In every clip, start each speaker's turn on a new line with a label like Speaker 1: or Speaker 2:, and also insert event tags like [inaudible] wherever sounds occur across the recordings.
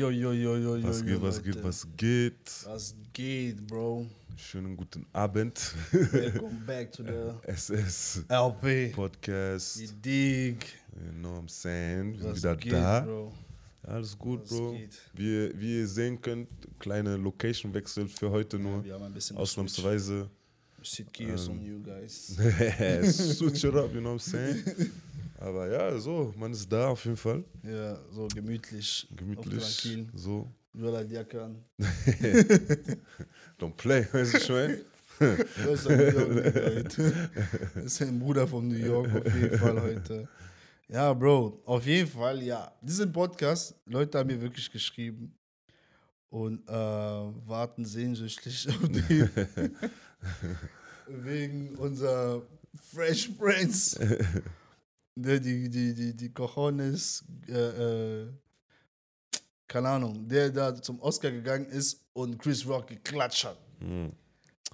Speaker 1: Jo, jo, jo, jo, jo.
Speaker 2: Was geht, was
Speaker 1: Leute.
Speaker 2: geht, was geht?
Speaker 1: Was geht, Bro?
Speaker 2: Schönen guten Abend.
Speaker 1: Welcome back to the [laughs]
Speaker 2: SS
Speaker 1: LP.
Speaker 2: Podcast.
Speaker 1: You dig?
Speaker 2: You know what I'm saying? Wir sind
Speaker 1: Was
Speaker 2: wieder
Speaker 1: geht,
Speaker 2: da.
Speaker 1: Bro?
Speaker 2: Alles gut,
Speaker 1: Was
Speaker 2: Bro.
Speaker 1: geht?
Speaker 2: Wie, wie ihr sehen könnt, kleine Location-Wechsel für heute nur.
Speaker 1: Wir haben ein bisschen
Speaker 2: Ausnahmsweise.
Speaker 1: Shit gears
Speaker 2: Ähm,
Speaker 1: on you guys. [laughs]
Speaker 2: Switch it up, you know what I'm saying? [laughs] Aber ja, so, man ist da auf jeden Fall.
Speaker 1: Ja, so gemütlich.
Speaker 2: Gemütlich. So.
Speaker 1: Nur halt Jacke an. [laughs]
Speaker 2: Don't play, weißt du schon? [laughs]
Speaker 1: Das ist ein Bruder von New York auf jeden Fall heute. Ja, Bro, auf jeden Fall, ja. Diesen Podcast, Leute haben mir wirklich geschrieben und äh, warten sehnsüchtig [laughs] auf die. wegen unser Fresh Prince. Der die, die, die, die Cojones, äh, äh, keine Ahnung, der da zum Oscar gegangen ist und Chris Rock geklatscht hat.
Speaker 2: Hm.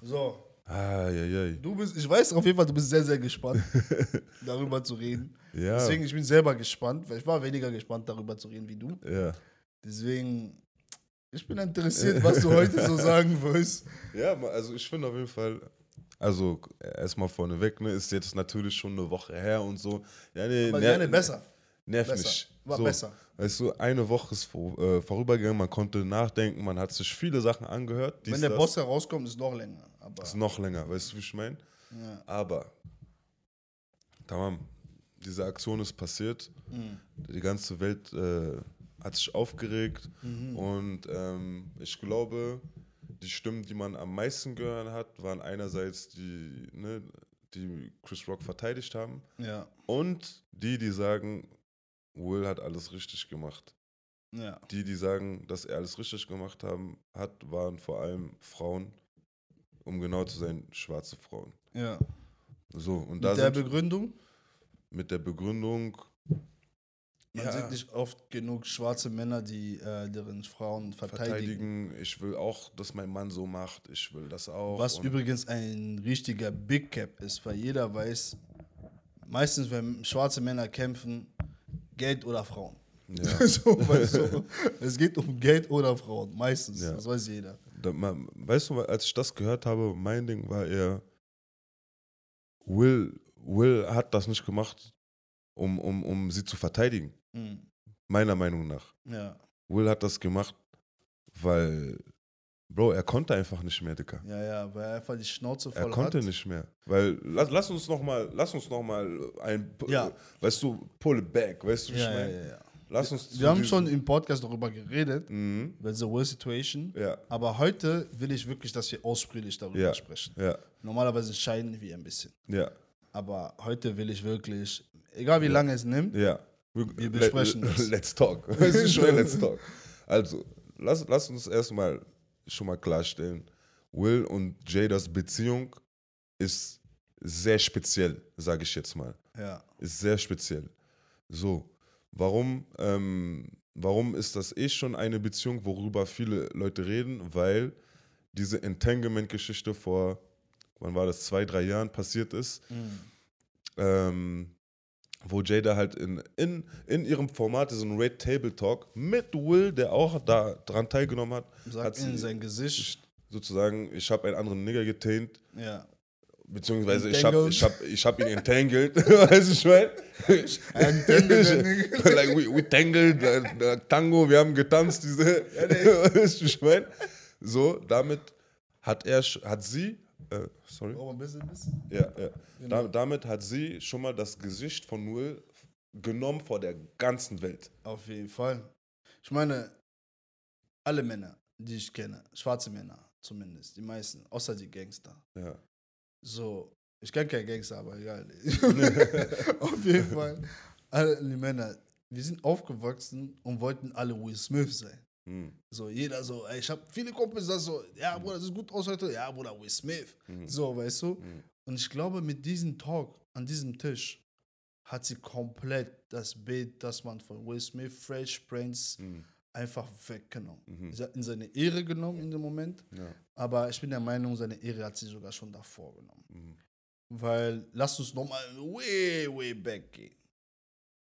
Speaker 1: So,
Speaker 2: Ah, ja, ja.
Speaker 1: Du bist, ich weiß auf jeden Fall, du bist sehr, sehr gespannt, [laughs] darüber zu reden.
Speaker 2: Ja.
Speaker 1: Deswegen, ich bin selber gespannt, weil ich war weniger gespannt, darüber zu reden wie du.
Speaker 2: ja.
Speaker 1: Deswegen, ich bin interessiert, was du heute so [laughs] sagen wirst.
Speaker 2: Ja, also ich finde auf jeden Fall, also erstmal vorneweg, ne, ist jetzt natürlich schon eine Woche her und so. Ja, nee,
Speaker 1: Aber gerne besser.
Speaker 2: Nerv nicht.
Speaker 1: War
Speaker 2: so,
Speaker 1: besser.
Speaker 2: Weißt du, eine Woche ist vor, äh, vorübergegangen, man konnte nachdenken, man hat sich viele Sachen angehört. dies,
Speaker 1: Wenn der
Speaker 2: das.
Speaker 1: Boss herauskommt, ist noch länger. Aber
Speaker 2: ist noch länger, weißt du, wie ich meine?
Speaker 1: ja.
Speaker 2: Aber, tamam, diese Aktion ist passiert,
Speaker 1: Mhm.
Speaker 2: die ganze Welt äh, hat sich aufgeregt
Speaker 1: Mhm.
Speaker 2: und ähm, ich glaube, die Stimmen, die man am meisten gehört hat, waren einerseits die, ne, die Chris Rock verteidigt haben
Speaker 1: ja,
Speaker 2: und die, die sagen, Will hat alles richtig gemacht.
Speaker 1: ja.
Speaker 2: Die, die sagen, dass er alles richtig gemacht haben, hat, waren vor allem Frauen, um genau zu sein, schwarze Frauen.
Speaker 1: ja.
Speaker 2: So, und da
Speaker 1: Mit der
Speaker 2: sind
Speaker 1: Begründung,
Speaker 2: mit der Begründung,
Speaker 1: man
Speaker 2: ja,
Speaker 1: sieht nicht oft genug schwarze Männer, die äh, deren Frauen verteidigen.
Speaker 2: verteidigen, ich will auch, dass mein Mann so macht, ich will das auch.
Speaker 1: Was übrigens ein richtiger Big Cap ist, weil jeder weiß, meistens, wenn schwarze Männer kämpfen, Geld oder Frauen.
Speaker 2: Ja. [laughs]
Speaker 1: so, du, es geht um Geld oder Frauen, meistens.
Speaker 2: Ja.
Speaker 1: Das weiß jeder.
Speaker 2: Da, man, weißt du, als ich das gehört habe, mein Ding war eher, Will, Will hat das nicht gemacht, um, um, um sie zu verteidigen.
Speaker 1: Mhm.
Speaker 2: Meiner Meinung nach.
Speaker 1: Ja,
Speaker 2: Will hat das gemacht, weil, Bro, er konnte einfach nicht mehr, Dicker.
Speaker 1: ja, ja, weil er einfach die Schnauze voll
Speaker 2: Er konnte
Speaker 1: hat.
Speaker 2: nicht mehr. Weil, lass, lass uns noch mal, lass uns noch mal ein,
Speaker 1: Ja.
Speaker 2: weißt du, pull it back, weißt du,
Speaker 1: Ja,
Speaker 2: ich
Speaker 1: ja,
Speaker 2: meine?
Speaker 1: ja, ja.
Speaker 2: Lass uns
Speaker 1: Wir haben schon im Podcast darüber geredet,
Speaker 2: Mhm.
Speaker 1: über the World Situation.
Speaker 2: Ja,
Speaker 1: Aber heute will ich wirklich, dass wir ausführlich darüber
Speaker 2: Ja.
Speaker 1: sprechen.
Speaker 2: ja,
Speaker 1: Normalerweise scheiden wir ein bisschen.
Speaker 2: ja,
Speaker 1: Aber heute will ich wirklich, egal wie lange es nimmt,
Speaker 2: ja.
Speaker 1: Wir besprechen
Speaker 2: let,
Speaker 1: das. [laughs]
Speaker 2: Let's talk. [laughs] Let's talk. Also, lass, lass uns erstmal schon mal klarstellen, Will und Jadas Beziehung ist sehr speziell, sage ich jetzt mal.
Speaker 1: ja.
Speaker 2: ist sehr speziell. So, warum, ähm, warum ist das eh schon eine Beziehung, worüber viele Leute reden? Weil diese Entanglement-Geschichte vor, wann war das, zwei, drei Jahren passiert ist,
Speaker 1: Mhm.
Speaker 2: ähm, wo Jada halt in, in, in ihrem Format, diesen Red Table Talk, mit Will, der auch da dran teilgenommen hat,
Speaker 1: Sagt
Speaker 2: hat
Speaker 1: in
Speaker 2: sie
Speaker 1: sein Gesicht.
Speaker 2: sozusagen, ich habe einen anderen Nigger getaint,
Speaker 1: Ja.
Speaker 2: beziehungsweise ich habe ich hab, ich hab ihn entangled, [laughs] weißt du, ich meine?
Speaker 1: Entangled, [laughs]
Speaker 2: like we, we tangled, äh, äh, Tango, wir haben getanzt, diese, [laughs] weißt du, ich meine? So, damit hat er, hat sie, äh, sorry,
Speaker 1: Oh, ein bisschen, ein bisschen.
Speaker 2: ja, ja.
Speaker 1: Genau.
Speaker 2: Da, damit hat sie schon mal das Gesicht von Will genommen vor der ganzen Welt.
Speaker 1: Auf jeden Fall. Ich meine, alle Männer, die ich kenne, schwarze Männer zumindest, die meisten, außer die Gangster.
Speaker 2: Ja.
Speaker 1: So, ich kenne keinen Gangster, aber egal. [laughs] [laughs] Auf jeden Fall, alle die Männer, wir sind aufgewachsen und wollten alle Will Smith sein.
Speaker 2: Hm.
Speaker 1: So, jeder so, ey, ich habe viele Kumpels, das so, ja, Bruder, das ist gut aus heute, ja, Bruder, Will Smith.
Speaker 2: Mhm.
Speaker 1: So, weißt du?
Speaker 2: Mhm.
Speaker 1: Und ich glaube, mit diesem Talk an diesem Tisch hat sie komplett das Bild, das man von Will Smith, Fresh Prince,
Speaker 2: Mhm.
Speaker 1: einfach weggenommen.
Speaker 2: Mhm.
Speaker 1: Sie hat in seine Ehre genommen in dem Moment,
Speaker 2: Ja.
Speaker 1: aber ich bin der Meinung, seine Ehre hat sie sogar schon davor genommen.
Speaker 2: Mhm.
Speaker 1: Weil, lass uns nochmal way, way back gehen.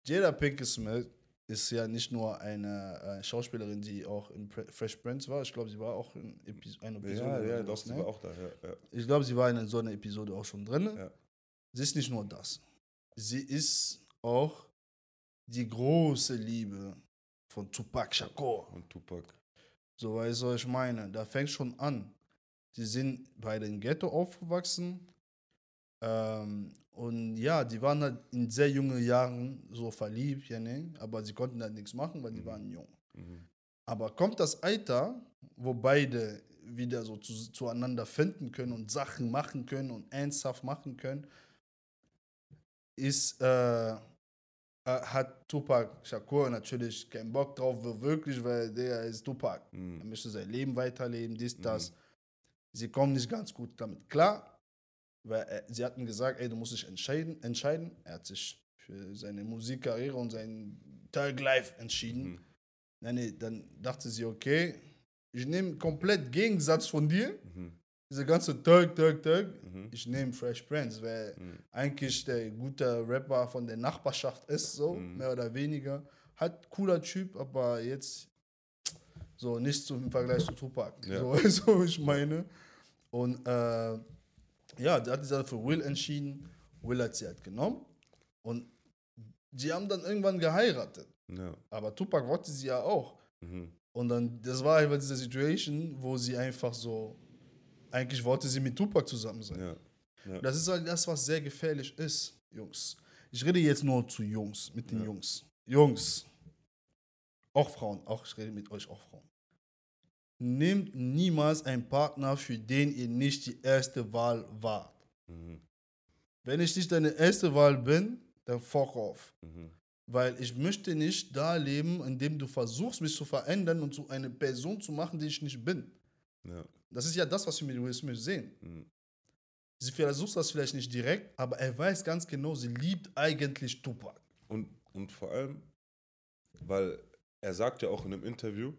Speaker 1: Jada Pinkett Smith ist ja nicht nur eine äh, Schauspielerin, die auch in Pre Fresh Prince war. Ich glaube, sie war auch in Epi einer Episode.
Speaker 2: Ja, ja, doch, sie
Speaker 1: ne?
Speaker 2: war auch da. Ja, ja.
Speaker 1: Ich glaube, sie war in so einer Episode auch schon drin.
Speaker 2: Ja.
Speaker 1: Sie ist nicht nur das. Sie ist auch die große Liebe von Tupac Shakur.
Speaker 2: Und Tupac.
Speaker 1: So weißt du, was ich meine. Da fängt schon an. Die sind bei den Ghetto aufgewachsen. Ähm, und ja, die waren halt in sehr jungen Jahren so verliebt, ja, ne? aber sie konnten halt nichts machen, weil die
Speaker 2: Mhm.
Speaker 1: waren jung.
Speaker 2: Mhm.
Speaker 1: Aber kommt das Alter, wo beide wieder so zu, zueinander finden können und Sachen machen können und ernsthaft machen können, ist, äh, äh, hat Tupac Shakur natürlich keinen Bock drauf, wirklich, weil der ist Tupac. Er
Speaker 2: Mhm.
Speaker 1: möchte sein Leben weiterleben, dies,
Speaker 2: Mhm.
Speaker 1: das. Sie kommen nicht ganz gut damit klar, weil er, sie hatten gesagt, ey, du musst dich entscheiden, entscheiden. Er hat sich für seine Musikkarriere und sein Tag Life entschieden.
Speaker 2: Mhm.
Speaker 1: Nein, nee, dann dachte sie, okay, ich nehme komplett Gegensatz von dir,
Speaker 2: Mhm.
Speaker 1: diese ganze Tag, Tag, Tag.
Speaker 2: Mhm.
Speaker 1: Ich nehme Fresh Prince, weil
Speaker 2: Mhm.
Speaker 1: eigentlich der gute Rapper von der Nachbarschaft ist, so,
Speaker 2: Mhm.
Speaker 1: mehr oder weniger. Hat cooler Typ, aber jetzt so nicht so im Vergleich zu Tupac.
Speaker 2: Ja.
Speaker 1: So, [laughs] was ich meine. Und äh, ja, der hat sich dann für Will entschieden. Will hat sie halt genommen. Und die haben dann irgendwann geheiratet.
Speaker 2: Ja.
Speaker 1: Aber Tupac wollte sie ja auch.
Speaker 2: Mhm.
Speaker 1: Und dann, das war einfach diese Situation, wo sie einfach so, eigentlich wollte sie mit Tupac zusammen sein.
Speaker 2: Ja. Ja.
Speaker 1: Das ist halt das, was sehr gefährlich ist, Jungs. Ich rede jetzt nur zu Jungs, mit den. Jungs. Jungs. Auch Frauen, auch ich rede mit euch auch Frauen. Nehmt niemals einen Partner, für den ihr nicht die erste Wahl wart.
Speaker 2: Mhm.
Speaker 1: Wenn ich nicht deine erste Wahl bin, dann fuck off.
Speaker 2: Mhm.
Speaker 1: Weil ich möchte nicht da leben, indem du versuchst, mich zu verändern und zu einer Person zu machen, die ich nicht bin.
Speaker 2: Ja.
Speaker 1: Das ist ja das, was wir mit Will Smith sehen.
Speaker 2: Mhm.
Speaker 1: Sie versucht das vielleicht nicht direkt, aber er weiß ganz genau, sie liebt eigentlich Tupac.
Speaker 2: Und, und vor allem, weil er sagt ja auch in einem Interview,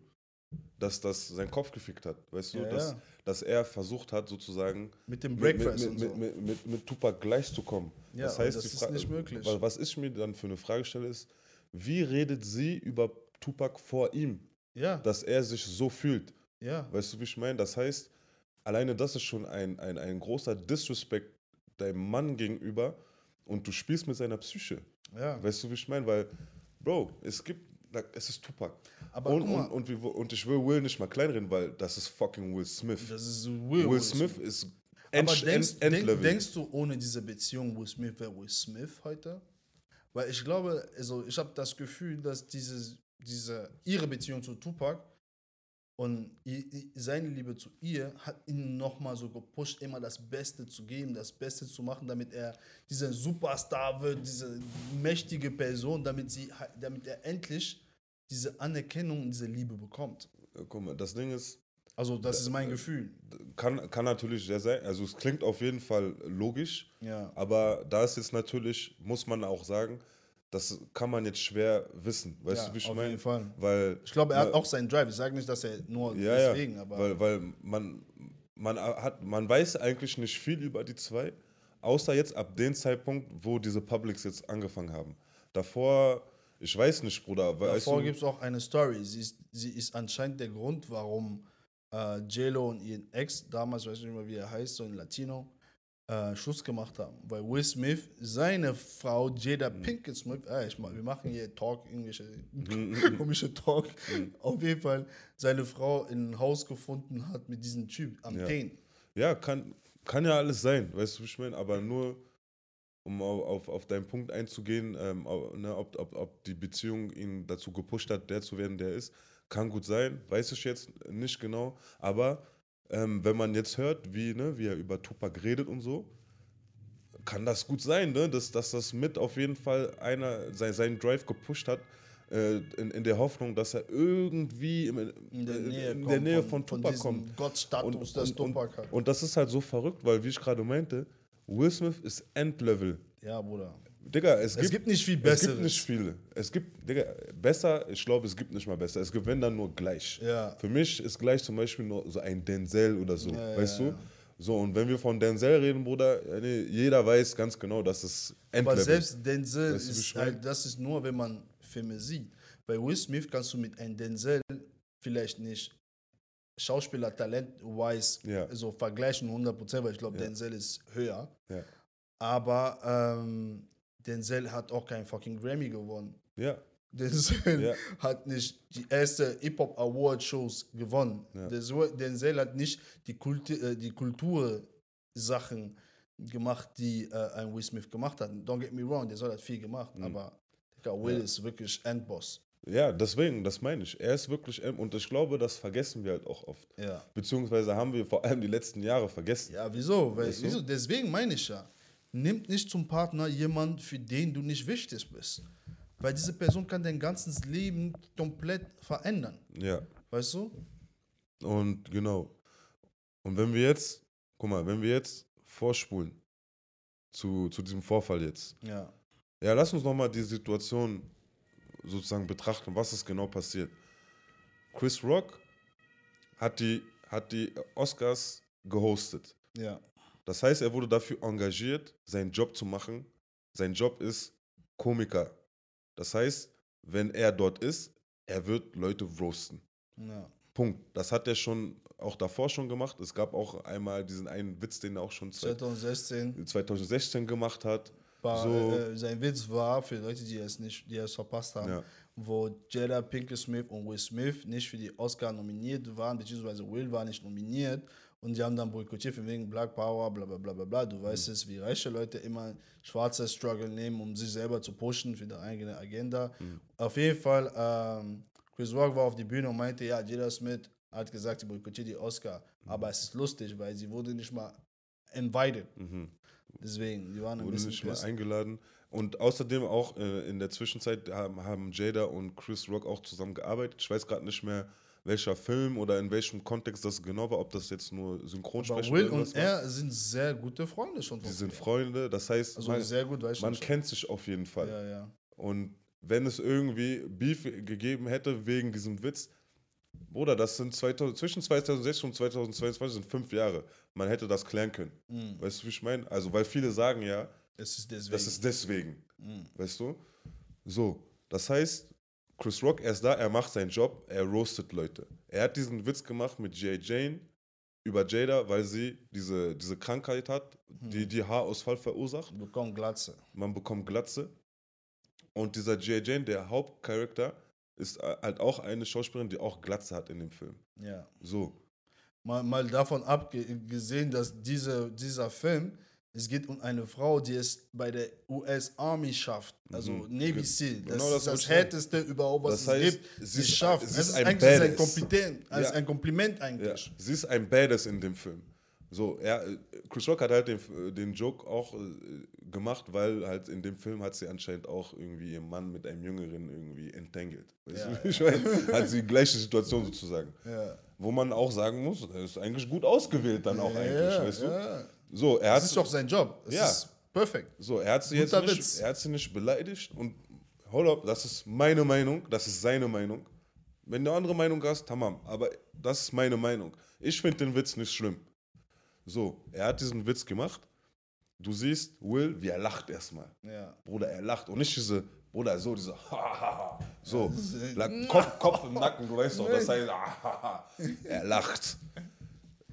Speaker 2: dass das seinen Kopf gefickt hat. Weißt du,
Speaker 1: Ja,
Speaker 2: dass,
Speaker 1: ja.
Speaker 2: dass er versucht hat, sozusagen
Speaker 1: Mit dem Breakfast
Speaker 2: mit, mit,
Speaker 1: so.
Speaker 2: mit, mit, mit Tupac gleichzukommen.
Speaker 1: Ja,
Speaker 2: das heißt,
Speaker 1: das ist
Speaker 2: Fra-
Speaker 1: nicht möglich.
Speaker 2: wa- Was ich mir dann für eine Frage stelle, ist, wie redet sie über Tupac vor ihm,
Speaker 1: ja,
Speaker 2: dass er sich so fühlt?
Speaker 1: ja,
Speaker 2: Weißt du, wie ich meine? Das heißt, alleine das ist schon ein, ein, ein großer Disrespect deinem Mann gegenüber und du spielst mit seiner Psyche.
Speaker 1: ja.
Speaker 2: Weißt du, wie ich meine? Weil, Bro, es gibt, es ist Tupac.
Speaker 1: Aber
Speaker 2: und,
Speaker 1: mal,
Speaker 2: und, und, und ich will Will nicht mal kleinreden, weil das ist fucking Will Smith.
Speaker 1: das ist so Will,
Speaker 2: Will Smith ist
Speaker 1: Aber
Speaker 2: End,
Speaker 1: denkst,
Speaker 2: End,
Speaker 1: denk,
Speaker 2: Endlevel.
Speaker 1: denkst du, ohne diese Beziehung Will Smith wäre Will Smith heute? Weil ich glaube, also ich habe das Gefühl, dass dieses, diese, ihre Beziehung zu Tupac und seine Liebe zu ihr hat ihn nochmal so gepusht, immer das Beste zu geben, das Beste zu machen, damit er dieser Superstar wird, diese mächtige Person, damit, sie, damit er endlich diese Anerkennung und diese Liebe bekommt.
Speaker 2: Guck mal, das Ding ist,
Speaker 1: Also das ist mein Gefühl.
Speaker 2: kann, kann natürlich sehr sein, also es klingt auf jeden Fall logisch,
Speaker 1: Ja.
Speaker 2: aber da ist jetzt natürlich, muss man auch sagen, das kann man jetzt schwer wissen. Weißt
Speaker 1: ja,
Speaker 2: du, wie ich
Speaker 1: auf
Speaker 2: meine?
Speaker 1: jeden Fall.
Speaker 2: Weil
Speaker 1: Ich glaube, er hat
Speaker 2: Na,
Speaker 1: auch seinen Drive. Ich sage nicht, dass er nur
Speaker 2: Ja,
Speaker 1: deswegen,
Speaker 2: ja,
Speaker 1: aber
Speaker 2: weil, weil man, man, hat, man weiß eigentlich nicht viel über die zwei, außer jetzt ab dem Zeitpunkt, wo diese Publics jetzt angefangen haben. Davor, ich weiß nicht, Bruder.
Speaker 1: Davor gibt es auch eine Story. Sie ist, sie ist anscheinend der Grund, warum äh, JLo und ihren Ex, damals weiß ich nicht mehr, wie er heißt, so ein Latino, äh, Schluss gemacht haben. Weil Will Smith, seine Frau Jada Pinkett Smith, äh, ich, mach- wir machen hier Talk, irgendwelche [laughs] [laughs] komische Talk, auf jeden Fall seine Frau in ein Haus gefunden hat mit diesem Typ am
Speaker 2: Ja.
Speaker 1: Tain.
Speaker 2: ja, kann, kann ja alles sein, weißt du, wie ich meine, aber nur, um au- auf, auf deinen Punkt einzugehen, ähm, au- ne, ob, ob, ob die Beziehung ihn dazu gepusht hat, der zu werden, der ist, kann gut sein, weiß ich jetzt nicht genau, aber ähm, wenn man jetzt hört, wie, ne, wie er über Tupac redet und so, kann das gut sein, ne, dass, dass das mit auf jeden Fall einer sein, seinen Drive gepusht hat, äh, in, in der Hoffnung, dass er irgendwie im,
Speaker 1: In der
Speaker 2: äh,
Speaker 1: Nähe,
Speaker 2: in der Nähe von,
Speaker 1: von
Speaker 2: Tupac
Speaker 1: diesem
Speaker 2: kommt.
Speaker 1: Gottstatus, das Tupac hat.
Speaker 2: und das ist halt so verrückt, weil, wie ich gerade meinte, Will Smith ist Endlevel.
Speaker 1: Ja, Bruder.
Speaker 2: Digga, es,
Speaker 1: Es
Speaker 2: gibt,
Speaker 1: gibt nicht viel
Speaker 2: es
Speaker 1: Besseres.
Speaker 2: gibt nicht viele. Es gibt, Digga, besser, ich glaube, es gibt nicht mal besser. Es gibt, wenn dann nur gleich.
Speaker 1: Ja.
Speaker 2: Für mich ist gleich zum Beispiel nur so ein Denzel oder so,
Speaker 1: Ja,
Speaker 2: weißt
Speaker 1: ja,
Speaker 2: du? So, und wenn wir von Denzel reden, Bruder, jeder weiß ganz genau, dass es
Speaker 1: Aber
Speaker 2: Endlevel
Speaker 1: selbst Denzel
Speaker 2: Weißt du,
Speaker 1: ist halt, das ist nur, wenn man Filme sieht. Bei Will Smith kannst du mit einem Denzel vielleicht nicht Schauspieler-Talent-wise
Speaker 2: Ja.
Speaker 1: so vergleichen 100%, weil ich glaube,
Speaker 2: Ja.
Speaker 1: Denzel ist höher.
Speaker 2: Ja.
Speaker 1: Aber ähm, Denzel hat auch keinen fucking Grammy gewonnen.
Speaker 2: Ja,
Speaker 1: Denzel hat nicht die erste Hip-Hop Award Shows gewonnen. Denzel, hat nicht die, Kulti äh, die Kultursachen gemacht, die äh, ein Will Smith gemacht hat. Don't get me wrong, Denzel hat viel gemacht,
Speaker 2: Mhm.
Speaker 1: aber Will ist wirklich Endboss.
Speaker 2: Ja, deswegen, das meine ich. Er ist wirklich, ähm, und ich glaube, das vergessen wir halt auch oft.
Speaker 1: Ja.
Speaker 2: Beziehungsweise haben wir vor allem die letzten Jahre vergessen.
Speaker 1: Ja, wieso? Weil,
Speaker 2: Weißt du?
Speaker 1: wieso? Deswegen meine ich ja, nimm nicht zum Partner jemand, für den du nicht wichtig bist. Weil diese Person kann dein ganzes Leben komplett verändern.
Speaker 2: Ja.
Speaker 1: Weißt du?
Speaker 2: Und genau. Und wenn wir jetzt, guck mal, wenn wir jetzt vorspulen zu, zu diesem Vorfall jetzt.
Speaker 1: Ja.
Speaker 2: Ja, lass uns nochmal die Situation sozusagen betrachten, was ist genau passiert. Chris Rock hat die, hat die Oscars gehostet.
Speaker 1: Ja.
Speaker 2: Das heißt, er wurde dafür engagiert, seinen Job zu machen. Sein Job ist Komiker. Das heißt, wenn er dort ist, er wird Leute roasten.
Speaker 1: Ja.
Speaker 2: Punkt. Das hat er schon auch davor schon gemacht. Es gab auch einmal diesen einen Witz, den er auch schon
Speaker 1: 2016
Speaker 2: 2016 gemacht hat.
Speaker 1: War,
Speaker 2: So.
Speaker 1: äh, sein Witz war, für Leute, die es nicht, die es verpasst haben,
Speaker 2: Ja.
Speaker 1: wo Jada Pinkett Smith und Will Smith nicht für die Oscar nominiert waren, beziehungsweise Will war nicht nominiert und die haben dann boykottiert von wegen Black Power, bla bla bla bla bla. Du weißt es, wie reiche Leute immer schwarze Struggle nehmen, um sich selber zu pushen für ihre eigene Agenda. Auf jeden Fall, ähm, Chris Rock war auf die Bühne und meinte, ja, Jada Smith hat gesagt, sie boykottiert die Oscar. Aber es ist lustig, weil sie wurde nicht mal invited. Deswegen, die waren ein
Speaker 2: Mhm. Wurde
Speaker 1: bisschen
Speaker 2: nicht mal
Speaker 1: pissed.
Speaker 2: eingeladen. Und außerdem auch äh, in der Zwischenzeit haben, haben Jada und Chris Rock auch zusammen gearbeitet. Ich weiß gerade nicht mehr, welcher Film oder in welchem Kontext das genau war, ob das jetzt nur
Speaker 1: Aber
Speaker 2: Synchronsprecher
Speaker 1: Will und
Speaker 2: war.
Speaker 1: er sind sehr gute Freunde schon. Von
Speaker 2: sind. Freunde, das heißt,
Speaker 1: Also
Speaker 2: man,
Speaker 1: sehr gut, weißt du.
Speaker 2: man
Speaker 1: schon.
Speaker 2: kennt sich auf jeden Fall.
Speaker 1: Ja, ja.
Speaker 2: Und wenn es irgendwie Beef gegeben hätte wegen diesem Witz, Bruder, das sind 2000, zwischen 2016 und 2022 sind fünf Jahre. Man hätte das klären können.
Speaker 1: Mhm.
Speaker 2: Weißt du, wie ich meine? Also, weil viele sagen ja,
Speaker 1: Es ist deswegen.
Speaker 2: das ist deswegen.
Speaker 1: Mhm.
Speaker 2: Weißt du? So, das heißt, Chris Rock, er ist da, er macht seinen Job, er roastet Leute. Er hat diesen Witz gemacht mit J. Jane über Jada, weil sie diese, diese Krankheit hat, die die Haarausfall verursacht.
Speaker 1: bekommen Glatze.
Speaker 2: Man bekommt Glatze. Und dieser J. Jane, der Hauptcharakter, ist äh, halt auch eine Schauspielerin, die auch Glatze hat in dem Film.
Speaker 1: Ja.
Speaker 2: So.
Speaker 1: Mal, mal davon abgesehen, dass diese, dieser Film, es geht um eine Frau, die es bei der US Army schafft, also
Speaker 2: Mhm.
Speaker 1: Navy
Speaker 2: Ge-
Speaker 1: SEAL. Das
Speaker 2: genau das
Speaker 1: das härteste überhaupt, was
Speaker 2: Das
Speaker 1: es
Speaker 2: heißt,
Speaker 1: gibt.
Speaker 2: sie
Speaker 1: Sie schafft. Es
Speaker 2: ist ein
Speaker 1: eigentlich ein. Kompliment, also
Speaker 2: Ja.
Speaker 1: ein Kompliment
Speaker 2: Ja,
Speaker 1: eigentlich.
Speaker 2: sie ist ein Badass in dem Film. So, er, äh, Chris Rock hat halt den, den Joke auch äh, gemacht, weil halt in dem Film hat sie anscheinend auch irgendwie ihren Mann mit einem Jüngeren irgendwie entangelt. Weißt
Speaker 1: Ja,
Speaker 2: du, ich meine? Hat sie die gleiche Situation [laughs] sozusagen.
Speaker 1: Ja.
Speaker 2: Wo man auch sagen muss, er ist eigentlich gut ausgewählt dann auch eigentlich,
Speaker 1: ja,
Speaker 2: weißt du?
Speaker 1: ja.
Speaker 2: So, er hat
Speaker 1: Das ist doch sein Job. Es
Speaker 2: Ja.
Speaker 1: ist perfekt.
Speaker 2: So, er hat sie jetzt
Speaker 1: Guter
Speaker 2: nicht,
Speaker 1: Witz.
Speaker 2: er hat sie nicht beleidigt und hold up, das ist meine Meinung, das ist seine Meinung. Wenn du eine andere Meinung hast, tamam, aber das ist meine Meinung. Ich finde den Witz nicht schlimm. So, er hat diesen Witz gemacht. Du siehst Will, wie er lacht erstmal.
Speaker 1: Ja.
Speaker 2: Bruder, er lacht und nicht diese, Bruder, so diese, so,
Speaker 1: ist-
Speaker 2: La- Kopf, Kopf im Nacken, du weißt doch, das [laughs] heißt, er lacht.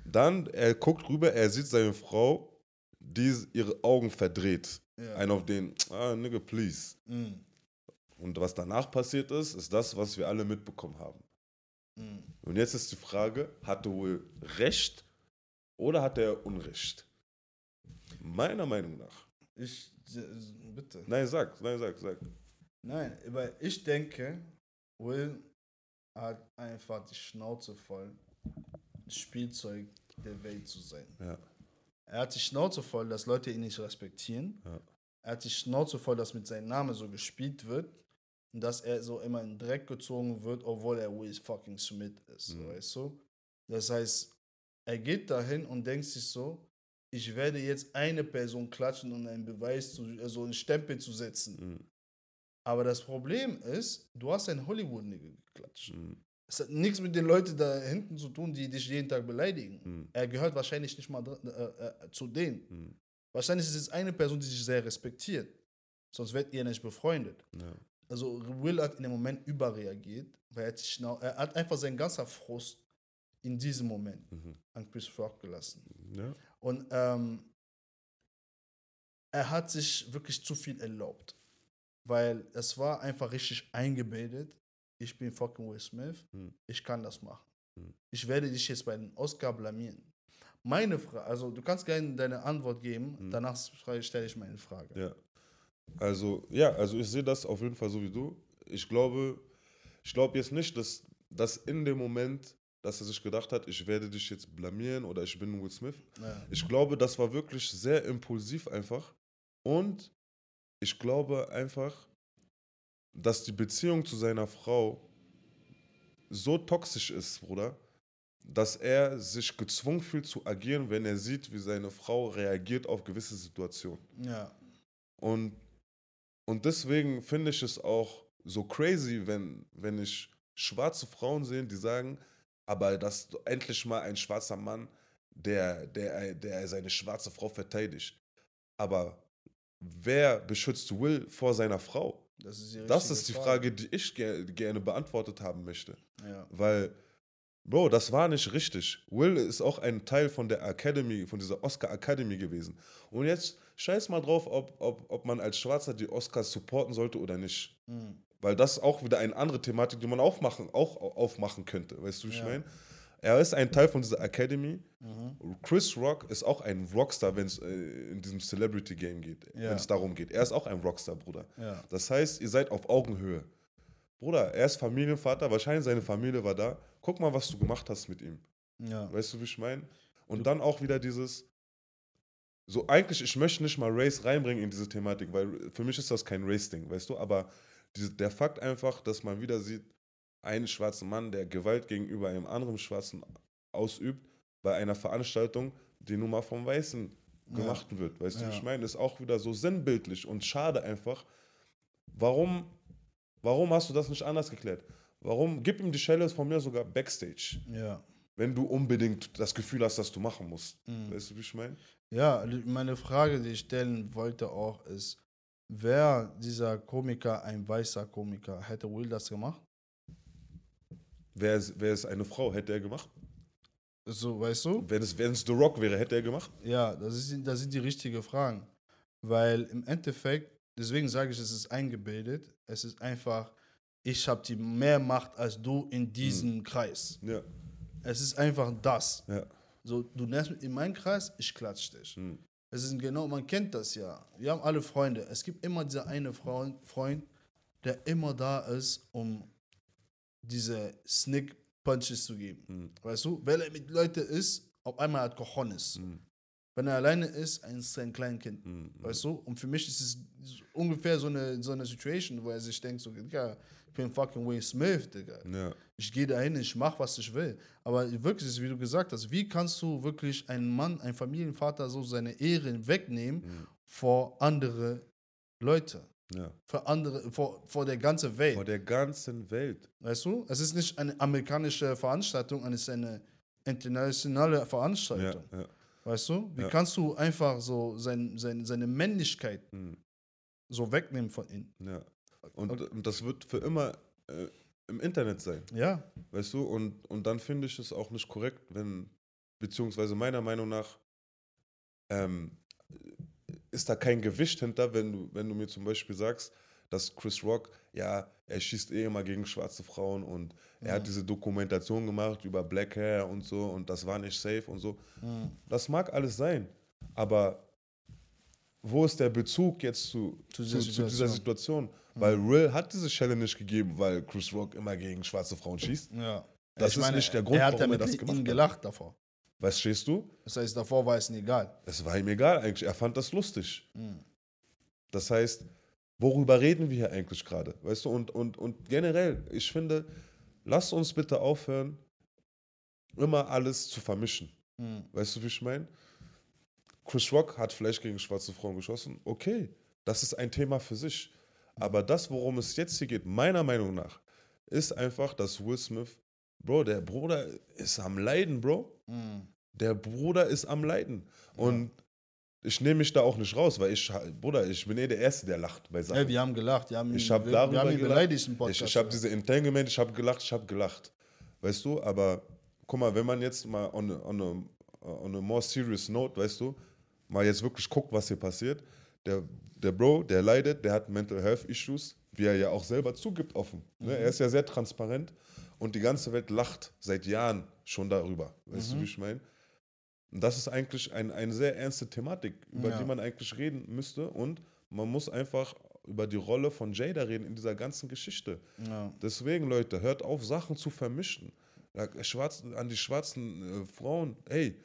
Speaker 2: Dann, er guckt rüber, er sieht seine Frau, die ihre Augen verdreht.
Speaker 1: Ja.
Speaker 2: Ein auf den, ah, nigga, please.
Speaker 1: Mm,
Speaker 2: Und was danach passiert ist, ist das, was wir alle mitbekommen haben.
Speaker 1: mm.
Speaker 2: Und jetzt ist die Frage, hatte Will Recht oder hat er Unrecht? Meiner Meinung nach.
Speaker 1: Ich, bitte.
Speaker 2: Nein, sag, nein, sag, sag.
Speaker 1: Nein, weil ich denke, Will hat einfach die Schnauze voll, das Spielzeug der Welt zu sein.
Speaker 2: Ja.
Speaker 1: Er hat die Schnauze voll, dass Leute ihn nicht respektieren.
Speaker 2: Ja.
Speaker 1: Er hat die Schnauze voll, dass mit seinem Namen so gespielt wird und dass er so immer in den Dreck gezogen wird, obwohl er Will fucking Smith ist,
Speaker 2: Mhm.
Speaker 1: weißt du? Das heißt, er geht dahin und denkt sich so, ich werde jetzt eine Person klatschen, um einen Beweis zu, also einen Stempel zu setzen.
Speaker 2: Mhm.
Speaker 1: Aber das Problem ist, du hast ein Hollywood-Nigga geklatscht.
Speaker 2: Mhm.
Speaker 1: Es hat nichts mit den Leuten da hinten zu tun, die dich jeden Tag beleidigen.
Speaker 2: Mhm.
Speaker 1: Er gehört wahrscheinlich nicht mal dr- äh, äh, zu denen.
Speaker 2: Mhm.
Speaker 1: Wahrscheinlich ist es eine Person, die dich sehr respektiert. Sonst werdet ihr nicht befreundet.
Speaker 2: Ja.
Speaker 1: also Will hat in dem Moment überreagiert, weil er er hat einfach seinen ganzen Frust in diesem Moment
Speaker 2: Mhm.
Speaker 1: an Chris Rock gelassen.
Speaker 2: Ja.
Speaker 1: Und ähm, er hat sich wirklich zu viel erlaubt. Weil es war einfach richtig eingebildet. Ich bin fucking Will Smith.
Speaker 2: Hm.
Speaker 1: Ich kann das machen.
Speaker 2: Hm.
Speaker 1: Ich werde dich jetzt bei den Oscar blamieren. Meine Frage, also du kannst gerne deine Antwort geben,
Speaker 2: Hm.
Speaker 1: danach stelle ich meine Frage.
Speaker 2: Ja. Also, ja, also ich sehe das auf jeden Fall so wie du. Ich glaube, ich glaube jetzt nicht, dass, dass in dem Moment, dass er sich gedacht hat, ich werde dich jetzt blamieren oder ich bin Will Smith.
Speaker 1: Ja.
Speaker 2: Ich glaube, das war wirklich sehr impulsiv einfach. Und ich glaube einfach, dass die Beziehung zu seiner Frau so toxisch ist, Bruder, dass er sich gezwungen fühlt zu agieren, wenn er sieht, wie seine Frau reagiert auf gewisse Situationen.
Speaker 1: ja.
Speaker 2: Und, und deswegen finde ich es auch so crazy, wenn, wenn ich schwarze Frauen sehe, die sagen, aber das ist doch endlich mal ein schwarzer Mann, der, der, der seine schwarze Frau verteidigt. Aber wer beschützt Will vor seiner Frau?
Speaker 1: Das ist die,
Speaker 2: Das ist die Frage, die ich ger gerne beantwortet haben möchte.
Speaker 1: Ja.
Speaker 2: Weil, Bro, das war nicht richtig. Will ist auch ein Teil von der Academy, von dieser Oscar Academy gewesen. Und jetzt scheiß mal drauf, ob, ob, ob man als Schwarzer die Oscars supporten sollte oder nicht.
Speaker 1: Hm.
Speaker 2: Weil das ist auch wieder eine andere Thematik, die man aufmachen, auch aufmachen könnte. Weißt du, wie ich
Speaker 1: Ja.
Speaker 2: meine? Er ist ein Teil von dieser Academy.
Speaker 1: Mhm.
Speaker 2: Chris Rock ist auch ein Rockstar, wenn es äh, in diesem Celebrity Game geht,
Speaker 1: Ja.
Speaker 2: wenn es darum geht. Er ist auch ein Rockstar, Bruder.
Speaker 1: Ja.
Speaker 2: Das heißt, ihr seid auf Augenhöhe. Bruder, er ist Familienvater, wahrscheinlich seine Familie war da. Guck mal, was du gemacht hast mit ihm. Weißt du, wie ich meine? Und dann auch wieder dieses, so eigentlich, ich möchte nicht mal Race reinbringen in diese Thematik, weil für mich ist das kein Race-Ding, weißt du? Aber der Fakt einfach, dass man wieder sieht, einen schwarzen Mann, der Gewalt gegenüber einem anderen Schwarzen ausübt, bei einer Veranstaltung, die nun mal vom Weißen gemacht wird, weißt du, wie
Speaker 1: Ja.
Speaker 2: ich meine? Ist auch wieder so sinnbildlich und schade einfach. Warum, warum hast du das nicht anders geklärt? Warum, gib ihm die Schelle von mir sogar Backstage
Speaker 1: Ja.
Speaker 2: wenn du unbedingt das Gefühl hast, dass du machen musst.
Speaker 1: Mhm.
Speaker 2: Weißt du, wie ich meine?
Speaker 1: Ja, meine Frage, die ich stellen wollte auch, ist, wäre dieser Komiker ein weißer Komiker, hätte Will das gemacht?
Speaker 2: Wäre es, wär es eine Frau, hätte er gemacht.
Speaker 1: So, weißt du?
Speaker 2: Wenn es, wenn es The Rock wäre, hätte er gemacht.
Speaker 1: Ja, das, ist, das sind die richtigen Fragen. Weil im Endeffekt, deswegen sage ich, es ist eingebildet. Es ist einfach, ich habe die mehr Macht als du in diesem Kreis.
Speaker 2: Ja,
Speaker 1: Es ist einfach das.
Speaker 2: ja.
Speaker 1: So, du nennst mich in meinen Kreis, ich klatsch dich.
Speaker 2: Hm.
Speaker 1: Es ist genau, man kennt das ja. Wir haben alle Freunde. Es gibt immer dieser eine Freund, der immer da ist, um diese Snick Punches zu geben.
Speaker 2: Hm.
Speaker 1: Weißt du, weil er mit Leuten ist, auf einmal hat Cojones.
Speaker 2: Hm.
Speaker 1: Wenn er alleine ist, ein ist ein Kleinkind.
Speaker 2: Hm.
Speaker 1: Weißt du? Und für mich ist es ungefähr so eine, so eine Situation, wo er sich denkt, so, Digga, ich bin fucking Will Smith, Digga.
Speaker 2: Ja,
Speaker 1: Ich gehe dahin, ich mache, was ich will. Aber wirklich, wie du gesagt hast, wie kannst du wirklich einen Mann, einen Familienvater so seine Ehre wegnehmen
Speaker 2: Hm.
Speaker 1: vor andere Leute?
Speaker 2: ja.
Speaker 1: Vor andere, vor, vor der ganzen Welt.
Speaker 2: Vor der ganzen Welt.
Speaker 1: Weißt du? Es ist nicht eine amerikanische Veranstaltung, es ist eine internationale
Speaker 2: Ja,
Speaker 1: Veranstaltung.
Speaker 2: ja.
Speaker 1: Weißt du? Wie
Speaker 2: Ja.
Speaker 1: kannst du einfach so sein, sein, seine Männlichkeit
Speaker 2: Hm.
Speaker 1: so wegnehmen von ihm?
Speaker 2: ja. Und,
Speaker 1: Okay.
Speaker 2: und das wird für immer äh, im Internet sein.
Speaker 1: Ja.
Speaker 2: Weißt du? Und, und dann finde ich es auch nicht korrekt, wenn, beziehungsweise meiner Meinung nach, ähm, ist da kein Gewicht hinter, wenn du, wenn du mir zum Beispiel sagst, dass Chris Rock, ja, er schießt eh immer gegen schwarze Frauen und er hat diese Dokumentation gemacht über Black Hair und so und das war nicht safe und so.
Speaker 1: Mhm.
Speaker 2: Das mag alles sein, aber wo ist der Bezug jetzt zu,
Speaker 1: Zu
Speaker 2: zu,
Speaker 1: dieser
Speaker 2: zu dieser Situation? Weil Will hat diese nicht gegeben, weil Chris Rock immer gegen schwarze Frauen schießt.
Speaker 1: ja.
Speaker 2: Das ist nicht der Grund,
Speaker 1: er hat
Speaker 2: warum er
Speaker 1: damit
Speaker 2: das
Speaker 1: mit
Speaker 2: gemacht
Speaker 1: ihm
Speaker 2: hat.
Speaker 1: gelacht davor.
Speaker 2: Was stehst du?
Speaker 1: Das heißt, davor war es ihm egal.
Speaker 2: Es war ihm egal eigentlich. Er fand das lustig.
Speaker 1: Mhm.
Speaker 2: Das heißt, worüber reden wir hier eigentlich gerade? Weißt du, und, und, und generell, ich finde, lasst uns bitte aufhören, immer alles zu vermischen.
Speaker 1: Mhm.
Speaker 2: Weißt du, wie ich meine? Chris Rock hat vielleicht gegen schwarze Frauen geschossen. Okay, das ist ein Thema für sich. Aber das, worum es jetzt hier geht, meiner Meinung nach, ist einfach, dass Will Smith, Bro, der Bruder ist am Leiden, Bro.
Speaker 1: Mhm.
Speaker 2: Der Bruder ist am Leiden. Und ich nehme mich da auch nicht raus, weil ich, Bruder, ich bin eh der Erste, der lacht bei Sachen.
Speaker 1: Ja, wir haben gelacht. Wir haben,
Speaker 2: ich habe
Speaker 1: wir,
Speaker 2: darüber
Speaker 1: wir haben ihn
Speaker 2: gelacht.
Speaker 1: beleidigt im
Speaker 2: Ich,
Speaker 1: Podcast.
Speaker 2: ich habe diese Entanglement, ich habe gelacht, ich habe gelacht. Weißt du, aber guck mal, wenn man jetzt mal on on, a, on a more serious note, weißt du, mal jetzt wirklich guckt, was hier passiert, der, der Bro, der leidet, der hat Mental Health Issues, wie er ja auch selber zugibt offen. Ne? Er ist ja sehr transparent und die ganze Welt lacht seit Jahren schon darüber. Weißt du, wie ich meine? Und das ist eigentlich ein, eine sehr ernste Thematik, über
Speaker 1: Ja.
Speaker 2: die man eigentlich reden müsste. Und man muss einfach über die Rolle von Jada reden in dieser ganzen Geschichte.
Speaker 1: ja.
Speaker 2: Deswegen, Leute, hört auf, Sachen zu vermischen. Ja, Schwarzen, an die schwarzen äh, Frauen, ey,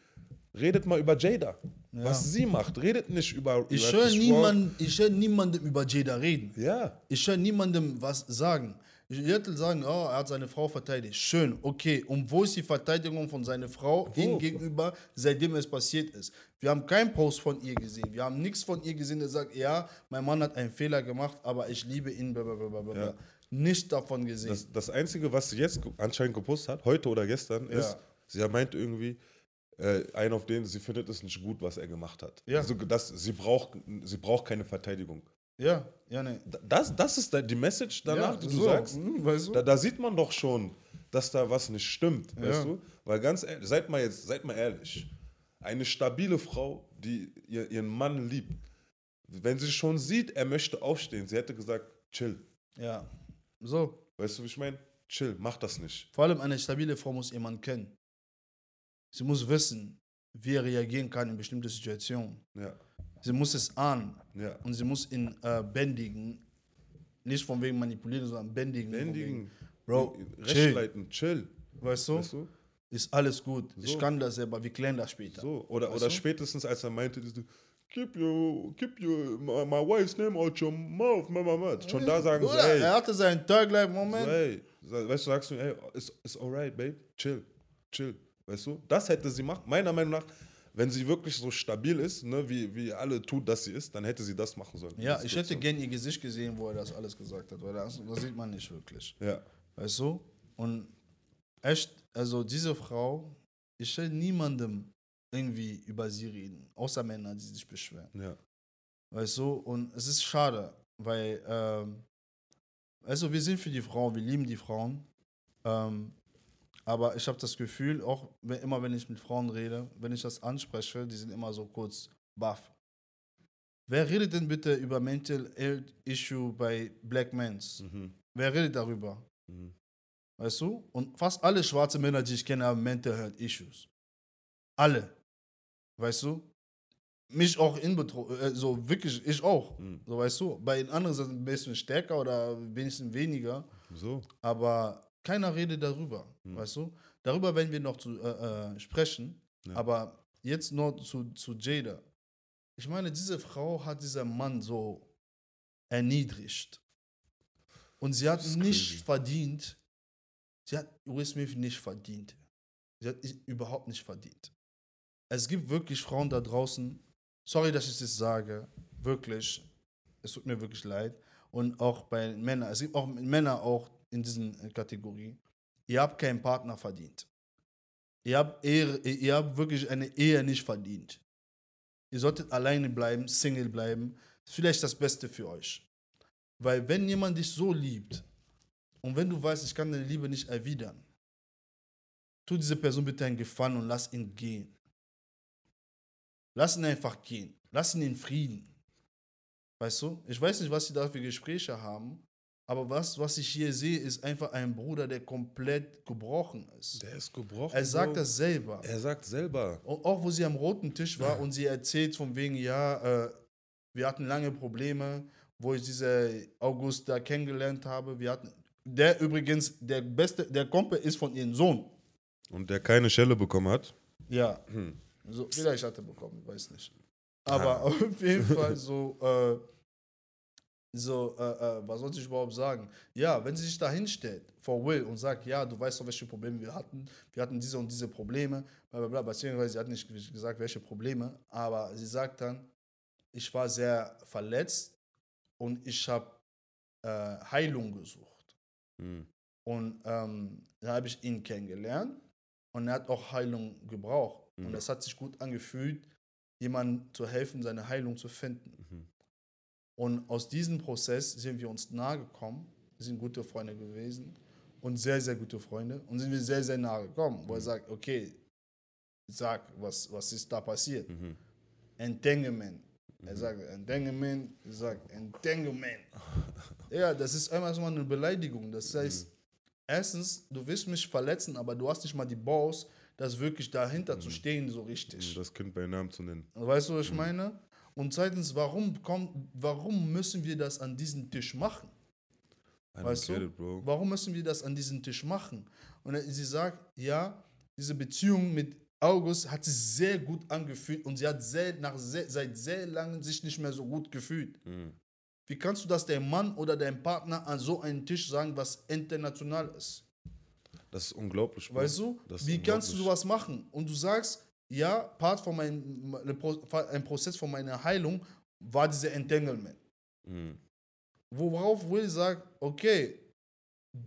Speaker 2: redet mal über Jada. Was sie macht. Redet nicht über.
Speaker 1: Ich höre niemand, hör niemandem über Jada reden.
Speaker 2: Ja.
Speaker 1: Ich höre niemandem was sagen. Ich werde sagen, oh, er hat seine Frau verteidigt. Schön, okay. Und wo ist die Verteidigung von seiner Frau ihm gegenüber, seitdem es passiert ist? Wir haben keinen Post von ihr gesehen. Wir haben nichts von ihr gesehen, der sagt, ja, mein Mann hat einen Fehler gemacht, aber ich liebe ihn. Blablabla.
Speaker 2: Ja.
Speaker 1: Nicht davon gesehen.
Speaker 2: Das, das Einzige, was sie jetzt anscheinend gepostet hat, heute oder gestern, ist,
Speaker 1: Ja.
Speaker 2: sie meint irgendwie, äh, einen auf den, sie findet es nicht gut, was er gemacht hat.
Speaker 1: Ja.
Speaker 2: Also das, sie, braucht, sie braucht keine Verteidigung.
Speaker 1: ja, ja, ne.
Speaker 2: Das, das ist die Message danach,
Speaker 1: ja,
Speaker 2: die du
Speaker 1: so,
Speaker 2: sagst.
Speaker 1: hm, weißt du?
Speaker 2: Da, da sieht man doch schon, dass da was nicht stimmt,
Speaker 1: Ja.
Speaker 2: weißt du? Weil ganz ehrlich, seid mal jetzt, seid mal ehrlich. Eine stabile Frau, die ihr, ihren Mann liebt, wenn sie schon sieht, er möchte aufstehen, sie hätte gesagt, chill.
Speaker 1: ja, so.
Speaker 2: Weißt du, wie ich meine? Chill, mach das nicht.
Speaker 1: Vor allem eine stabile Frau muss jemanden kennen. Sie muss wissen, wie er reagieren kann in bestimmten Situationen.
Speaker 2: Ja,
Speaker 1: Sie muss es ahnen
Speaker 2: ja.
Speaker 1: und sie muss ihn äh, bändigen. Nicht von wegen manipulieren, sondern bändigen.
Speaker 2: Bändigen,
Speaker 1: Bro,
Speaker 2: recht
Speaker 1: chill.
Speaker 2: leiten, chill.
Speaker 1: Weißt du?
Speaker 2: Weißt du?
Speaker 1: Ist alles gut. Ich
Speaker 2: So.
Speaker 1: kann das selber. Wir klären das später.
Speaker 2: So, oder,
Speaker 1: Weißt
Speaker 2: oder
Speaker 1: du?
Speaker 2: spätestens als er meinte, diese, keep your, keep your, my, my wife's name out your mouth, my, my, my. Schon da sagen sie, ey,
Speaker 1: er hatte seinen Tag-Life-Moment.
Speaker 2: So, ey, weißt du, sagst du, ey, ist, ist alright, babe, chill, chill, weißt du? Das hätte sie machen, meiner Meinung nach, wenn sie wirklich so stabil ist, ne, wie, wie alle tut, dass sie ist, dann hätte sie das machen sollen.
Speaker 1: Ja, ich hätte
Speaker 2: so.
Speaker 1: gern ihr Gesicht gesehen, wo er das alles gesagt hat, weil das, das sieht man nicht wirklich.
Speaker 2: Ja,
Speaker 1: Weißt du? Und echt, also diese Frau, ich will niemandem irgendwie über sie reden, außer Männer, die sich beschweren.
Speaker 2: ja,
Speaker 1: Weißt du? Und es ist schade, weil, ähm, also wir sind für die Frauen, wir lieben die Frauen. Ähm, aber ich habe das Gefühl, auch wenn, immer wenn ich mit Frauen rede, wenn ich das anspreche, die sind immer so kurz baff. Wer redet denn bitte über Mental Health Issue bei Black Mans?
Speaker 2: mhm.
Speaker 1: Wer redet darüber?
Speaker 2: Mhm.
Speaker 1: Weißt du? Und fast alle schwarze Männer, die ich kenne, haben Mental Health Issues. Alle. Weißt du? Mich auch inbetroffen, äh, so wirklich, ich auch.
Speaker 2: Mhm.
Speaker 1: So weißt du? Bei den anderen sind ein bisschen stärker oder ein bisschen weniger,
Speaker 2: so,
Speaker 1: aber keiner redet darüber.
Speaker 2: Mhm.
Speaker 1: Weißt du? Darüber werden wir noch zu, äh, äh, sprechen,
Speaker 2: Ja.
Speaker 1: aber jetzt nur zu, zu Jada. Ich meine, diese Frau hat dieser Mann so erniedrigt. Und sie hat nicht
Speaker 2: crazy.
Speaker 1: verdient, sie hat Will Smith nicht verdient. Sie hat überhaupt nicht verdient. Es gibt wirklich Frauen da draußen, sorry, dass ich das sage, wirklich, es tut mir wirklich leid. Und auch bei Männern, es gibt auch Männer auch in diesen äh, Kategorien. Ihr habt keinen Partner verdient. Ihr habt, Ehre, ihr habt wirklich eine Ehe nicht verdient. Ihr solltet alleine bleiben, Single bleiben. Vielleicht das Beste für euch. Weil wenn jemand dich so liebt und wenn du weißt, ich kann deine Liebe nicht erwidern, tu diese Person bitte einen Gefallen und lass ihn gehen. Lass ihn einfach gehen. Lass ihn in Frieden. Weißt du? Ich weiß nicht, was sie da für Gespräche haben, aber was, was ich hier sehe, ist einfach ein Bruder, der komplett gebrochen ist.
Speaker 2: der ist gebrochen.
Speaker 1: Er sagt
Speaker 2: Bro.
Speaker 1: das selber.
Speaker 2: Er sagt selber.
Speaker 1: Und auch wo sie am roten Tisch war und sie erzählt von wegen, ja, äh, wir hatten lange Probleme, wo ich diese August da kennengelernt habe. Wir hatten, der übrigens, der beste, der Kumpel ist von ihrem Sohn.
Speaker 2: Und der keine Schelle bekommen hat.
Speaker 1: Ja.
Speaker 2: Hm.
Speaker 1: So, vielleicht hat er bekommen, weiß nicht. Aber [laughs] auf jeden Fall so, äh, so, äh, äh, was soll ich überhaupt sagen? Ja, wenn sie sich da hinstellt vor Will und sagt, ja, du weißt doch, welche Probleme wir hatten, wir hatten diese und diese Probleme, bla bla bla, beziehungsweise sie hat nicht gesagt, welche Probleme, aber sie sagt dann, ich war sehr verletzt und ich habe äh, Heilung gesucht.
Speaker 2: Hm.
Speaker 1: Und ähm, da habe ich ihn kennengelernt und er hat auch Heilung gebraucht.
Speaker 2: Mhm.
Speaker 1: Und das hat sich gut angefühlt, jemandem zu helfen, seine Heilung zu finden.
Speaker 2: Mhm.
Speaker 1: Und aus diesem Prozess sind wir uns nahe gekommen, sind gute Freunde gewesen und sehr, sehr gute Freunde und sind wir sehr, sehr nahe gekommen, wo er sagt, okay, sag, was, was ist da passiert?
Speaker 2: Mhm.
Speaker 1: Entanglement. Er sagt Entanglement, ich sag Entanglement. ja, das ist einmal so eine Beleidigung. Das heißt, erstens, du willst mich verletzen, aber du hast nicht mal die Balls, das wirklich dahinter zu stehen, so richtig.
Speaker 2: Das Kind bei Namen zu nennen.
Speaker 1: Weißt du, was ich meine? Und zweitens, warum, kommt, warum müssen wir das an diesem Tisch machen?
Speaker 2: I
Speaker 1: Weißt du?
Speaker 2: it.
Speaker 1: Warum müssen wir das an diesem Tisch machen? Und sie sagt, ja, diese Beziehung mit August hat sich sehr gut angefühlt und sie hat sehr, nach sehr, seit sehr langem sich nicht mehr so gut gefühlt.
Speaker 2: Mhm.
Speaker 1: Wie kannst du das deinem Mann oder deinem Partner an so einen Tisch sagen, was international ist?
Speaker 2: Das ist unglaublich.
Speaker 1: Weißt du? Wie kannst du sowas machen? Und du sagst, ja, Part von meinem, ein Prozess von meiner Heilung war dieser Entanglement.
Speaker 2: Mhm.
Speaker 1: Worauf Will sagt, okay,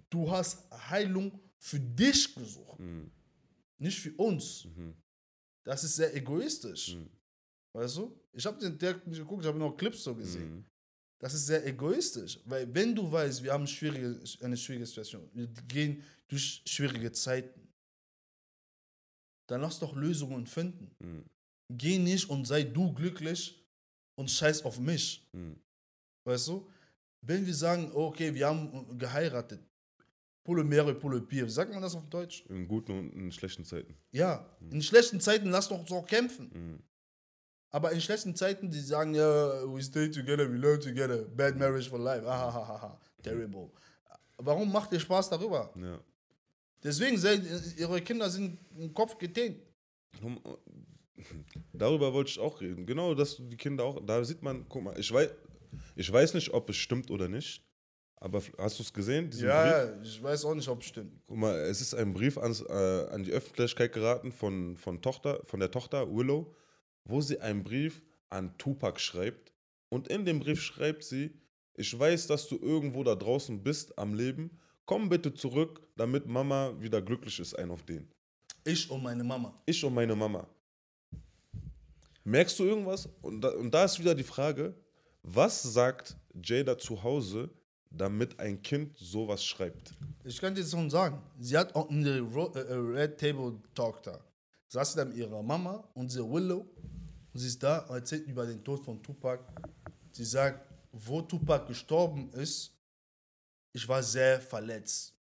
Speaker 1: du hast Heilung für dich gesucht,
Speaker 2: Mhm.
Speaker 1: nicht für uns.
Speaker 2: Mhm.
Speaker 1: Das ist sehr egoistisch.
Speaker 2: Mhm.
Speaker 1: Weißt du? Ich habe den Dirk nicht geguckt, ich habe nur Clips so gesehen.
Speaker 2: Mhm.
Speaker 1: Das ist sehr egoistisch, weil wenn du weißt, wir haben schwierige, eine schwierige Situation, wir gehen durch schwierige Zeiten, dann lass doch Lösungen finden.
Speaker 2: Mhm.
Speaker 1: Geh nicht und sei du glücklich und scheiß auf mich.
Speaker 2: Mhm.
Speaker 1: Weißt du? Wenn wir sagen, okay, wir haben geheiratet, pour le meilleur et pour le pire, wie sagt man das auf Deutsch?
Speaker 2: In guten und in schlechten Zeiten.
Speaker 1: Ja, in schlechten Zeiten lass doch so kämpfen.
Speaker 2: Mhm.
Speaker 1: Aber in schlechten Zeiten, die sagen, ja, we stay together, we learn together, bad marriage for life, ahahaha, terrible. Warum macht ihr Spaß darüber?
Speaker 2: Ja.
Speaker 1: Deswegen, ihre Kinder sind im Kopf getänt.
Speaker 2: Um- Darüber wollte ich auch reden. Genau, dass du die Kinder auch. Da sieht man, guck mal, ich weiß, ich weiß nicht, ob es stimmt oder nicht. Aber hast du es gesehen? Brief?
Speaker 1: Ja, ja, ich weiß auch nicht, ob es stimmt.
Speaker 2: Guck mal, es ist ein Brief ans, äh, an die Öffentlichkeit geraten von, von, Tochter, von der Tochter Willow, wo sie einen Brief an Tupac schreibt. Und in dem Brief schreibt sie: Ich weiß, dass du irgendwo da draußen bist am Leben. Komm bitte zurück, damit Mama wieder glücklich ist, ein auf den.
Speaker 1: Ich und meine Mama.
Speaker 2: Ich und meine Mama. Merkst du irgendwas? Und da, und da ist wieder die Frage: Was sagt Jada zu Hause, damit ein Kind sowas schreibt?
Speaker 1: Ich kann dir schon sagen. Sie hat auch in der äh, äh, Red Table Talk da. Saß sie da mit ihrer Mama und sie Willow. Und sie ist da und erzählt über den Tod von Tupac. Sie sagt, wo Tupac gestorben ist, ich war sehr verletzt.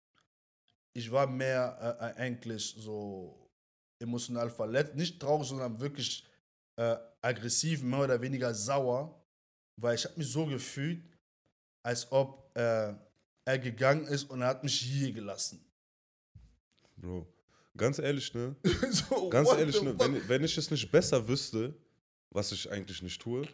Speaker 1: Ich war mehr äh, äh, eigentlich so emotional verletzt. Nicht traurig, sondern wirklich äh, aggressiv, mehr oder weniger sauer. Weil ich habe mich so gefühlt, als ob äh, er gegangen ist und er hat mich hier gelassen.
Speaker 2: Bro, ganz ehrlich, ne? [laughs]
Speaker 1: so,
Speaker 2: Ganz ehrlich, ne? Wenn, wenn ich es nicht besser wüsste, was ich eigentlich nicht tue,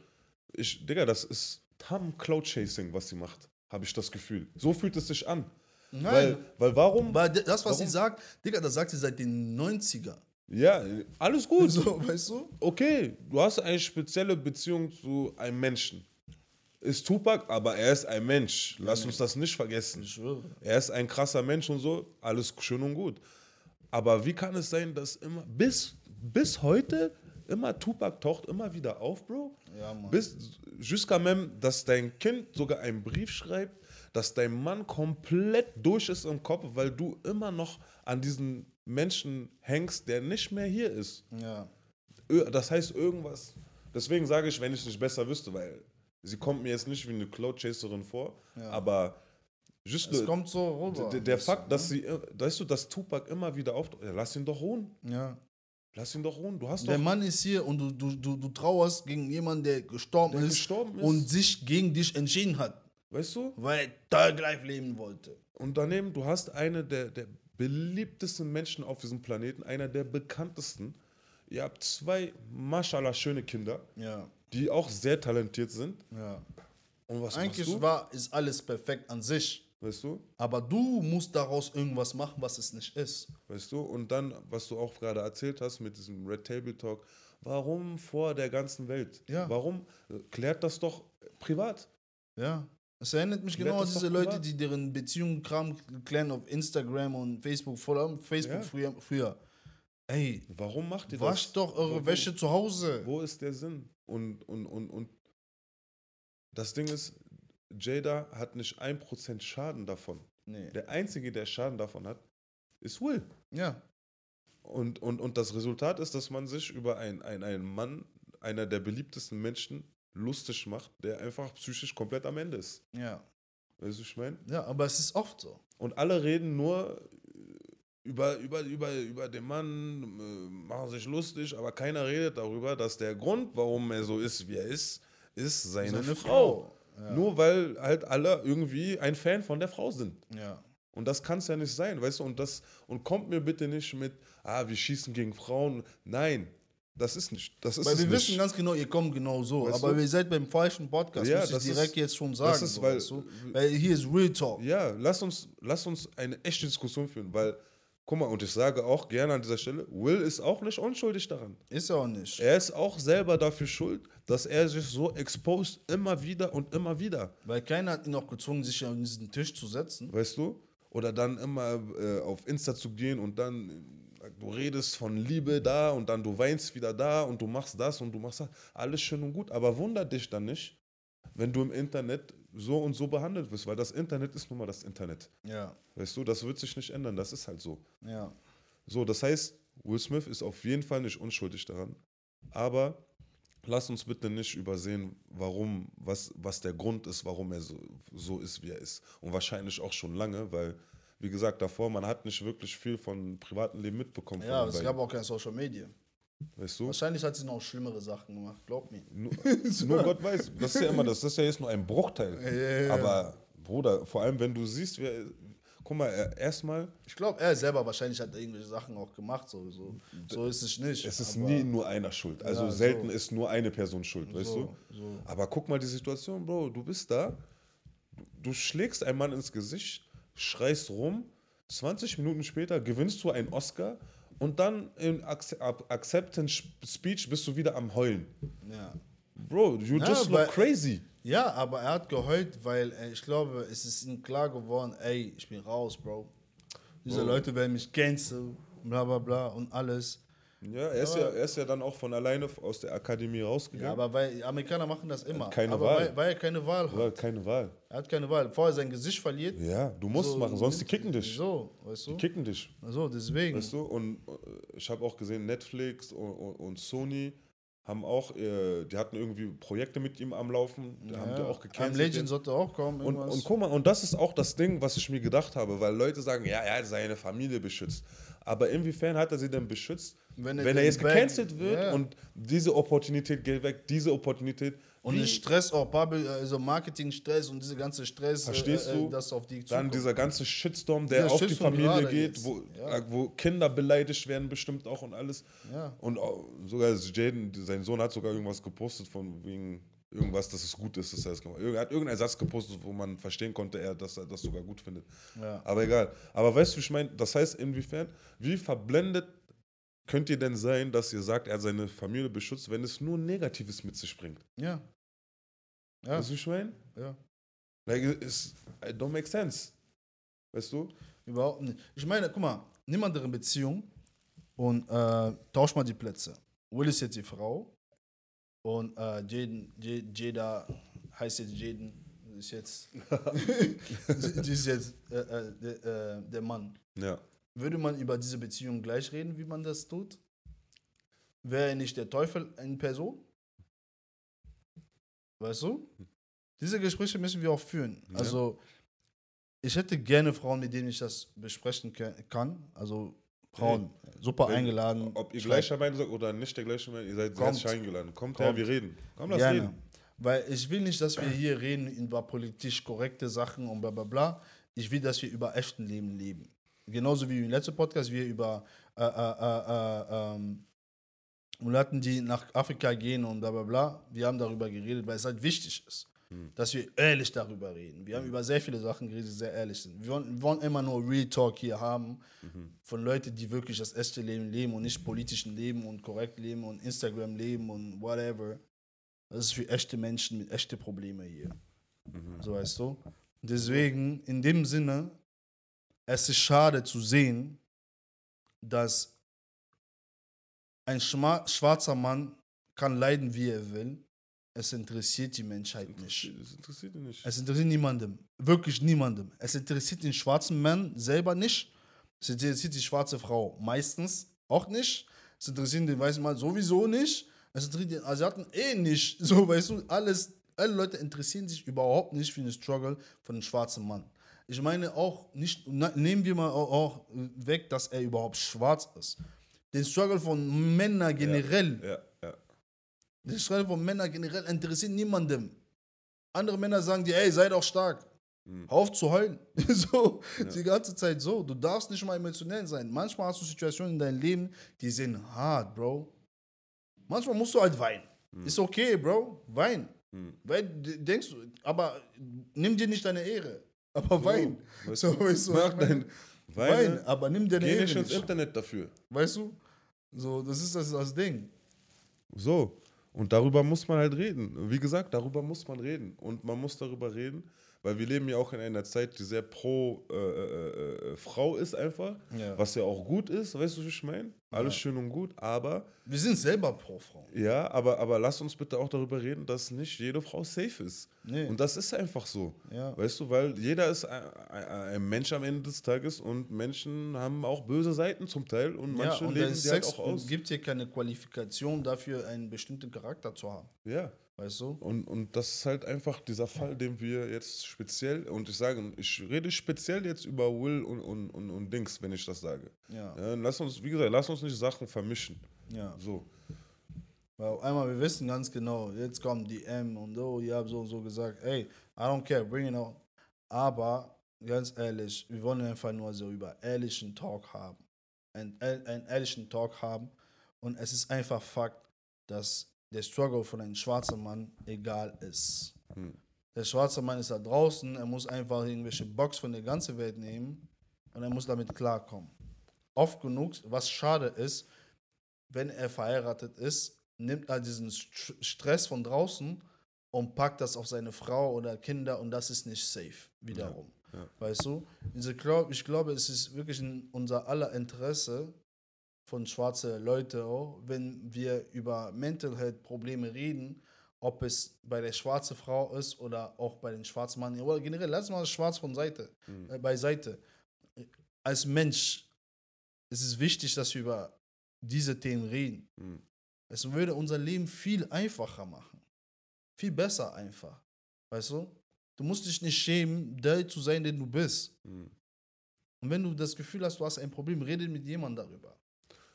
Speaker 2: ich, Digga, das ist tam Cloud Chasing, was sie macht, habe ich das Gefühl. So fühlt es sich an.
Speaker 1: Nein,
Speaker 2: Weil, weil warum?
Speaker 1: weil das, was
Speaker 2: Warum?
Speaker 1: sie sagt, Digga, das sagt sie seit den 90er.
Speaker 2: Ja, alles gut.
Speaker 1: So, weißt du?
Speaker 2: Okay, du hast eine spezielle Beziehung zu einem Menschen. Ist Tupac, aber er ist ein Mensch. Lass uns das nicht vergessen.
Speaker 1: Ich schwöre.
Speaker 2: Er ist ein krasser Mensch und so, alles schön und gut. Aber wie kann es sein, dass immer, bis, bis heute, immer Tupac taucht immer wieder auf, Bro?
Speaker 1: Ja, Mann.
Speaker 2: Bis, jusqu'à même, dass dein Kind sogar einen Brief schreibt, dass dein Mann komplett durch ist im Kopf, weil du immer noch an diesen Menschen hängst, der nicht mehr hier ist.
Speaker 1: Ja.
Speaker 2: Das heißt irgendwas. Deswegen sage ich, wenn ich nicht besser wüsste, weil sie kommt mir jetzt nicht wie eine Cloud Chaserin vor,
Speaker 1: Ja.
Speaker 2: aber just
Speaker 1: Es kommt so rüber.
Speaker 2: der, der Fakt, dass
Speaker 1: ne?
Speaker 2: sie, äh, weißt du, dass Tupac immer wieder auftaucht, ja, lass ihn doch ruhen.
Speaker 1: Ja.
Speaker 2: Lass ihn doch ruhen. Du hast
Speaker 1: Der
Speaker 2: doch.
Speaker 1: Mann ist hier und du, du, du, du trauerst gegen jemanden, der gestorben,
Speaker 2: Der
Speaker 1: ist,
Speaker 2: gestorben ist.
Speaker 1: und sich gegen dich entschieden hat,
Speaker 2: Weißt du?
Speaker 1: weil er Life leben wollte.
Speaker 2: Und daneben, du hast eine der, der beliebtesten Menschen auf diesem Planeten, einer der bekanntesten. Ihr habt zwei, mashallah, schöne Kinder,
Speaker 1: Ja.
Speaker 2: die auch sehr talentiert sind.
Speaker 1: ja.
Speaker 2: Und was
Speaker 1: Eigentlich
Speaker 2: machst du?
Speaker 1: war, ist alles perfekt an sich.
Speaker 2: Weißt du?
Speaker 1: Aber du musst daraus irgendwas machen, was es nicht ist.
Speaker 2: Weißt du? Und dann, was du auch gerade erzählt hast mit diesem Red Table Talk, warum vor der ganzen Welt?
Speaker 1: Ja.
Speaker 2: Warum? Klärt das doch privat.
Speaker 1: Ja. Es erinnert mich
Speaker 2: Klärt
Speaker 1: genau an diese Leute,
Speaker 2: privat.
Speaker 1: die deren Beziehungen Kram klären auf Instagram und Facebook, vor allem Facebook
Speaker 2: Ja.
Speaker 1: früher, früher. Ey,
Speaker 2: Warum macht ihr
Speaker 1: wascht
Speaker 2: das?
Speaker 1: doch eure
Speaker 2: Warum?
Speaker 1: Wäsche zu Hause.
Speaker 2: Wo ist der Sinn? Und, und, und, und das Ding ist, Jada hat nicht ein Prozent Schaden davon.
Speaker 1: Nee.
Speaker 2: Der Einzige, der Schaden davon hat, ist Will.
Speaker 1: Ja.
Speaker 2: Und, und, und das Resultat ist, dass man sich über ein, ein, einen Mann, einer der beliebtesten Menschen, lustig macht, der einfach psychisch komplett am Ende ist.
Speaker 1: Ja.
Speaker 2: Weißt du, was ich meine?
Speaker 1: Ja, aber es ist oft so.
Speaker 2: Und alle reden nur über, über, über, über den Mann, äh, machen sich lustig, aber keiner redet darüber, dass der Grund, warum er so ist, wie er ist, ist seine, Frau.
Speaker 1: Ja.
Speaker 2: Nur weil halt alle irgendwie ein Fan von der Frau sind.
Speaker 1: ja.
Speaker 2: Und das kann es ja nicht sein, weißt du? Und das und kommt mir bitte nicht mit, ah, wir schießen gegen Frauen. Nein, das ist nicht. Das ist
Speaker 1: Weil wir
Speaker 2: nicht.
Speaker 1: wissen ganz genau, ihr kommt genau so.
Speaker 2: Weißt
Speaker 1: aber
Speaker 2: du?
Speaker 1: ihr seid beim falschen Podcast,
Speaker 2: Ja,
Speaker 1: muss ich
Speaker 2: das
Speaker 1: direkt
Speaker 2: ist-
Speaker 1: jetzt schon sagen.
Speaker 2: ist,
Speaker 1: so,
Speaker 2: weil-
Speaker 1: weißt du? weil hier ist Real Talk.
Speaker 2: Ja, lass uns, lass uns eine echte Diskussion führen, weil, guck mal, und ich sage auch gerne an dieser Stelle, Will ist auch nicht unschuldig daran.
Speaker 1: Ist er auch nicht.
Speaker 2: Er ist auch selber dafür schuld, dass er sich so exposed immer wieder und immer wieder,
Speaker 1: Weil keiner hat ihn auch gezwungen, sich an diesen Tisch zu setzen.
Speaker 2: weißt du? Oder dann immer äh, auf Insta zu gehen und dann, äh, du redest von Liebe da und dann du weinst wieder da und du machst das und du machst das. Alles schön und gut, aber wunder dich dann nicht, wenn du im Internet so und so behandelt wirst, weil das Internet ist nun mal das Internet.
Speaker 1: Ja,
Speaker 2: Weißt du, das wird sich nicht ändern, das ist halt so.
Speaker 1: ja.
Speaker 2: So, das heißt, Will Smith ist auf jeden Fall nicht unschuldig daran. Aber lass uns bitte nicht übersehen, warum, was, was der Grund ist, warum er so, so ist, wie er ist. Und wahrscheinlich auch schon lange, weil, wie gesagt, davor, man hat nicht wirklich viel von privatem Leben mitbekommen.
Speaker 1: Ja, es gab auch kein Social Media.
Speaker 2: Weißt du?
Speaker 1: Wahrscheinlich hat sie noch schlimmere Sachen gemacht, glaub mir.
Speaker 2: Nur, [laughs] nur Gott weiß. Das ist ja immer das. Das ist ja jetzt nur ein Bruchteil.
Speaker 1: ja.
Speaker 2: Aber, Bruder, vor allem, wenn du siehst, wer. Guck mal, er- erstmal,
Speaker 1: Ich glaube, er selber wahrscheinlich hat irgendwelche Sachen auch gemacht, sowieso. So ist es nicht.
Speaker 2: es ist nie nur einer schuld. Also
Speaker 1: Ja, so.
Speaker 2: selten ist nur eine Person schuld, weißt
Speaker 1: so,
Speaker 2: du?
Speaker 1: so.
Speaker 2: Aber guck mal die Situation, Bro. Du bist da, du, du schlägst einen Mann ins Gesicht, schreist rum, 20 Minuten später gewinnst du einen Oscar und dann im Acceptance Speech bist du wieder am Heulen.
Speaker 1: Ja.
Speaker 2: Bro, you
Speaker 1: Ja,
Speaker 2: just look crazy.
Speaker 1: ja, aber er hat geheult, weil äh, ich glaube, es ist ihm klar geworden, ey, ich bin raus, Bro. Diese
Speaker 2: Bro.
Speaker 1: Leute werden mich cancel, bla bla bla und alles.
Speaker 2: Ja, er ist ja, er ist ja dann auch von alleine aus der Akademie
Speaker 1: Ja,
Speaker 2: rausgegangen.
Speaker 1: aber weil Amerikaner machen das immer.
Speaker 2: keine
Speaker 1: aber
Speaker 2: Wahl.
Speaker 1: Weil, weil er keine Wahl hat.
Speaker 2: Oder keine Wahl.
Speaker 1: Er hat keine Wahl. Bevor er sein Gesicht verliert.
Speaker 2: Ja, du musst
Speaker 1: so
Speaker 2: machen, sonst die kicken dich.
Speaker 1: So, weißt du?
Speaker 2: Die kicken dich.
Speaker 1: So, deswegen.
Speaker 2: Weißt du? Und äh, ich habe auch gesehen, Netflix und, und, und Sony haben auch, äh, die hatten irgendwie Projekte mit ihm am Laufen, die haben die auch gecancelt.
Speaker 1: Legend
Speaker 2: jetzt.
Speaker 1: sollte auch kommen.
Speaker 2: Und, und guck mal, und das ist auch das Ding, was ich mir gedacht habe, weil Leute sagen, ja, er hat seine Familie beschützt. Aber inwiefern hat er sie denn beschützt,
Speaker 1: Wenn
Speaker 2: wenn
Speaker 1: er
Speaker 2: er,
Speaker 1: den
Speaker 2: jetzt gecancelt wird
Speaker 1: Ja.
Speaker 2: und diese Opportunität geht weg, diese Opportunität.
Speaker 1: Und den Stress auch, also Marketing-Stress und diese ganze Stress,
Speaker 2: Verstehst
Speaker 1: äh,
Speaker 2: du?
Speaker 1: äh, das auf die
Speaker 2: Dann
Speaker 1: zukommt.
Speaker 2: dieser ganze Shitstorm, der
Speaker 1: Dieser
Speaker 2: auf die
Speaker 1: Shitstorm
Speaker 2: Familie
Speaker 1: gerade
Speaker 2: geht, wo,
Speaker 1: ja.
Speaker 2: äh, wo Kinder beleidigt werden, bestimmt auch und alles.
Speaker 1: Ja.
Speaker 2: Und sogar Jaden, sein Sohn hat sogar irgendwas gepostet von wegen irgendwas, dass es gut ist, dass er das gemacht hat. Er hat irgendeinen Satz gepostet, wo man verstehen konnte, er, dass er das sogar gut findet.
Speaker 1: Ja.
Speaker 2: Aber egal. Aber weißt du, wie ich meine? Das heißt, inwiefern, wie verblendet könnt ihr denn sein, dass ihr sagt, er hat seine Familie beschützt, wenn es nur Negatives mit sich bringt?
Speaker 1: Ja. Ja.
Speaker 2: Weißt du, ich meine?
Speaker 1: ja.
Speaker 2: Like, it's, it don't make sense. Weißt du?
Speaker 1: Überhaupt nicht. Ich meine, guck mal, nimm mal deren Beziehung und äh, tausch mal die Plätze. Will ist jetzt die Frau und äh, Jaden, J- Jada heißt jetzt Jaden, ist jetzt, [laughs] [laughs] ist jetzt äh, äh, der, äh, der Mann.
Speaker 2: Ja.
Speaker 1: Würde man über diese Beziehung gleich reden, wie man das tut? Wäre nicht der Teufel in Person? Weißt du? Diese Gespräche müssen wir auch führen.
Speaker 2: Ja.
Speaker 1: Also, ich hätte gerne Frauen, mit denen ich das besprechen kann. Also, Frauen, super
Speaker 2: Wenn-
Speaker 1: eingeladen.
Speaker 2: Ob ihr gleicher Meinung seid oder nicht der gleichen Meinung, ihr seid
Speaker 1: Kommt.
Speaker 2: herzlich eingeladen. Kommt,
Speaker 1: Kommt.
Speaker 2: her, wir reden. Komm, lass
Speaker 1: Gerne.
Speaker 2: reden.
Speaker 1: Weil ich will nicht, dass wir hier reden über politisch korrekte Sachen und bla bla bla. Ich will, dass wir über echten Leben leben. Genauso wie im letzten Podcast wir über äh, äh, äh, äh, ähm, Mulatten, die nach Afrika gehen und bla bla bla. Wir haben darüber geredet, weil es halt wichtig ist, dass wir ehrlich darüber reden. Wir haben über sehr viele Sachen geredet, die sehr ehrlich sind. Wir wollen, wir wollen immer nur Real Talk hier haben von Leuten, die wirklich das echte Leben leben und nicht politischen Leben und korrekt leben und Instagram leben und whatever. Das ist für echte Menschen mit echten Problemen hier. So weißt du. Deswegen, in dem Sinne, es ist schade zu sehen, dass ein schwarzer Mann kann leiden, wie er will. Es interessiert die Menschheit nicht.
Speaker 2: Das interessiert ihn nicht.
Speaker 1: Es interessiert niemandem. Wirklich niemandem. Es interessiert den schwarzen Mann selber nicht. Es interessiert die schwarze Frau meistens auch nicht. Es interessiert den weißen Mann sowieso nicht. Es interessiert den Asiaten eh nicht. [laughs] So, weißt du, alles, alle Leute interessieren sich überhaupt nicht für den Struggle von dem schwarzen Mann. Ich meine auch nicht, nehmen wir mal auch, auch weg, dass er überhaupt schwarz ist. Den Struggle von Männern generell
Speaker 2: Ja, ja.
Speaker 1: Der Streit von Männern generell interessiert niemandem. Andere Männer sagen dir, ey, sei doch stark.
Speaker 2: Mhm.
Speaker 1: Hör auf zu heulen. [laughs] so, die ganze Zeit so. Du darfst nicht mal emotionell sein. Manchmal hast du Situationen in deinem Leben, die sind hart, Bro. Manchmal musst du halt weinen. Ist okay, Bro. Wein.
Speaker 2: Mhm.
Speaker 1: Weil, denkst du, aber nimm dir nicht deine Ehre. Aber wein.
Speaker 2: Weißt
Speaker 1: So,
Speaker 2: du,
Speaker 1: weißt du,
Speaker 2: mach dein
Speaker 1: Wein, aber nimm deine
Speaker 2: geh
Speaker 1: Ehre
Speaker 2: nicht ins. Internet dafür.
Speaker 1: Weißt du? So, das ist das, das Ding.
Speaker 2: So. Und darüber muss man halt reden. Wie gesagt, darüber muss man reden. Und man muss darüber reden, weil wir leben ja auch in einer Zeit, die sehr pro äh, äh, äh, Frau ist einfach.
Speaker 1: Ja.
Speaker 2: Was ja auch gut ist, weißt du, wie ich meine? Alles schön und gut, aber
Speaker 1: Wir sind selber pro Frau.
Speaker 2: ja, aber, aber lass uns bitte auch darüber reden, dass nicht jede Frau safe ist.
Speaker 1: Nee.
Speaker 2: Und das ist einfach so.
Speaker 1: Ja.
Speaker 2: Weißt du, weil jeder ist ein, ein, Mensch am Ende des Tages und Menschen haben auch böse Seiten zum Teil und manche
Speaker 1: ja, und
Speaker 2: leben sie halt auch aus.
Speaker 1: gibt dir keine Qualifikation dafür, einen bestimmten Charakter zu haben.
Speaker 2: Ja.
Speaker 1: Weißt du?
Speaker 2: Und, und das ist halt einfach dieser Fall, den wir jetzt speziell, und ich sage, ich rede speziell jetzt über Will und, und, und, und Dings, wenn ich das sage.
Speaker 1: Ja.
Speaker 2: Ja, lass uns, wie gesagt, lass uns nicht Sachen vermischen.
Speaker 1: ja.
Speaker 2: So.
Speaker 1: Weil einmal, wir wissen ganz genau, jetzt kommt die M und oh, ihr habt so und so gesagt, ey, I don't care, bring it on. Aber ganz ehrlich, wir wollen einfach nur so über ehrlichen Talk haben. Einen, einen ehrlichen Talk haben. Und es ist einfach Fakt, dass der Struggle von einem schwarzen Mann egal ist.
Speaker 2: Hm.
Speaker 1: Der schwarze Mann ist da draußen, er muss einfach irgendwelche Box von der ganzen Welt nehmen und er muss damit klarkommen. Oft genug, was schade ist, wenn er verheiratet ist, nimmt er diesen St Stress von draußen und packt das auf seine Frau oder Kinder und das ist nicht safe, wiederum.
Speaker 2: ja.
Speaker 1: Weißt du? Diese glaub, ich glaube, es ist wirklich in unser aller Interesse von schwarzen Leuten auch, wenn wir über Mental Health Probleme reden, ob es bei der schwarzen Frau ist oder auch bei den schwarzen Mann oder generell, lass mal das Schwarz von Seite,
Speaker 2: Mhm.
Speaker 1: äh, beiseite. Als Mensch ist es wichtig, dass wir über diese Themen reden.
Speaker 2: Mhm.
Speaker 1: Es würde unser Leben viel einfacher machen. Viel besser einfach. Weißt du? Du musst dich nicht schämen, der zu sein, den du bist.
Speaker 2: Mhm.
Speaker 1: Und wenn du das Gefühl hast, du hast ein Problem, rede mit jemandem darüber.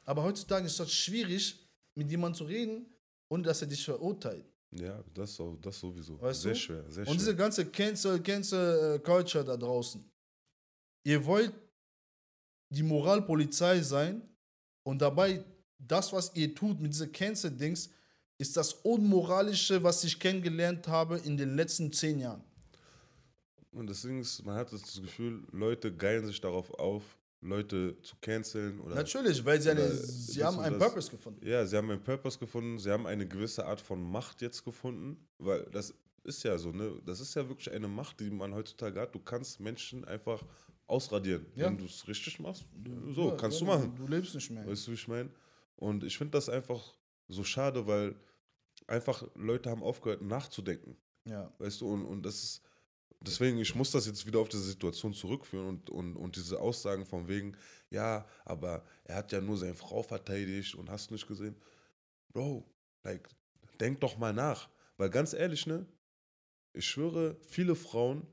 Speaker 1: Aber heutzutage ist es schwierig, mit jemandem zu reden, ohne dass er dich verurteilt.
Speaker 2: Ja, das, das sowieso.
Speaker 1: Weißt
Speaker 2: sehr
Speaker 1: du?
Speaker 2: schwer, sehr
Speaker 1: Und diese
Speaker 2: schwer.
Speaker 1: ganze Cancel, Cancel äh, Culture da draußen. Ihr wollt die Moralpolizei sein und dabei das, was ihr tut mit diesen Cancel-Dings, ist das Unmoralische, was ich kennengelernt habe in den letzten zehn Jahren.
Speaker 2: Und deswegen ist, man hat das Gefühl, Leute geilen sich darauf auf, Leute zu canceln oder
Speaker 1: Natürlich, weil sie, eine, sie haben einen
Speaker 2: das.
Speaker 1: Purpose gefunden.
Speaker 2: Ja, sie haben einen Purpose gefunden, sie haben eine gewisse Art von Macht jetzt gefunden, weil das ist ja so, ne? Das ist ja wirklich eine Macht, die man heutzutage hat. Du kannst Menschen einfach ausradieren,
Speaker 1: Ja.
Speaker 2: wenn du es richtig machst. So,
Speaker 1: Ja,
Speaker 2: kannst
Speaker 1: ja,
Speaker 2: du machen.
Speaker 1: Du lebst nicht mehr.
Speaker 2: Weißt du, wie ich meine? Und ich finde das einfach so schade, weil einfach Leute haben aufgehört nachzudenken.
Speaker 1: Ja.
Speaker 2: Weißt du, und, und das ist, deswegen, ich muss das jetzt wieder auf diese Situation zurückführen und, und, und diese Aussagen von wegen, ja, aber er hat ja nur seine Frau verteidigt und hast nicht gesehen. Bro, like, denk doch mal nach. Weil ganz ehrlich, ne, ich schwöre, viele Frauen,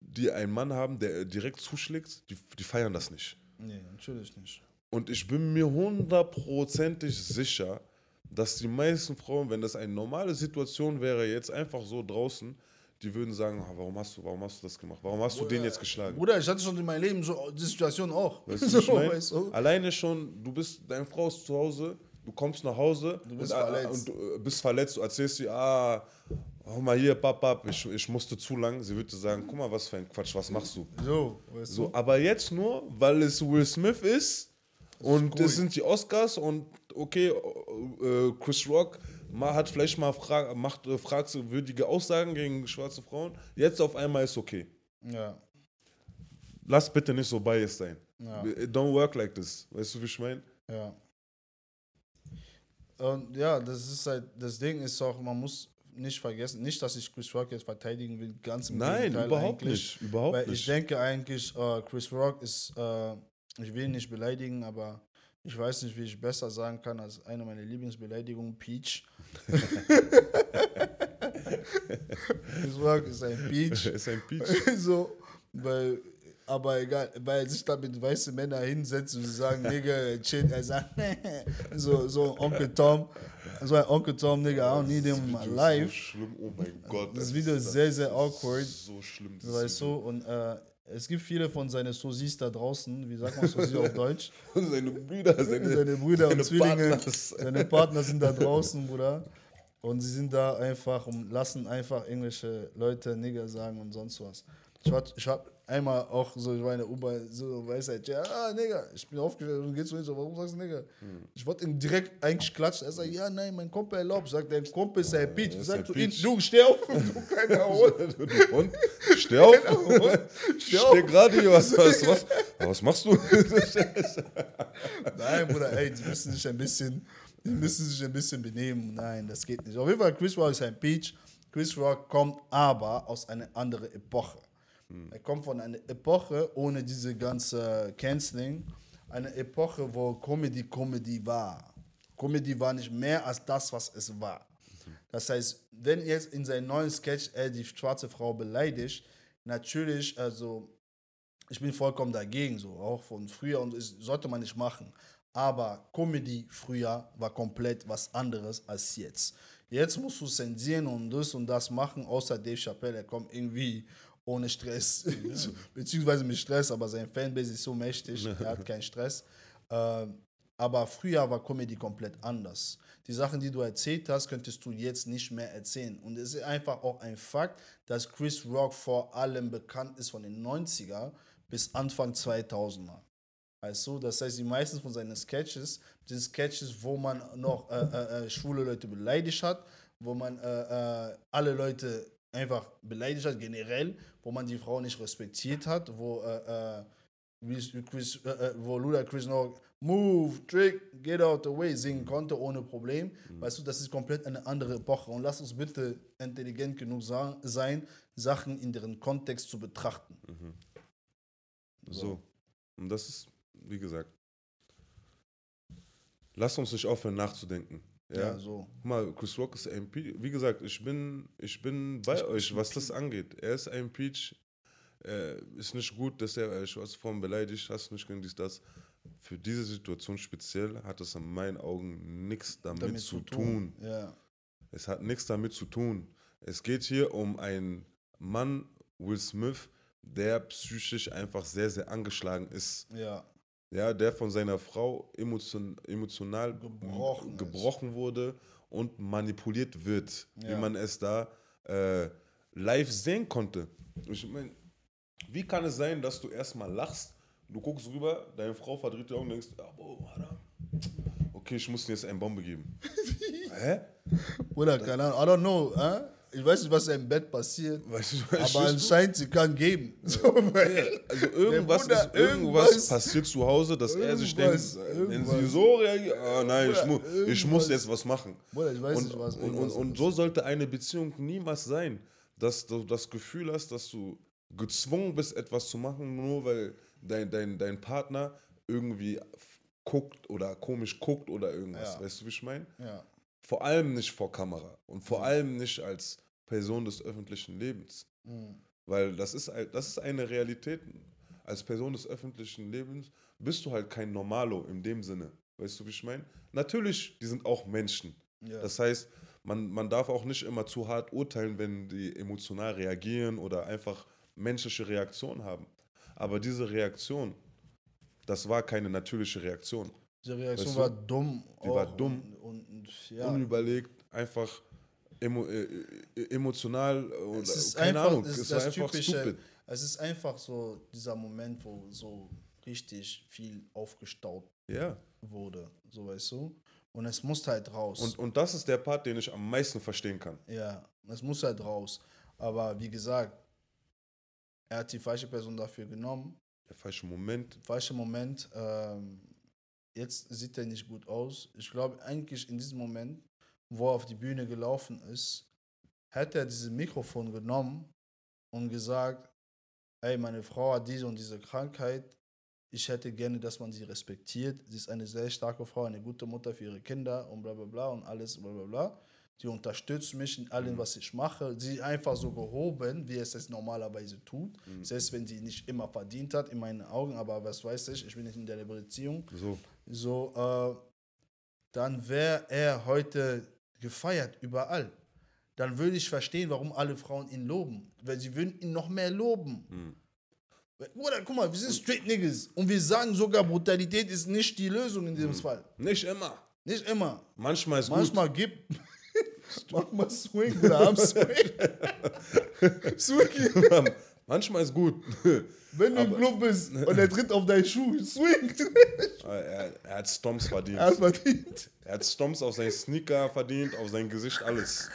Speaker 2: die einen Mann haben, der direkt zuschlägt, die, die feiern das nicht.
Speaker 1: Nee, natürlich nicht.
Speaker 2: Und ich bin mir hundertprozentig sicher, dass die meisten Frauen, wenn das eine normale Situation wäre, jetzt einfach so draußen, die würden sagen, "Ah, warum hast du, warum hast du das gemacht? Warum hast du den jetzt geschlagen?
Speaker 1: Bruder, ich hatte schon in meinem Leben so die Situation auch.
Speaker 2: Weißt du, [laughs]
Speaker 1: so, weißt du?
Speaker 2: Alleine schon, du bist, deine Frau ist zu Hause, du kommst nach Hause
Speaker 1: Du bist
Speaker 2: und,
Speaker 1: verletzt.
Speaker 2: und du äh, bist verletzt, du erzählst dir, ah, hau mal hier, papp, ich, ich musste zu lang. Sie würde sagen, guck mal, was für ein Quatsch, was machst du?
Speaker 1: So, weißt
Speaker 2: So,
Speaker 1: du?
Speaker 2: aber jetzt nur, weil es Will Smith ist und
Speaker 1: cool.
Speaker 2: es sind die Oscars und okay, äh, Chris Rock hat vielleicht mal fra macht äh, fragwürdige Aussagen gegen schwarze Frauen. Jetzt auf einmal ist okay.
Speaker 1: Ja.
Speaker 2: Lass bitte nicht so biased sein.
Speaker 1: Ja.
Speaker 2: It Don't work like this. Weißt du, wie ich meine?
Speaker 1: Ja. Und ja, das ist halt, das Ding ist auch, man muss nicht vergessen, nicht, dass ich Chris Rock jetzt verteidigen will, ganz im
Speaker 2: Nein,
Speaker 1: Gegenteil
Speaker 2: überhaupt
Speaker 1: eigentlich.
Speaker 2: nicht. Überhaupt
Speaker 1: Weil
Speaker 2: nicht.
Speaker 1: ich denke eigentlich, äh, Chris Rock ist, äh, ich will ihn nicht beleidigen, aber ich weiß nicht, wie ich besser sagen kann als eine meiner Lieblingsbeleidigungen, Peach. [laughs] Chris Rock ist ein Peach.
Speaker 2: ist ein Peach. [laughs]
Speaker 1: so, weil, aber egal, weil sich da mit weißen Männern hinsetzt und sie sagen, [laughs] Nigga, chill, er sagt, [laughs] so, so Onkel Tom, so ein Onkel Tom, Nigga, I don't need him in my life.
Speaker 2: So schlimm, oh mein Gott.
Speaker 1: Das Video ist sehr, sehr awkward.
Speaker 2: So schlimm. dieses
Speaker 1: Weißt du, und äh, es gibt viele von seinen Sosis da draußen, wie sagt man Sosis auf [laughs] Deutsch?
Speaker 2: Seine Brüder, seine,
Speaker 1: Seine Brüder
Speaker 2: seine
Speaker 1: und Zwillinge,
Speaker 2: Partners.
Speaker 1: seine Partner sind da draußen, Bruder. Und sie sind da einfach und lassen einfach englische Leute Nigger sagen und sonst was. Ich war, ich hab einmal auch so, ich war in der U-Bahn, so, weißt du, ja, ah, Nigger, ich bin aufgestellt und gehst du hin, so, warum sagst du Nigger?
Speaker 2: Hm.
Speaker 1: Ich wollte ihn direkt eigentlich klatschen. Er sagt, ja, nein, mein Kumpel erlaubt. Ich sag, dein Kumpel ist ein Peach. Ich
Speaker 2: ist
Speaker 1: sag
Speaker 2: ein
Speaker 1: zu ihm, du, steh auf, [laughs] du kleiner Hund.
Speaker 2: Und steh auf. [laughs]
Speaker 1: Steh
Speaker 2: Steh
Speaker 1: auf.
Speaker 2: gerade hier. Was, [laughs] was, was, was machst du?
Speaker 1: Nein, Bruder, ey, die müssen sich ein bisschen, die müssen sich ein bisschen benehmen. Nein, das geht nicht. Auf jeden Fall, Chris Rock ist ein Peach. Chris Rock kommt aber aus einer anderen Epoche. Er kommt von einer Epoche ohne diese ganze Canceling. Eine Epoche, wo Comedy Comedy war. Comedy war nicht mehr als das, was es war. Das heißt, wenn jetzt in seinem neuen Sketch er die schwarze Frau beleidigt, natürlich, also ich bin vollkommen dagegen, so auch von früher und das sollte man nicht machen. Aber Comedy früher war komplett was anderes als jetzt. Jetzt musst du zensieren und das und das machen, außer Dave Chappelle, er kommt irgendwie ohne Stress, [laughs] beziehungsweise mit Stress, aber sein Fanbase ist so mächtig, er hat keinen Stress. Ähm, aber früher war Comedy komplett anders. Die Sachen, die du erzählt hast, könntest du jetzt nicht mehr erzählen. Und es ist einfach auch ein Fakt, dass Chris Rock vor allem bekannt ist von den 90er bis Anfang 2000er. Weißt du, das heißt, die meisten von seinen Sketches sind Sketches, wo man noch äh, äh, äh, schwule Leute beleidigt hat, wo man äh, äh, alle Leute einfach beleidigt hat, generell, wo man die Frau nicht respektiert hat, wo, äh, äh, Chris, äh, äh, wo Luda Chris noch Move, Trick, Get Out the Way singen konnte ohne Problem. Weißt du, das ist komplett eine andere Epoche. Und lass uns bitte intelligent genug sein, Sachen in deren Kontext zu betrachten.
Speaker 2: So. Und das ist, wie gesagt, lass uns nicht aufhören nachzudenken. Ja,
Speaker 1: Ja, so.
Speaker 2: Guck mal, Chris Rock ist ein Peach. Wie gesagt, ich bin, ich bin bei euch, was das angeht. Er ist ein Peach. Äh, ist nicht gut, dass er äh, schwarze Frauen beleidigt, hast nicht gegen dies, das. Für diese Situation speziell hat es in meinen Augen nichts damit, zu tun.
Speaker 1: Ja.
Speaker 2: Es hat nichts damit zu tun. Es geht hier um einen Mann, Will Smith, der psychisch einfach sehr, sehr angeschlagen ist.
Speaker 1: Ja.
Speaker 2: Ja, der von seiner Frau emotion, emotional
Speaker 1: Gebrochen
Speaker 2: gebrochen wurde und manipuliert wird,
Speaker 1: Ja.
Speaker 2: wie man es da äh, live sehen konnte. Ich meine, wie kann es sein, dass du erstmal lachst, du guckst rüber, deine Frau verdreht die Augen und denkst, Alter, okay, ich muss dir jetzt eine Bombe geben. [laughs] Hä?
Speaker 1: Oder keine Ahnung, I don't know. Äh? Ich weiß nicht, was im Bett passiert,
Speaker 2: Weißt du,
Speaker 1: aber
Speaker 2: verstehst du?
Speaker 1: anscheinend sie kann geben. So,
Speaker 2: Also irgendwas,
Speaker 1: Bruder,
Speaker 2: ist, irgendwas,
Speaker 1: irgendwas-
Speaker 2: passiert zu Hause, dass er sich denkt,
Speaker 1: irgendwas,
Speaker 2: wenn sie
Speaker 1: irgendwas.
Speaker 2: so reagiert, ah, nein, ich,
Speaker 1: Bruder,
Speaker 2: mu ich muss
Speaker 1: irgendwas.
Speaker 2: jetzt was machen.
Speaker 1: Bruder, ich weiß
Speaker 2: und,
Speaker 1: nicht, was
Speaker 2: und, und,
Speaker 1: irgendwas
Speaker 2: und so sollte eine Beziehung niemals sein, dass du das Gefühl hast, dass du gezwungen bist, etwas zu machen, nur weil dein, dein, dein Partner irgendwie guckt oder komisch guckt oder irgendwas.
Speaker 1: Ja.
Speaker 2: Weißt du, wie ich meine?
Speaker 1: Ja.
Speaker 2: Vor allem nicht vor Kamera und vor allem nicht als Person des öffentlichen Lebens.
Speaker 1: Mhm.
Speaker 2: Weil das ist, das ist eine Realität. Als Person des öffentlichen Lebens bist du halt kein Normalo in dem Sinne. Weißt du, wie ich meine? Natürlich, die sind auch Menschen.
Speaker 1: Ja.
Speaker 2: Das heißt, man, man darf auch nicht immer zu hart urteilen, wenn die emotional reagieren oder einfach menschliche Reaktionen haben. Aber diese Reaktion, das war keine natürliche Reaktion.
Speaker 1: Die Reaktion
Speaker 2: Weißt du?
Speaker 1: war dumm.
Speaker 2: Die war dumm.
Speaker 1: Und, und, ja.
Speaker 2: Unüberlegt, einfach emo, äh, äh, emotional oder
Speaker 1: Es ist
Speaker 2: keine
Speaker 1: einfach,
Speaker 2: Ahnung.
Speaker 1: es ist
Speaker 2: war
Speaker 1: das
Speaker 2: einfach
Speaker 1: typische,
Speaker 2: stupid.
Speaker 1: es ist einfach so dieser Moment, wo so richtig viel aufgestaut
Speaker 2: Ja.
Speaker 1: wurde, so weißt du. Und es muss halt raus.
Speaker 2: Und, und das ist der Part, den ich am meisten verstehen kann.
Speaker 1: Ja, es muss halt raus. Aber wie gesagt, er hat die falsche Person dafür genommen.
Speaker 2: Der falsche Moment.
Speaker 1: Falscher Moment. Ähm, jetzt sieht er nicht gut aus. Ich glaube eigentlich in diesem Moment, wo er auf die Bühne gelaufen ist, hätte er dieses Mikrofon genommen und gesagt, ey, meine Frau hat diese und diese Krankheit. Ich hätte gerne, dass man sie respektiert. Sie ist eine sehr starke Frau, eine gute Mutter für ihre Kinder und bla bla bla und alles bla bla bla. Die unterstützt mich in allem, was ich mache. Sie einfach so gehoben, wie es es normalerweise tut. Selbst wenn sie nicht immer verdient hat, in meinen Augen, aber was weiß ich, ich bin nicht in der Beziehung.
Speaker 2: So.
Speaker 1: So, äh, dann wäre er heute gefeiert überall. Dann würde ich verstehen, warum alle Frauen ihn loben. Weil sie würden ihn noch mehr loben. Bruder, guck mal, wir sind straight Niggas. Und wir sagen sogar, Brutalität ist nicht die Lösung in diesem Fall.
Speaker 2: Nicht immer.
Speaker 1: Nicht immer.
Speaker 2: Manchmal ist
Speaker 1: Manchmal gib. Mach mal Swing, Bruder, am Swing. [laughs]
Speaker 2: Gut. [laughs] Manchmal ist gut.
Speaker 1: Wenn du im Club bist und er tritt auf deinen Schuh, swing.
Speaker 2: er, er hat Stomps verdient.
Speaker 1: Er hat verdient.
Speaker 2: Er hat Stomps auf seinen Sneaker verdient, auf sein Gesicht, alles.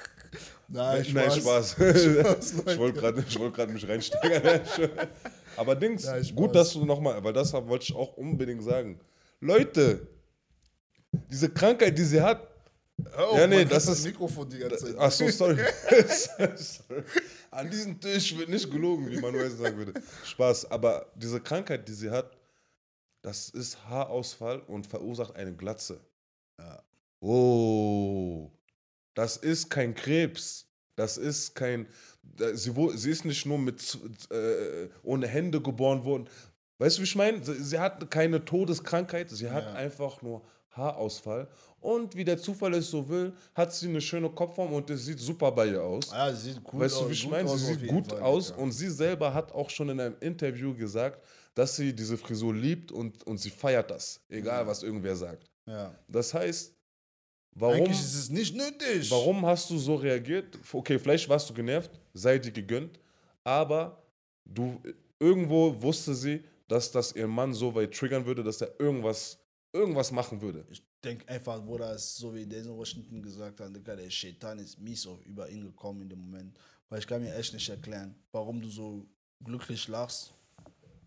Speaker 1: Nein,
Speaker 2: Nein, Spaß.
Speaker 1: Spaß, [laughs]
Speaker 2: ich wollte gerade wollt mich reinsteigern. Aber Dings,
Speaker 1: Spaß.
Speaker 2: gut, dass du nochmal, weil das wollte ich auch unbedingt sagen. Leute, diese Krankheit, die sie hat,
Speaker 1: Oh,
Speaker 2: Ja, nee,
Speaker 1: man
Speaker 2: das ist-
Speaker 1: Mikrofon die ganze Zeit.
Speaker 2: Ach so, [laughs] [laughs] sorry. sorry. An diesem Tisch wird nicht gelogen, wie Manuel sagen würde. Spaß. Aber diese Krankheit, die sie hat, das ist Haarausfall und verursacht eine Glatze. Oh, das ist kein Krebs. Das ist kein. Sie, sie ist nicht nur mit äh, ohne Hände geboren worden. Weißt du, wie ich meine? Sie, sie hat keine Todeskrankheit, sie hat
Speaker 1: Ja.
Speaker 2: einfach nur Haarausfall. Und wie der Zufall es so will, hat sie eine schöne Kopfform und es sieht super bei ihr aus.
Speaker 1: Ja, sie sieht gut
Speaker 2: weißt
Speaker 1: aus.
Speaker 2: du, wie ich meine? Sie sieht gut
Speaker 1: Fall,
Speaker 2: aus
Speaker 1: Digga.
Speaker 2: und sie selber hat auch schon in einem Interview gesagt, dass sie diese Frisur liebt und, und sie feiert das. Egal, was irgendwer sagt.
Speaker 1: Ja.
Speaker 2: Das heißt, warum,
Speaker 1: Eigentlich ist es nicht nötig.
Speaker 2: warum hast du so reagiert? Okay, vielleicht warst du genervt, sei dir gegönnt, aber du irgendwo wusste sie, dass das ihren Mann so weit triggern würde, dass er irgendwas, irgendwas machen würde.
Speaker 1: Ich denke einfach, wo das, so wie Denzel Washington gesagt hat, Digga, der Shaitan ist mies auf, über ihn gekommen in dem Moment. Weil ich kann mir echt nicht erklären, warum du so glücklich lachst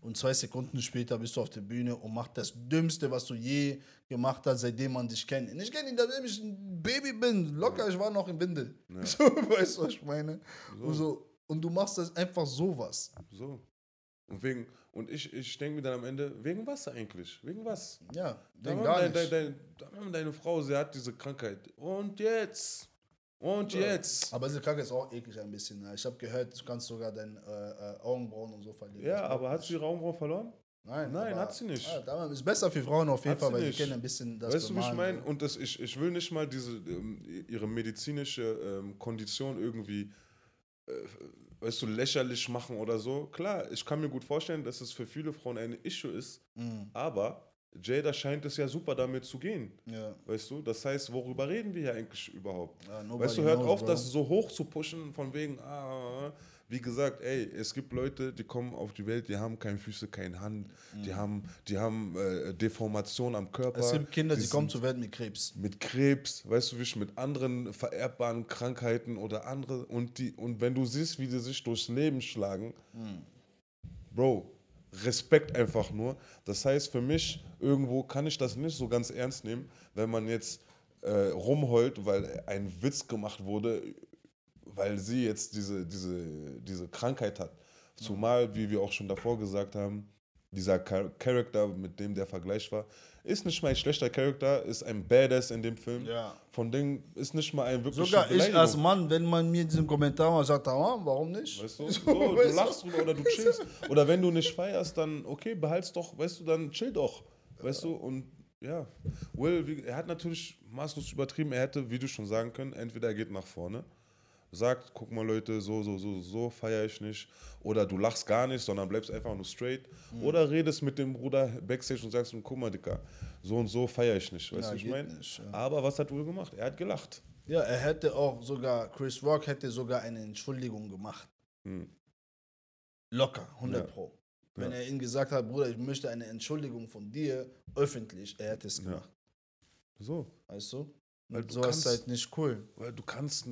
Speaker 1: und zwei Sekunden später bist du auf der Bühne und machst das Dümmste, was du je gemacht hast, seitdem man dich kennt. Und ich kenne ihn, seitdem ich ein Baby bin. Locker, ich war noch in Windel. [laughs] So, weißt du, was ich meine? Und, so, und du machst das einfach sowas.
Speaker 2: So. Und, wegen, und ich, ich denke mir dann am Ende, wegen was eigentlich? Wegen was?
Speaker 1: Ja,
Speaker 2: war
Speaker 1: gar
Speaker 2: dein,
Speaker 1: nicht.
Speaker 2: dein, dein, dein, deine Frau, sie hat diese Krankheit. Und jetzt? Und jetzt?
Speaker 1: Aber diese Kacke ist auch eklig ein bisschen. ne? Ich habe gehört, du kannst sogar deine äh, äh, Augenbrauen und so verlieren.
Speaker 2: Ja, aber hat sie Raumbrauen verloren?
Speaker 1: Nein,
Speaker 2: Nein,
Speaker 1: aber,
Speaker 2: hat sie nicht.
Speaker 1: Ah, da ist besser für Frauen auf jeden
Speaker 2: Hat
Speaker 1: Fall,
Speaker 2: sie
Speaker 1: weil die
Speaker 2: nicht.
Speaker 1: kennen ein bisschen das
Speaker 2: weißt du, wie ich meine? Und das, ich, ich will nicht mal diese, ähm, ihre medizinische ähm, Kondition irgendwie, äh, weißt du, lächerlich machen oder so. Klar, ich kann mir gut vorstellen, dass es für viele Frauen ein Issue ist,
Speaker 1: Mhm.
Speaker 2: aber Jada scheint es ja super damit zu gehen.
Speaker 1: Ja.
Speaker 2: Weißt du, das heißt, worüber reden wir hier eigentlich überhaupt?
Speaker 1: Ja,
Speaker 2: weißt du, hört
Speaker 1: knows,
Speaker 2: auf,
Speaker 1: bro.
Speaker 2: das so hoch zu pushen, von wegen, ah, wie gesagt, ey, es gibt Leute, die kommen auf die Welt, die haben keine Füße, keine Hand, die haben, die haben äh, Deformation am Körper.
Speaker 1: Mhm. Es gibt Kinder, die,
Speaker 2: sind
Speaker 1: kommen zur Welt mit Krebs.
Speaker 2: mit Krebs, weißt du, wie ich mit anderen vererbbaren Krankheiten oder andere und die und wenn du siehst, wie die sich durchs Leben schlagen, Bro, Respekt einfach nur. Das heißt, für mich irgendwo kann ich das nicht so ganz ernst nehmen, wenn man jetzt äh, rumheult, weil ein Witz gemacht wurde, weil sie jetzt diese, diese, diese Krankheit hat. Zumal, wie wir auch schon davor gesagt haben, dieser Char Charakter, mit dem der Vergleich war, ist nicht mal ein schlechter Charakter, ist ein Badass in dem Film.
Speaker 1: Ja.
Speaker 2: Von Ding ist nicht mal ein wirklich
Speaker 1: Sogar ich als Mann, wenn man mir diesen Kommentar mal sagt, ah, warum nicht?
Speaker 2: Weißt du,
Speaker 1: So, [laughs]
Speaker 2: so, du
Speaker 1: weißt
Speaker 2: lachst drüber oder du chillst. Oder wenn du nicht feierst, dann okay, behalt's doch, weißt du, dann chill doch. Weißt du, und ja. Will, er hat natürlich maßlos übertrieben, er hätte, wie du schon sagen können, entweder er geht nach vorne, sagt, guck mal Leute, so, so, so, so feiere ich nicht. Oder du lachst gar nicht, sondern bleibst einfach nur straight.
Speaker 1: Mhm.
Speaker 2: Oder redest mit dem Bruder Backstage und sagst guck mal, Dicker, so und so feiere ich nicht. Weißt
Speaker 1: Ja,
Speaker 2: du, wie ich meine?
Speaker 1: ja.
Speaker 2: Aber was hat Will gemacht? Er hat gelacht.
Speaker 1: Ja, er hätte auch sogar, Chris Rock hätte sogar eine Entschuldigung gemacht.
Speaker 2: Hm.
Speaker 1: Locker, 100
Speaker 2: Ja.
Speaker 1: Pro. Wenn er ihm gesagt hat, Bruder, ich möchte eine Entschuldigung von dir, öffentlich, er hätte es gemacht.
Speaker 2: So.
Speaker 1: Weißt du?
Speaker 2: Weil du
Speaker 1: sowas ist
Speaker 2: kannst-
Speaker 1: halt nicht cool.
Speaker 2: Weil du kannst,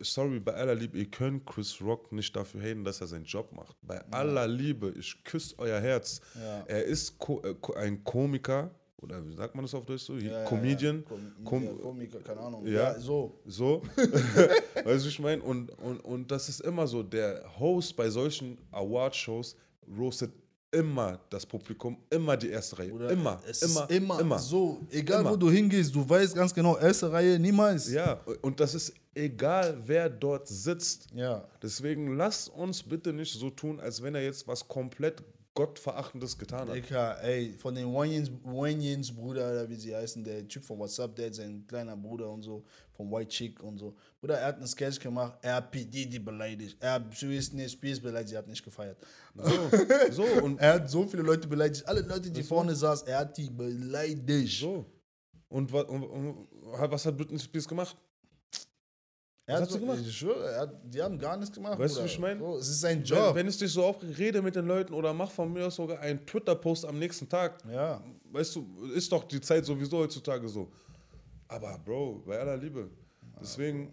Speaker 2: sorry, bei aller Liebe, ihr könnt Chris Rock nicht dafür haten, dass er seinen Job macht. Bei aller Liebe, ich küsse euer Herz.
Speaker 1: Ja.
Speaker 2: Er ist Ko äh, ein Komiker, oder wie sagt man das auf Deutsch so?
Speaker 1: Ja, ja,
Speaker 2: Comedian.
Speaker 1: Ja, ja, Komiker, keine Ahnung.
Speaker 2: Ja.
Speaker 1: Ja, so.
Speaker 2: So. [laughs] [laughs] weißt du, ich meine? Und, und, und das ist immer so, der Host bei solchen Award-Shows roastet immer das Publikum, immer die erste Reihe.
Speaker 1: Oder
Speaker 2: immer, immer,
Speaker 1: immer,
Speaker 2: immer.
Speaker 1: so. Egal,
Speaker 2: Immer.
Speaker 1: wo du hingehst, du weißt ganz genau, erste Reihe niemals.
Speaker 2: Ja, und das ist egal, wer dort sitzt.
Speaker 1: Ja.
Speaker 2: Deswegen lasst uns bitte nicht so tun, als wenn er jetzt was komplett Gottverachtendes getan hat.
Speaker 1: Dicker, ey, von den Wanyans, Wanyans Bruder, oder wie sie heißen, der Typ von WhatsApp, der ist sein kleiner Bruder und so, von White Chick und so. Bruder, er hat einen Sketch gemacht, er hat P. Diddy beleidigt, er hat Britney Spears beleidigt, sie hat nicht gefeiert.
Speaker 2: So, so und [laughs]
Speaker 1: Er hat so viele Leute beleidigt, alle Leute, die vorne saßen, er hat die beleidigt.
Speaker 2: so. Und, und, und was hat Britney Spears gemacht?
Speaker 1: Er
Speaker 2: Was
Speaker 1: hat so,
Speaker 2: gemacht?
Speaker 1: Ich schwöre, er hat, die haben gar nichts gemacht.
Speaker 2: Weißt du, wie ich mein?
Speaker 1: So, es ist sein
Speaker 2: Wenn,
Speaker 1: Job.
Speaker 2: wenn es dich so aufregt, rede mit den Leuten oder mach von mir aus sogar einen Twitter-Post am nächsten Tag.
Speaker 1: ja.
Speaker 2: Weißt du, ist doch die Zeit sowieso heutzutage so. Aber Bro, bei aller Liebe. Deswegen.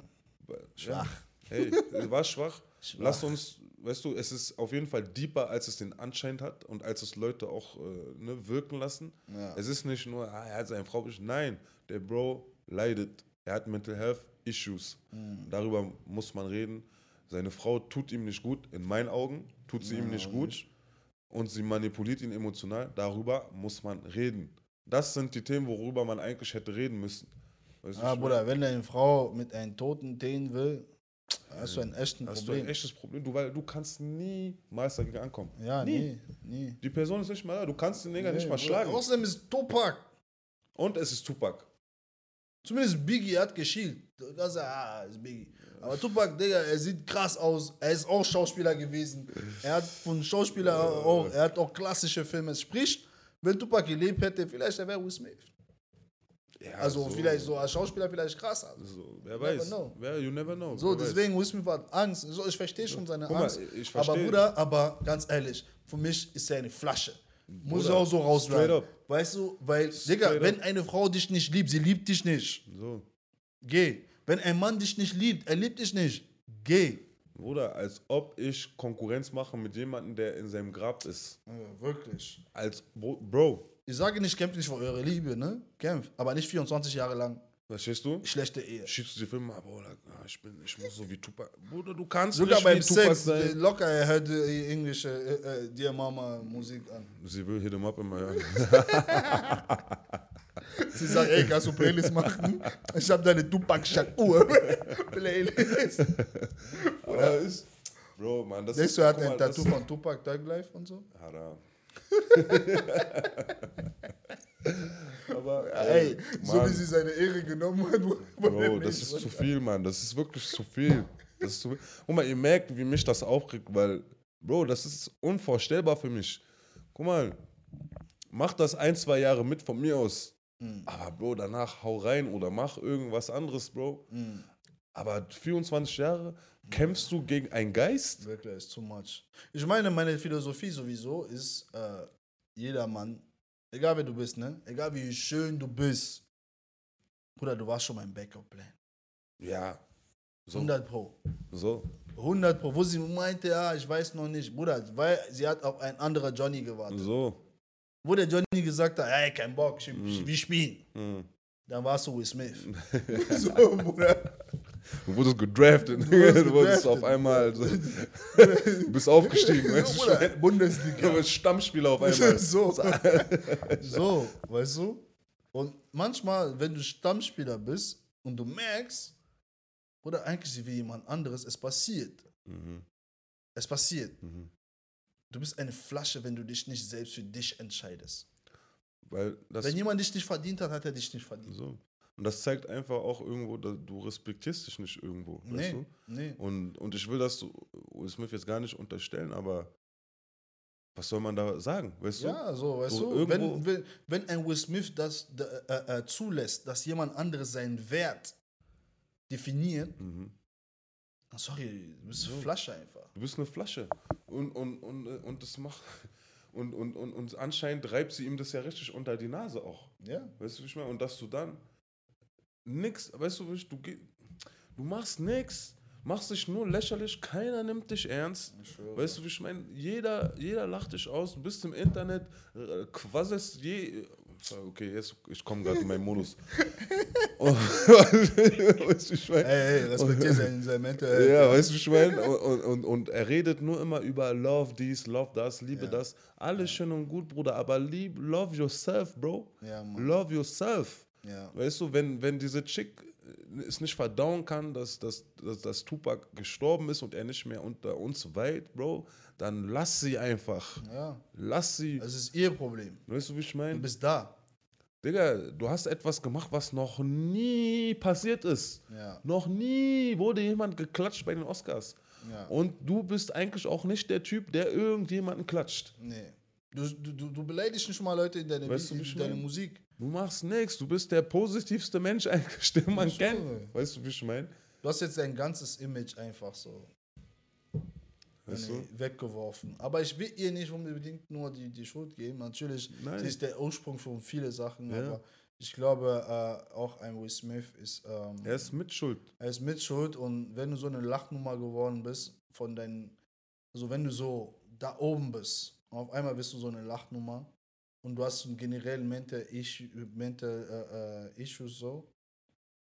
Speaker 2: Schwach. Ja, hey, war [laughs] schwach. Lass uns, weißt du, es ist auf jeden Fall deeper, als es den Anschein hat und als es Leute auch äh, ne, wirken lassen.
Speaker 1: Ja.
Speaker 2: Es ist nicht nur, ah, er hat seine Frau Nein, der Bro leidet. Er hat Mental Health Issues.
Speaker 1: Mhm.
Speaker 2: Darüber muss man reden. Seine Frau tut ihm nicht gut, in meinen Augen tut sie ihm nicht gut. Und sie manipuliert ihn emotional. Darüber muss man reden. Das sind die Themen, worüber man eigentlich hätte reden müssen. Weißt
Speaker 1: Ah, Bruder, wenn deine Frau mit einem Toten dehnen will, hast du einen echten
Speaker 2: Hast du
Speaker 1: Problem.
Speaker 2: ein echtes Problem, du, weil du kannst niemals dagegen ankommen.
Speaker 1: ja,
Speaker 2: nie.
Speaker 1: nie, nie.
Speaker 2: Die Person ist nicht mal da, du kannst den Nigger nicht
Speaker 1: Nee,
Speaker 2: mal
Speaker 1: Bruder.
Speaker 2: schlagen.
Speaker 1: Außerdem ist Tupac.
Speaker 2: Und es ist Tupac.
Speaker 1: Zumindest Biggie hat geschielt. Das ist, ah, ist Biggie. Aber Tupac, Digga, er sieht krass aus. Er ist auch Schauspieler gewesen. Er hat von Schauspieler auch, er hat auch klassische Filme. Sprich, wenn Tupac gelebt hätte, vielleicht er wäre Will Smith.
Speaker 2: Ja,
Speaker 1: Also vielleicht so als Schauspieler vielleicht krasser.
Speaker 2: So, wer
Speaker 1: never
Speaker 2: weiß.
Speaker 1: know.
Speaker 2: Wer, you never know.
Speaker 1: So,
Speaker 2: wer
Speaker 1: deswegen Will Smith hat Angst. So, ich verstehe schon seine
Speaker 2: mal,
Speaker 1: Angst. aber. Bruder, aber ganz ehrlich, für mich ist er eine Flasche. Muss ich
Speaker 2: Bruder,
Speaker 1: auch so rausdrehen.
Speaker 2: up.
Speaker 1: Weißt du, weil, Digga, wenn eine Frau dich nicht liebt, sie liebt dich nicht.
Speaker 2: So.
Speaker 1: Geh. Wenn ein Mann dich nicht liebt, er liebt dich nicht. Geh.
Speaker 2: Bruder, als ob ich Konkurrenz mache mit jemandem, der in seinem Grab ist.
Speaker 1: wirklich.
Speaker 2: Als Bro, Bro
Speaker 1: Ich sage nicht, kämpft nicht für eure Liebe, ne? Kämpft. Aber nicht 24 Jahre lang.
Speaker 2: verstehst du?
Speaker 1: Schlechte Ehe.
Speaker 2: Schiebst du die Filme ab, Bruder, ah, ich, bin, ich muss so wie Tupac. Bruder, du kannst
Speaker 1: Sogar
Speaker 2: nicht
Speaker 1: beim
Speaker 2: Tupac
Speaker 1: Sex,
Speaker 2: sein.
Speaker 1: locker, er hört äh, englische äh, äh, Dear Mama Musik an.
Speaker 2: Sie will hit him up immer, ja. [laughs] [laughs] [laughs]
Speaker 1: Sie sagt, ey, kannst du Playlist machen? Ich hab deine Tupac Shakur Playlist. [laughs]
Speaker 2: Aber ist, Bro, man, das
Speaker 1: Denkst
Speaker 2: ist.
Speaker 1: du, er hat ein Tattoo von Tupac Thug Life und so?
Speaker 2: Haram. [laughs] Aber,
Speaker 1: Ey, so
Speaker 2: Mann.
Speaker 1: wie sie seine Ehre genommen hat.
Speaker 2: Bro, das ist zu viel, Mann. Das ist wirklich zu viel. Das ist zu viel. Guck mal, ihr merkt, wie mich das aufregt, weil, Bro, das ist unvorstellbar für mich. Guck mal, mach das ein, zwei Jahre mit von mir aus.
Speaker 1: Mhm.
Speaker 2: Aber, Bro, danach hau rein oder mach irgendwas anderes, Bro.
Speaker 1: Mhm.
Speaker 2: Aber 24 Jahre kämpfst du gegen einen Geist?
Speaker 1: Wirklich, ist too much. Ich meine, meine Philosophie sowieso ist, äh, jeder Mann, egal wer du bist, ne? Egal wie schön du bist, Bruder, du warst schon mein Backup-Plan.
Speaker 2: Ja. So.
Speaker 1: 100 Pro.
Speaker 2: so.
Speaker 1: 100 Pro. Wo sie meinte, ja, ich weiß noch nicht, Bruder, weil sie hat auf ein anderer Johnny gewartet.
Speaker 2: So.
Speaker 1: Wo der Johnny gesagt hat, ey, kein Bock, ich,
Speaker 2: Mhm.
Speaker 1: wir spielen.
Speaker 2: Hm.
Speaker 1: Dann warst du Will Smith. [laughs] so, Bruder.
Speaker 2: Du wurdest gedraftet. Du,
Speaker 1: wurdest
Speaker 2: wurdest
Speaker 1: gedraftet.
Speaker 2: auf einmal. So, du [laughs] bist aufgestiegen. Weißt du, Schwein? Du
Speaker 1: Bundesliga.
Speaker 2: bist Stammspieler auf einmal. [laughs]
Speaker 1: so. so, weißt du? Und manchmal, wenn du Stammspieler bist und du merkst, oder eigentlich wie jemand anderes, es passiert.
Speaker 2: Mhm.
Speaker 1: Es passiert.
Speaker 2: Mhm.
Speaker 1: Du bist eine Flasche, wenn du dich nicht selbst für dich entscheidest.
Speaker 2: Weil
Speaker 1: Wenn jemand dich nicht verdient hat, hat er dich nicht verdient.
Speaker 2: so. Und das zeigt einfach auch irgendwo, dass du respektierst dich nicht irgendwo. Weißt
Speaker 1: Nee,
Speaker 2: du?
Speaker 1: nee.
Speaker 2: Und, und ich will das Will Smith jetzt gar nicht unterstellen, aber was soll man da sagen? Weißt du?
Speaker 1: Ja, so, weißt
Speaker 2: So
Speaker 1: du, wenn, wenn, wenn ein Will Smith das äh, äh, zulässt, dass jemand anderes seinen Wert definiert,
Speaker 2: Mhm.
Speaker 1: dann sorry, du bist
Speaker 2: So.
Speaker 1: Flasche einfach.
Speaker 2: Du bist eine Flasche. Und, und, und, äh, und das macht. [laughs] Und, und, und, und anscheinend reibt sie ihm das ja richtig unter die Nase auch.
Speaker 1: Ja.
Speaker 2: Weißt du, wie ich meine? Und dass du dann nix, weißt du, wie ich- du, du machst nix, machst dich nur lächerlich, keiner nimmt dich ernst. Weißt du, wie ich meine? Jeder, jeder lacht dich aus, du bist im Internet, äh, quasselst je, Okay, jetzt, ich komme gerade in meinen Modus. [laughs] [laughs] Weißt du, ich mein,
Speaker 1: Ey, ey, respektier sein, sein Mental.
Speaker 2: ja, weißt du, ich meine? Und, und, und er redet nur immer über Love dies, Love das, Liebe
Speaker 1: Ja.
Speaker 2: das. Alles schön und gut, Bruder, aber lieb, love yourself, Bro.
Speaker 1: Ja.
Speaker 2: Love yourself.
Speaker 1: Ja.
Speaker 2: Weißt du, wenn, wenn diese Chick es nicht verdauen kann, dass, dass, dass, dass Tupac gestorben ist und er nicht mehr unter uns weilt, Bro, dann lass sie einfach.
Speaker 1: ja.
Speaker 2: Lass sie.
Speaker 1: Es ist ihr Problem.
Speaker 2: weißt du, wie ich
Speaker 1: Du
Speaker 2: meine?
Speaker 1: bist da.
Speaker 2: Digga, du hast etwas gemacht, was noch nie passiert ist.
Speaker 1: Ja.
Speaker 2: Noch nie wurde jemand geklatscht bei den Oscars.
Speaker 1: Ja.
Speaker 2: Und du bist eigentlich auch nicht der Typ, der irgendjemanden klatscht.
Speaker 1: Nee. Du, du, du, beleidigst nicht mal Leute in deiner,
Speaker 2: Weißt du,
Speaker 1: in deiner? Musik.
Speaker 2: Du machst nichts. Du bist der positivste Mensch [laughs] eigentlich, den man
Speaker 1: so.
Speaker 2: kennt. Weißt du, wie ich meine?
Speaker 1: Du hast jetzt dein ganzes Image einfach so
Speaker 2: Weißt du?
Speaker 1: weggeworfen. Aber ich will ihr nicht unbedingt nur die, die Schuld geben. Natürlich,
Speaker 2: Nein.
Speaker 1: sie ist der Ursprung von vielen Sachen,
Speaker 2: Ja.
Speaker 1: aber ich glaube, äh, auch ein Will Smith ist, ähm,
Speaker 2: Er ist mitschuld.
Speaker 1: er ist mit Schuld und wenn du so eine Lachnummer geworden bist von deinen, also wenn du so da oben bist und auf einmal bist du so eine Lachnummer und du hast einen generellen Mental, Issue, Mental äh, äh, Issues so,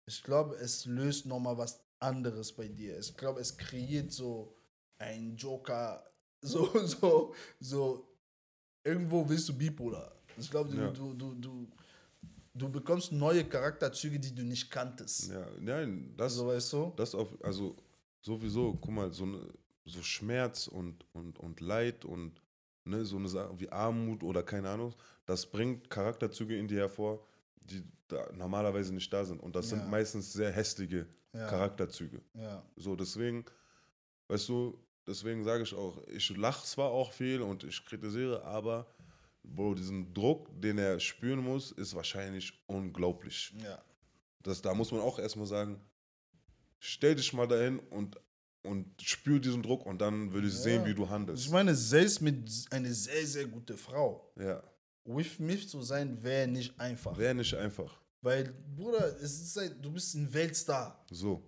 Speaker 1: ich glaube, es löst nochmal was anderes bei dir. Ich glaube, es kreiert so ein Joker, [laughs] so, so, so, irgendwo bist du bipolar. Ich glaube, du,
Speaker 2: Ja.
Speaker 1: du, du, du, du bekommst neue Charakterzüge, die du nicht kanntest.
Speaker 2: Ja, nein, das,
Speaker 1: So weißt du?
Speaker 2: das auf, also sowieso, guck mal, so, ne, so Schmerz und, und, und Leid und ne, so eine Sache wie Armut oder keine Ahnung, das bringt Charakterzüge in dir hervor, die da normalerweise nicht da sind. Und das
Speaker 1: Ja.
Speaker 2: sind meistens sehr hässliche
Speaker 1: Ja.
Speaker 2: Charakterzüge.
Speaker 1: Ja,
Speaker 2: So, deswegen, weißt du, deswegen sage ich auch, ich lache zwar auch viel und ich kritisiere, aber Bro, diesen Druck, den er spüren muss, ist wahrscheinlich unglaublich.
Speaker 1: ja.
Speaker 2: Das, da muss man auch erstmal sagen, stell dich mal dahin und, und spür diesen Druck und dann würde ich
Speaker 1: Ja.
Speaker 2: sehen, wie du handelst.
Speaker 1: Ich meine, selbst mit einer sehr, sehr guten Frau,
Speaker 2: ja,
Speaker 1: with mich zu sein, wäre nicht einfach.
Speaker 2: wäre nicht einfach.
Speaker 1: Weil, Bruder, es ist halt, du bist ein Weltstar.
Speaker 2: So,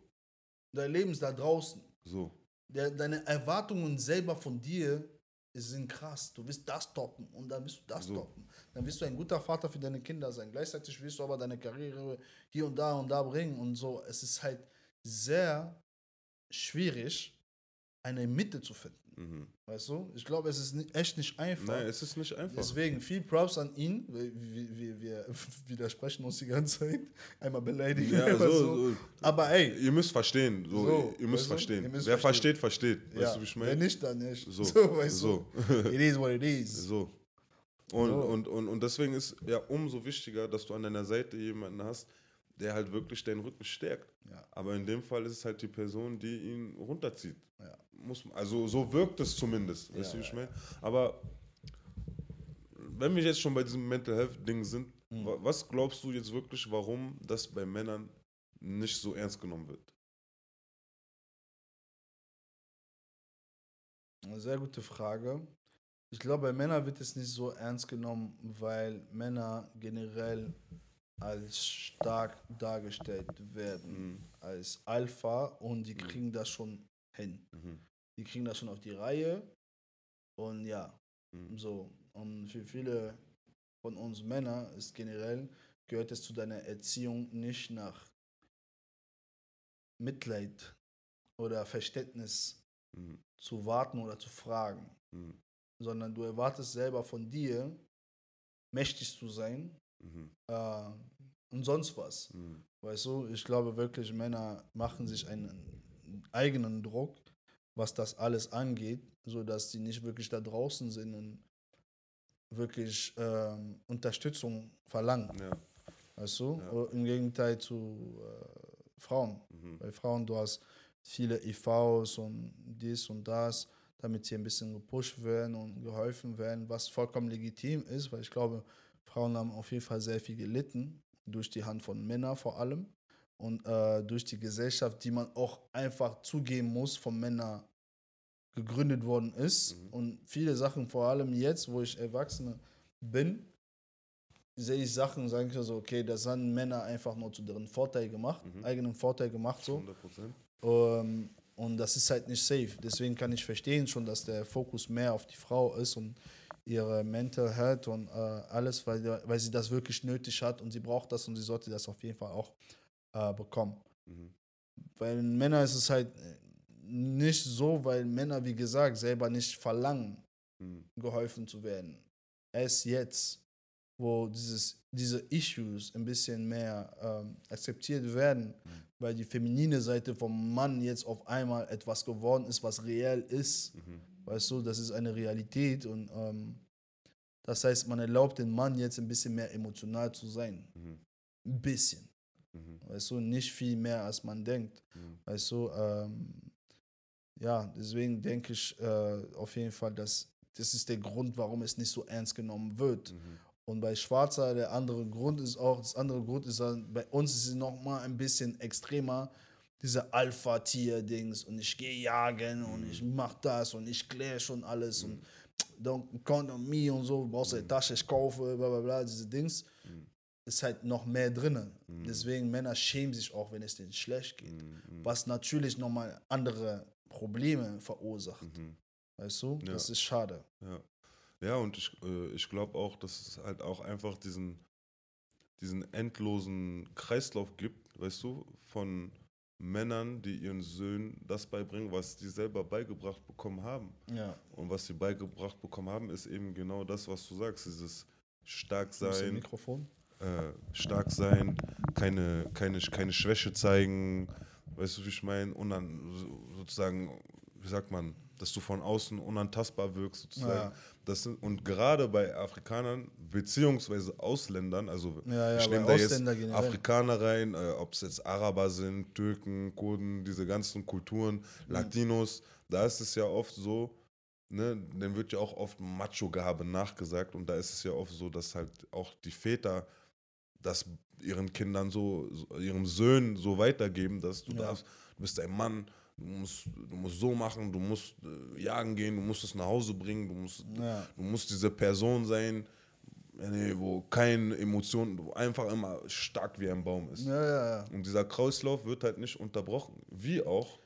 Speaker 1: Dein Leben ist da draußen.
Speaker 2: so.
Speaker 1: Der, deine Erwartungen selber von dir sind krass. Du willst das toppen und dann willst du das
Speaker 2: So.
Speaker 1: toppen. Dann wirst du ein guter Vater für deine Kinder sein. Gleichzeitig willst du aber deine Karriere hier und da und da bringen und so. Es ist halt sehr schwierig, eine Mitte zu finden.
Speaker 2: Mhm.
Speaker 1: Weißt du? Ich glaube, es ist echt nicht einfach.
Speaker 2: Nein, es ist nicht einfach.
Speaker 1: Deswegen viel Props an ihn. Wir, wir, wir, [laughs] widersprechen uns die ganze Zeit. Einmal beleidigen.
Speaker 2: Ja,
Speaker 1: einmal
Speaker 2: so, so.
Speaker 1: Aber ey,
Speaker 2: Ihr müsst verstehen. So,
Speaker 1: So,
Speaker 2: ihr müsst verstehen.
Speaker 1: Ihr müsst
Speaker 2: Wer
Speaker 1: verstehen.
Speaker 2: versteht, versteht. Weißt
Speaker 1: ja,
Speaker 2: du, wie ich meine?
Speaker 1: nicht, dann nicht. [laughs]
Speaker 2: So,
Speaker 1: weißt
Speaker 2: so.
Speaker 1: du? It is what it is. [laughs]
Speaker 2: So. Und,
Speaker 1: So.
Speaker 2: Und, und, und deswegen ist ja umso wichtiger, dass du an deiner Seite jemanden hast, der halt wirklich deinen Rücken stärkt.
Speaker 1: Ja.
Speaker 2: Aber in dem Fall ist es halt die Person, die ihn runterzieht.
Speaker 1: Ja.
Speaker 2: Muss, also so wirkt es zumindest. Weißt
Speaker 1: Ja,
Speaker 2: du, wie ich meine? Aber wenn wir jetzt schon bei diesem Mental Health-Ding sind,
Speaker 1: Mhm.
Speaker 2: wa- was glaubst du jetzt wirklich, warum das bei Männern nicht so ernst genommen wird?
Speaker 1: Eine sehr gute Frage. Ich glaube, bei Männern wird es nicht so ernst genommen, weil Männer generell als stark dargestellt werden,
Speaker 2: Mhm.
Speaker 1: als Alpha und die kriegen das schon hin.
Speaker 2: Mhm.
Speaker 1: Die kriegen das schon auf die Reihe und ja,
Speaker 2: Mhm.
Speaker 1: so. Und für viele von uns Männer ist generell, gehört es zu deiner Erziehung nicht nach Mitleid oder Verständnis
Speaker 2: Mhm.
Speaker 1: zu warten oder zu fragen,
Speaker 2: Mhm.
Speaker 1: sondern du erwartest selber von dir, mächtig zu sein
Speaker 2: Mhm.
Speaker 1: äh, und sonst was.
Speaker 2: Mhm.
Speaker 1: Weißt du, ich glaube wirklich, Männer machen sich einen eigenen Druck, was das alles angeht, sodass sie nicht wirklich da draußen sind und wirklich ähm, Unterstützung verlangen.
Speaker 2: Ja.
Speaker 1: Weißt du?
Speaker 2: Ja.
Speaker 1: Im Gegenteil zu äh, Frauen.
Speaker 2: Mhm.
Speaker 1: Bei Frauen, du hast viele IVs und dies und das, damit sie ein bisschen gepusht werden und geholfen werden, was vollkommen legitim ist, weil ich glaube, Frauen haben auf jeden Fall sehr viel gelitten, durch die Hand von Männern vor allem und äh, durch die Gesellschaft, die man auch einfach zugeben muss, von Männern gegründet worden ist.
Speaker 2: Mhm.
Speaker 1: Und viele Sachen, vor allem jetzt, wo ich Erwachsene bin, sehe ich Sachen und sage so, okay, das haben Männer einfach nur zu deren Vorteil gemacht,
Speaker 2: Mhm.
Speaker 1: eigenen Vorteil gemacht so.
Speaker 2: 100 Prozent.
Speaker 1: Ähm, und das ist halt nicht safe. Deswegen kann ich verstehen schon, dass der Fokus mehr auf die Frau ist und ihre Mental Health und äh, alles, weil, weil sie das wirklich nötig hat und sie braucht das und sie sollte das auf jeden Fall auch äh, bekommen.
Speaker 2: Mhm.
Speaker 1: Weil Männer ist es halt nicht so, weil Männer, wie gesagt, selber nicht verlangen,
Speaker 2: Mhm.
Speaker 1: geholfen zu werden. Erst jetzt, wo dieses, diese Issues ein bisschen mehr ähm, akzeptiert werden, weil die feminine Seite vom Mann jetzt auf einmal etwas geworden ist, was reell ist.
Speaker 2: Mhm.
Speaker 1: Weißt du, das ist eine Realität und ähm, das heißt, man erlaubt den Mann jetzt ein bisschen mehr emotional zu sein.
Speaker 2: Mhm.
Speaker 1: Ein bisschen.
Speaker 2: Mhm.
Speaker 1: Weißt du, nicht viel mehr als man denkt.
Speaker 2: Mhm.
Speaker 1: Weißt du, ähm, ja, deswegen denke ich äh, auf jeden Fall, dass das ist der Grund, warum es nicht so ernst genommen wird.
Speaker 2: Mhm.
Speaker 1: Und bei Schwarzer, der andere Grund ist auch, das andere Grund ist, dann, bei uns ist es nochmal ein bisschen extremer, diese Alpha-Tier-Dings und ich gehe jagen und ich mach das und ich kläre schon alles und don't count on me und so, du brauchst eine Tasche, ich kaufe, bla bla bla, diese Dings.
Speaker 2: Mhm.
Speaker 1: Ist halt noch mehr drin.
Speaker 2: Mhm.
Speaker 1: Deswegen Männer schämen sich auch, wenn es denen schlecht geht.
Speaker 2: Mhm.
Speaker 1: Was natürlich nochmal andere Probleme verursacht.
Speaker 2: Mhm.
Speaker 1: Weißt du?
Speaker 2: Ja.
Speaker 1: Das ist schade.
Speaker 2: Ja. Ja, und ich, äh, ich glaube auch, dass es halt auch einfach diesen, diesen endlosen Kreislauf gibt, weißt du, von Männern, die ihren Söhnen das beibringen, was die selber beigebracht bekommen haben.
Speaker 1: Ja.
Speaker 2: Und was sie beigebracht bekommen haben, ist eben genau das, was du sagst, dieses stark
Speaker 1: Ist das
Speaker 2: sein,
Speaker 1: Mikrofon?
Speaker 2: äh, stark sein, keine, keine, keine Schwäche zeigen, weißt du, wie ich meine, und dann so- sozusagen, wie sagt man, dass du von außen unantastbar wirkst, sozusagen.
Speaker 1: Ja.
Speaker 2: Das und gerade bei Afrikanern, beziehungsweise Ausländern, also
Speaker 1: Ja,
Speaker 2: ich nehme da jetzt
Speaker 1: generell.
Speaker 2: Afrikaner rein, äh, ob es jetzt Araber sind, Türken, Kurden, diese ganzen Kulturen, Latinos, da ist es ja oft so, ne, dann wird ja auch oft Macho-Gehabe nachgesagt und da ist es ja oft so, dass halt auch die Väter das ihren Kindern so, so ihren Söhnen so weitergeben, dass du
Speaker 1: Ja.
Speaker 2: darfst, du bist ein Mann, du musst, du musst so machen, du musst äh, jagen gehen, du musst es nach Hause bringen, du musst,
Speaker 1: Ja.
Speaker 2: du musst diese Person sein, nee, wo keine Emotionen, wo einfach immer stark wie ein Baum ist.
Speaker 1: Ja, ja, ja.
Speaker 2: Und dieser Kreislauf wird halt nicht unterbrochen. Wie auch.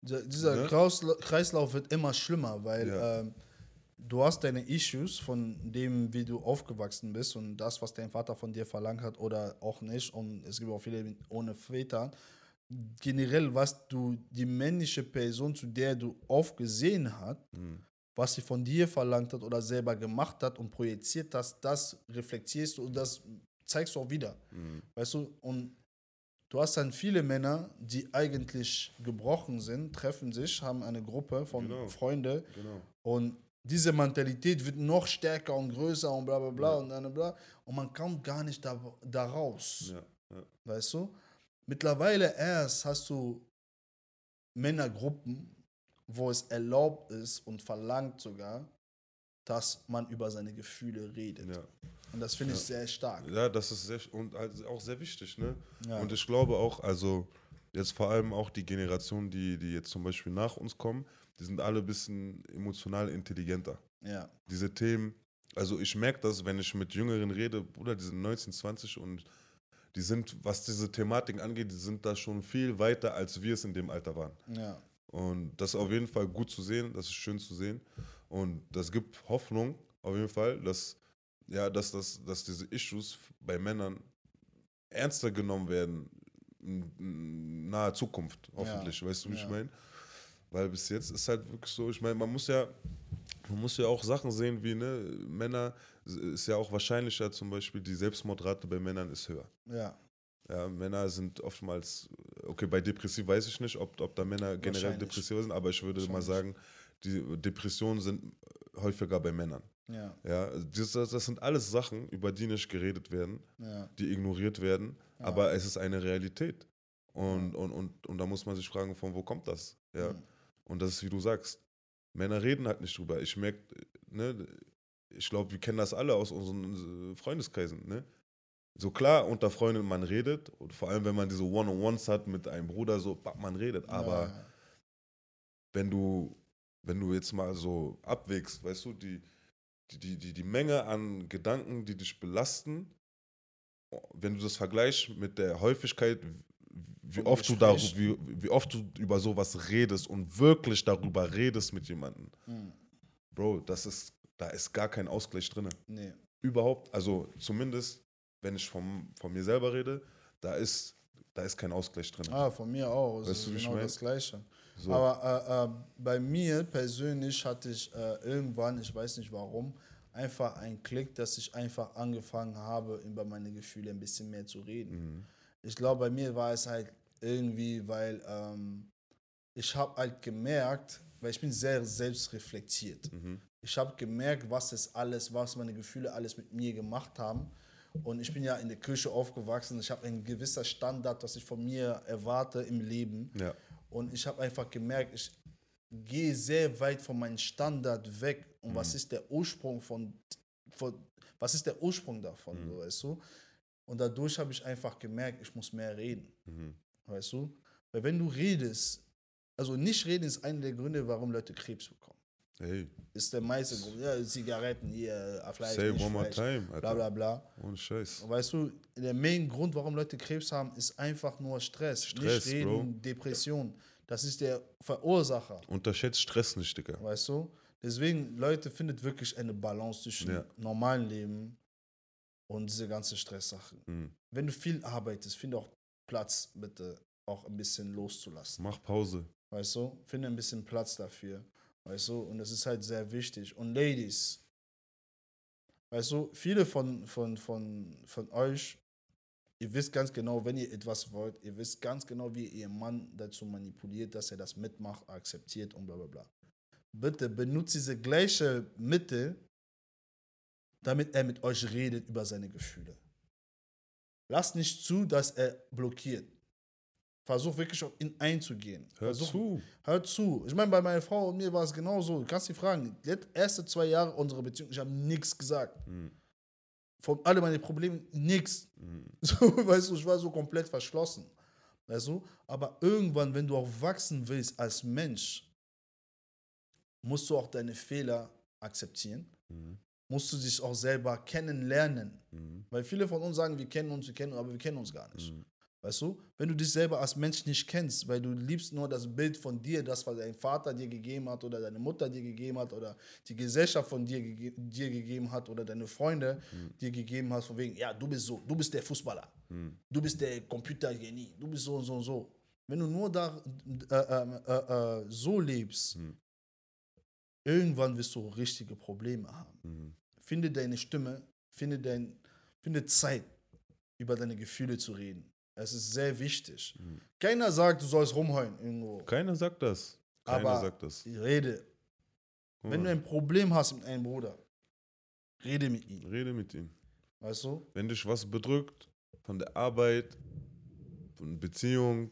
Speaker 1: Dieser-
Speaker 2: Ne?
Speaker 1: Kreislauf wird immer schlimmer, weil ähm, du hast deine Issues von dem, wie du aufgewachsen bist und das, was dein Vater von dir verlangt hat oder auch nicht. Und es gibt auch viele ohne Väter. Generell, was du, die männliche Person, zu der du aufgesehen hast,
Speaker 2: Hm.
Speaker 1: was sie von dir verlangt hat oder selber gemacht hat und projiziert hast, das reflektierst du und das zeigst du auch wieder.
Speaker 2: Hm.
Speaker 1: Weißt du, und du hast dann viele Männer, die eigentlich gebrochen sind, treffen sich, haben eine Gruppe von
Speaker 2: Genau.
Speaker 1: Freunden
Speaker 2: Genau.
Speaker 1: und diese Mentalität wird noch stärker und größer und bla bla bla
Speaker 2: Ja.
Speaker 1: und dann bla und man kommt gar nicht da, da raus.
Speaker 2: Ja. Ja.
Speaker 1: Weißt du? Mittlerweile erst hast du Männergruppen, wo es erlaubt ist und verlangt sogar, dass man über seine Gefühle redet.
Speaker 2: Ja.
Speaker 1: Und das finde ich
Speaker 2: Ja.
Speaker 1: sehr stark.
Speaker 2: ja, das ist sehr, und halt auch sehr wichtig. Ne?
Speaker 1: Ja.
Speaker 2: Und ich glaube auch, also jetzt vor allem auch die Generation, die, die jetzt zum Beispiel nach uns kommen, die sind alle ein bisschen emotional intelligenter.
Speaker 1: ja.
Speaker 2: Diese Themen, also ich merke das, wenn ich mit Jüngeren rede, Bruder, die sind 19, 20 und die sind, was diese Thematiken angeht, die sind da schon viel weiter, als wir es in dem Alter waren.
Speaker 1: Ja.
Speaker 2: Und das ist auf jeden Fall gut zu sehen, das ist schön zu sehen. Und das gibt Hoffnung, auf jeden Fall, dass, ja, dass, das, dass diese Issues bei Männern ernster genommen werden in, naher Zukunft, hoffentlich. Weißt du, wie ich
Speaker 1: Ja.
Speaker 2: meine? Weil bis jetzt ist halt wirklich so, ich meine, man muss ja, man muss ja auch Sachen sehen wie, ne, Männer ist ja auch wahrscheinlicher, zum Beispiel die Selbstmordrate bei Männern ist höher.
Speaker 1: Ja.
Speaker 2: Ja, Männer sind oftmals, okay, bei depressiv weiß ich nicht, ob, ob da Männer generell depressiver sind, aber ich würde mal sagen, die Depressionen sind häufiger bei Männern.
Speaker 1: Ja.
Speaker 2: Ja, das, das das sind alles Sachen, über die nicht geredet werden,
Speaker 1: Ja.
Speaker 2: die ignoriert werden,
Speaker 1: Ja.
Speaker 2: aber es ist eine Realität. Und, und, und, und da muss man sich fragen, von wo kommt das? Ja.
Speaker 1: Mhm.
Speaker 2: Und das ist, wie du sagst, Männer reden halt nicht drüber. Ich merke, ne, ich glaube, wir kennen das alle aus unseren äh, Freundeskreisen. Ne? So klar, unter Freunden man redet, und vor allem wenn man diese One-on-Ones hat mit einem Bruder, so, man redet. Aber
Speaker 1: ja.
Speaker 2: wenn du, wenn du jetzt mal so abwägst, weißt du, die, die, die, die, Menge an Gedanken, die dich belasten, wenn du das vergleichst mit der Häufigkeit, wie oft, du da,
Speaker 1: Gespräch.
Speaker 2: wie, wie oft du über sowas redest und wirklich darüber redest mit jemandem,
Speaker 1: Mhm.
Speaker 2: Bro, das ist, da ist gar kein Ausgleich drin.
Speaker 1: Nee.
Speaker 2: Überhaupt, also zumindest, wenn ich vom, von mir selber rede, da ist, da ist kein Ausgleich drin.
Speaker 1: Ah, von mir auch.
Speaker 2: Weißt
Speaker 1: ist
Speaker 2: du, wie ich
Speaker 1: genau
Speaker 2: mein?
Speaker 1: das Gleiche.
Speaker 2: So.
Speaker 1: Aber äh, äh, bei mir persönlich hatte ich äh, irgendwann, ich weiß nicht warum, einfach einen Klick, dass ich einfach angefangen habe, über meine Gefühle ein bisschen mehr zu reden.
Speaker 2: Mhm.
Speaker 1: Ich glaube, bei mir war es halt irgendwie, weil ähm, ich habe halt gemerkt, weil ich bin sehr selbstreflektiert.
Speaker 2: Mhm.
Speaker 1: Ich habe gemerkt, was es alles, was meine Gefühle alles mit mir gemacht haben. Und ich bin ja in der Kirche aufgewachsen. Ich habe einen gewisser Standard, was ich von mir erwarte im Leben.
Speaker 2: Ja.
Speaker 1: Und ich habe einfach gemerkt, ich gehe sehr weit von meinem Standard weg. Und was ist der Ursprung von, von was ist der Ursprung davon, so, weißt du? Und dadurch habe ich einfach gemerkt, ich muss mehr reden,
Speaker 2: Mhm.
Speaker 1: weißt du? Weil wenn du redest, also nicht reden ist einer der Gründe, warum Leute Krebs bekommen.
Speaker 2: Hey,
Speaker 1: Ist der meiste Grund. Ja, Zigaretten hier, äh, Fleisch,
Speaker 2: say one more time,
Speaker 1: bla
Speaker 2: Alter.
Speaker 1: bla bla.
Speaker 2: Ohne Scheiß.
Speaker 1: Weißt du, der Main Grund, warum Leute Krebs haben, ist einfach nur Stress.
Speaker 2: Stress,
Speaker 1: nicht reden, Depression. Das ist der Verursacher,
Speaker 2: Unterschätzt Stress nicht, Digga.
Speaker 1: weißt du? Deswegen, Leute, findet wirklich eine Balance zwischen
Speaker 2: Ja.
Speaker 1: normalen Leben und diese ganze Stresssachen.
Speaker 2: Mhm.
Speaker 1: Wenn du viel arbeitest, finde auch Platz, bitte auch ein bisschen loszulassen.
Speaker 2: Mach Pause.
Speaker 1: Weißt du? Finde ein bisschen Platz dafür. Weißt du? Und das ist halt sehr wichtig. Und Ladies, weißt du, viele von, von, von, von euch, ihr wisst ganz genau, wenn ihr etwas wollt, ihr wisst ganz genau, wie ihr Mann dazu manipuliert, dass er das mitmacht, akzeptiert und bla bla bla. Bitte benutzt diese gleiche Mittel, damit er mit euch redet über seine Gefühle. Lasst nicht zu, dass er blockiert. Versuch wirklich auf ihn einzugehen.
Speaker 2: Hör
Speaker 1: Versuch,
Speaker 2: zu.
Speaker 1: Hör zu. Ich meine, bei meiner Frau und mir war es genauso. Du kannst sie fragen. Die ersten zwei Jahre unserer Beziehung, ich habe nichts gesagt.
Speaker 2: Mhm.
Speaker 1: Von alle meine Probleme, nichts.
Speaker 2: Mhm. [laughs]
Speaker 1: So, weißt du, ich war so komplett verschlossen. Weißt du? Aber irgendwann, wenn du auch wachsen willst als Mensch, musst du auch deine Fehler akzeptieren.
Speaker 2: Mhm.
Speaker 1: Musst du dich auch selber kennenlernen.
Speaker 2: Mhm.
Speaker 1: Weil viele von uns sagen, wir kennen uns, wir kennen uns, aber wir kennen uns gar nicht.
Speaker 2: Mhm.
Speaker 1: Weißt du? Wenn du dich selber als Mensch nicht kennst, weil du liebst nur das Bild von dir, das, was dein Vater dir gegeben hat oder deine Mutter dir gegeben hat oder die Gesellschaft von dir, gege dir gegeben hat oder deine Freunde dir gegeben hat, von wegen, ja, du bist so, du bist der Fußballer,
Speaker 2: Mhm.
Speaker 1: du bist der Computergenie, du bist so und so und so. Wenn du nur da äh, äh, äh, äh, so lebst,
Speaker 2: Mhm.
Speaker 1: irgendwann wirst du richtige Probleme haben.
Speaker 2: Mhm.
Speaker 1: Finde deine Stimme, finde, dein, finde Zeit, über deine Gefühle zu reden. Es ist sehr wichtig.
Speaker 2: Mhm.
Speaker 1: Keiner sagt, du sollst rumheulen irgendwo.
Speaker 2: Keiner sagt das. Keiner
Speaker 1: Aber-
Speaker 2: sagt das.
Speaker 1: Rede.
Speaker 2: Guck
Speaker 1: Wenn du
Speaker 2: mal,
Speaker 1: ein Problem hast mit einem Bruder, rede mit ihm.
Speaker 2: Rede mit ihm.
Speaker 1: Weißt du?
Speaker 2: Wenn dich was bedrückt, von der Arbeit, von Beziehung,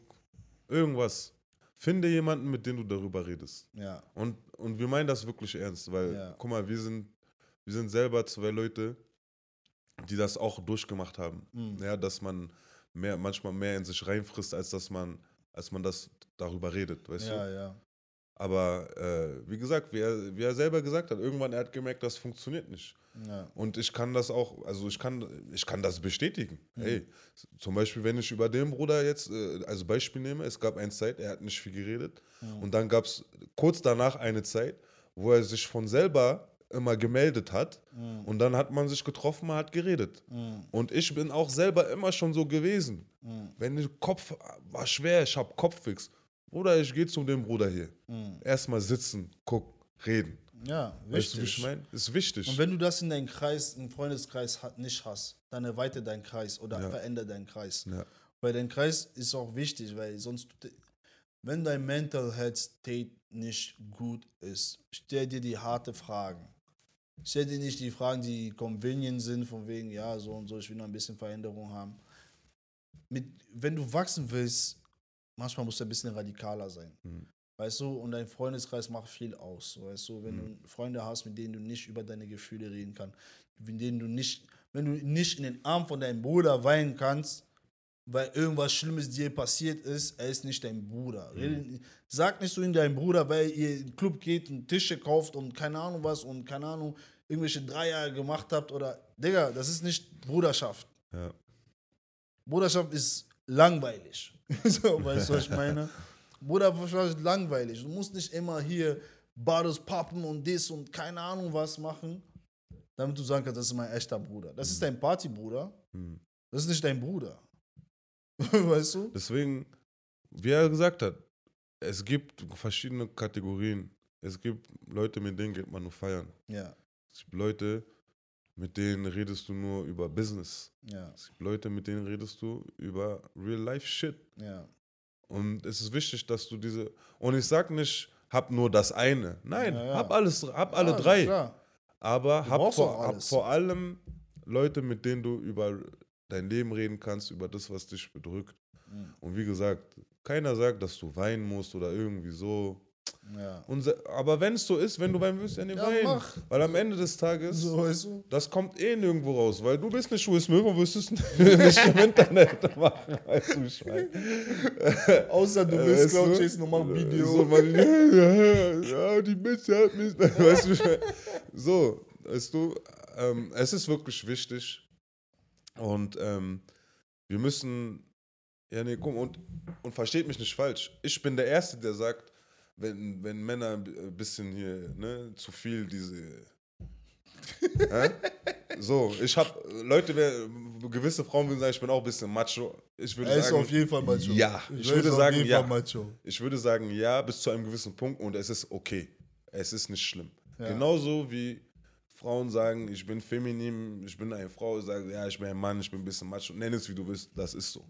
Speaker 2: irgendwas, finde jemanden, mit dem du darüber redest.
Speaker 1: Ja.
Speaker 2: Und, und wir meinen das wirklich ernst, weil,
Speaker 1: Ja.
Speaker 2: guck mal, wir sind, wir sind selber zwei Leute, die das auch durchgemacht haben.
Speaker 1: Mhm.
Speaker 2: Ja, dass man mehr, manchmal mehr in sich reinfrisst, als dass man, als man das darüber redet, weißt
Speaker 1: Ja,
Speaker 2: du?
Speaker 1: ja.
Speaker 2: Aber äh, wie gesagt, wie er, wie er selber gesagt hat, irgendwann er hat gemerkt, das funktioniert nicht.
Speaker 1: ja.
Speaker 2: Und ich kann das auch, also ich kann, ich kann das bestätigen.
Speaker 1: Mhm.
Speaker 2: Hey, zum Beispiel, wenn ich über den Bruder jetzt äh, als Beispiel nehme, es gab eine Zeit, er hat nicht viel geredet.
Speaker 1: Mhm.
Speaker 2: Und dann gab es kurz danach eine Zeit, wo er sich von selber immer gemeldet hat.
Speaker 1: Mhm.
Speaker 2: Und dann hat man sich getroffen, man hat geredet.
Speaker 1: Mhm.
Speaker 2: Und ich bin auch selber immer schon so gewesen.
Speaker 1: Mhm.
Speaker 2: Wenn der Kopf war schwer, ich hab Kopfwix. Bruder, ich gehe zu dem Bruder hier.
Speaker 1: Mhm.
Speaker 2: Erstmal sitzen, gucken, reden.
Speaker 1: Ja,
Speaker 2: Weißt du, wie
Speaker 1: wichtig.
Speaker 2: ich meine? Ist wichtig.
Speaker 1: Und wenn du das in deinem Kreis, im Freundeskreis nicht hast, dann erweite deinen Kreis oder
Speaker 2: Ja.
Speaker 1: verändere deinen Kreis.
Speaker 2: ja.
Speaker 1: Weil dein Kreis ist auch wichtig, weil sonst, wenn dein Mental Health State nicht gut ist, stell dir die harte Fragen. Stell dir nicht die Fragen, die convenient sind, von wegen, ja, so und so, ich will noch ein bisschen Veränderung haben. Mit, wenn du wachsen willst, manchmal musst du ein bisschen radikaler sein.
Speaker 2: Mhm.
Speaker 1: Weißt du, und dein Freundeskreis macht viel aus. Weißt du, wenn
Speaker 2: Mhm.
Speaker 1: du Freunde hast, mit denen du nicht über deine Gefühle reden kannst, mit denen du nicht, wenn du nicht in den Arm von deinem Bruder weinen kannst, weil irgendwas Schlimmes dir passiert ist, er ist nicht dein Bruder. Rede, sag nicht so in deinem Bruder, weil ihr in den Club geht und Tische kauft und keine Ahnung was und keine Ahnung, irgendwelche Dreier gemacht habt oder, Digga, das ist nicht Bruderschaft.
Speaker 2: Ja.
Speaker 1: Bruderschaft ist langweilig. [laughs] so, weißt du, was ich meine? [laughs] Bruderschaft ist langweilig. Du musst nicht immer hier Bades pappen und dies und keine Ahnung was machen, damit du sagen kannst, das ist mein echter Bruder. Das ist dein Partybruder,
Speaker 2: Hm.
Speaker 1: das ist nicht dein Bruder. [laughs] weißt du?
Speaker 2: Deswegen, wie er gesagt hat, es gibt verschiedene Kategorien. Es gibt Leute, mit denen geht man nur feiern.
Speaker 1: Ja,
Speaker 2: Es gibt Leute, mit denen redest du nur über Business.
Speaker 1: ja,
Speaker 2: Es gibt Leute, mit denen redest du über Real-Life-Shit.
Speaker 1: ja.
Speaker 2: Und es ist wichtig, dass du diese. Und ich sag nicht, hab nur das eine. Nein,
Speaker 1: Ja, ja.
Speaker 2: hab alles, hab alle drei.
Speaker 1: Klar.
Speaker 2: Aber
Speaker 1: Du
Speaker 2: hab vor, hab vor allem Leute, mit denen du über dein Leben reden kannst, über das, was dich bedrückt.
Speaker 1: Mhm.
Speaker 2: Und wie gesagt, keiner sagt, dass du weinen musst oder irgendwie so.
Speaker 1: Ja.
Speaker 2: Und, aber wenn es so ist, wenn du weinen willst, dann
Speaker 1: Ja,
Speaker 2: weinen.
Speaker 1: mach.
Speaker 2: Weil am Ende des Tages,
Speaker 1: So, weißt du?
Speaker 2: das kommt eh nirgendwo raus. Weil du bist nicht Schuhe Möwe und wirst es [laughs] nicht im Internet [laughs] machen. Weißt du, Schwein. [laughs]
Speaker 1: Außer du
Speaker 2: Äh,
Speaker 1: willst
Speaker 2: weißt du?
Speaker 1: Cloud Chase nochmal ein Video.
Speaker 2: So, man, ja, die Bitch hat mich. Weißt du, so, weißt du, ähm, es ist wirklich wichtig. Und ähm, wir müssen, ja, nee, komm, und, und versteht mich nicht falsch. Ich bin der Erste, der sagt, wenn, wenn Männer ein bisschen hier, ne, zu viel diese. [laughs] So, ich hab, Leute, wer, gewisse Frauen würden sagen, ich bin auch ein bisschen macho. Ich würde
Speaker 1: er ist
Speaker 2: sagen,
Speaker 1: auf jeden Fall Macho.
Speaker 2: Ja, ich
Speaker 1: weiß,
Speaker 2: würde
Speaker 1: auf
Speaker 2: sagen,
Speaker 1: jeden
Speaker 2: ja.
Speaker 1: Fall Macho.
Speaker 2: Ich würde sagen, ja, bis zu einem gewissen Punkt und es ist okay. Es ist nicht schlimm.
Speaker 1: Ja.
Speaker 2: Genauso wie Frauen sagen, ich bin feminin, ich bin eine Frau, sagen, ja, ich bin ein Mann, ich bin ein bisschen macho. Nenn es, wie du willst, das ist so.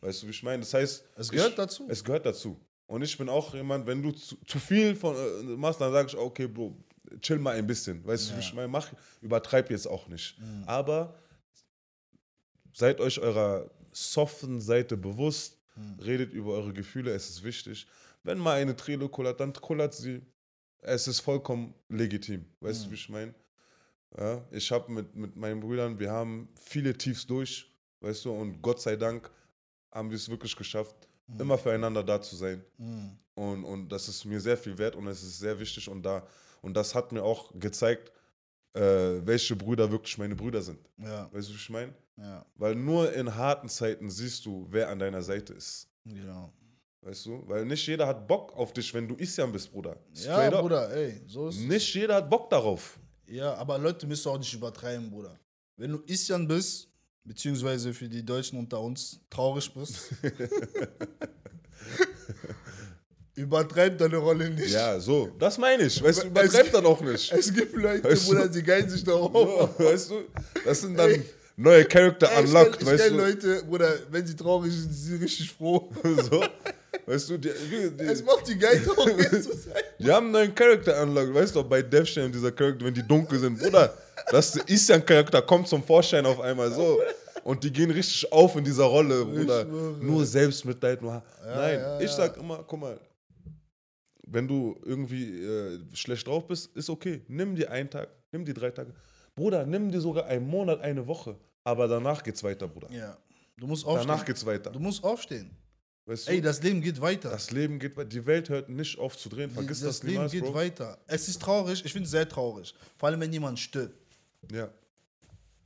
Speaker 2: Weißt du, wie ich meine? Das heißt,
Speaker 1: Es gehört
Speaker 2: ich,
Speaker 1: dazu.
Speaker 2: Es gehört dazu. Und ich bin auch jemand, wenn du zu, zu viel von äh, machst, dann sage ich, okay, Bro, chill mal ein bisschen. Weißt du, wie ich meine? Mach, übertreib jetzt auch nicht. Aber seid euch eurer soften Seite bewusst, redet über eure Gefühle, es ist wichtig. Wenn mal eine Träne kullert, dann kullert sie. Es ist vollkommen legitim. Weißt du, wie ich meine? Ja, ich habe mit, mit meinen Brüdern, wir haben viele Tiefs durch, weißt du, und Gott sei Dank haben wir es wirklich geschafft, immer füreinander da zu sein.
Speaker 1: Mhm.
Speaker 2: Und, und das ist mir sehr viel wert und es ist sehr wichtig und da und das hat mir auch gezeigt, äh, welche Brüder wirklich meine Brüder sind.
Speaker 1: Ja,
Speaker 2: Weißt du, wie ich meine?
Speaker 1: ja,
Speaker 2: Weil nur in harten Zeiten siehst du, wer an deiner Seite ist.
Speaker 1: genau.
Speaker 2: Weißt du? Weil nicht jeder hat Bock auf dich, wenn du Isyan bist, Bruder.
Speaker 1: Ja,
Speaker 2: Straight up.
Speaker 1: Bruder, ey, so ist
Speaker 2: Nicht jeder hat Bock darauf.
Speaker 1: Ja, aber Leute müssen auch nicht übertreiben, Bruder. Wenn du Isyan bist, beziehungsweise für die Deutschen unter uns traurig bist, [laughs] übertreib deine Rolle nicht.
Speaker 2: Ja, so. Das meine ich. Weißt du, übertreibt dann auch nicht.
Speaker 1: Es gibt Leute,
Speaker 2: Weißt?
Speaker 1: Bruder, die geilen sich darauf.
Speaker 2: So, weißt du? Das sind dann neue Character
Speaker 1: Ey, ich
Speaker 2: unlocked,
Speaker 1: kenn- ich
Speaker 2: weißt
Speaker 1: kenn
Speaker 2: du?
Speaker 1: Leute, Bruder, wenn sie traurig sind, sind sie richtig froh. [laughs]
Speaker 2: so. Weißt du, die, die,
Speaker 1: Es macht die geil, zu sein.
Speaker 2: Die haben einen neuen Charakter unlocked. Weißt du, bei Death Jam, dieser Charakter, wenn die dunkel sind, Bruder, das ist ja ein Charakter, kommt zum Vorschein auf einmal so. Und die gehen richtig auf in dieser Rolle, Bruder. Nur Selbstmitleid, nur. Nein,
Speaker 1: ja,
Speaker 2: ich
Speaker 1: ja.
Speaker 2: sag immer, guck mal, wenn du irgendwie äh, schlecht drauf bist, ist okay. Nimm dir einen Tag, nimm dir drei Tage. Bruder, nimm dir sogar einen Monat, eine Woche. Aber danach geht's weiter, Bruder.
Speaker 1: Ja, du musst aufstehen.
Speaker 2: Danach geht's weiter.
Speaker 1: Du musst aufstehen.
Speaker 2: Weißt du?
Speaker 1: Ey, das Leben geht weiter.
Speaker 2: das Leben geht weiter. Die Welt hört nicht auf zu drehen. Vergiss das,
Speaker 1: das Leben
Speaker 2: niemals,
Speaker 1: geht
Speaker 2: Bro.
Speaker 1: weiter. Es ist traurig, ich finde es sehr traurig. Vor allem, wenn jemand stirbt.
Speaker 2: Ja.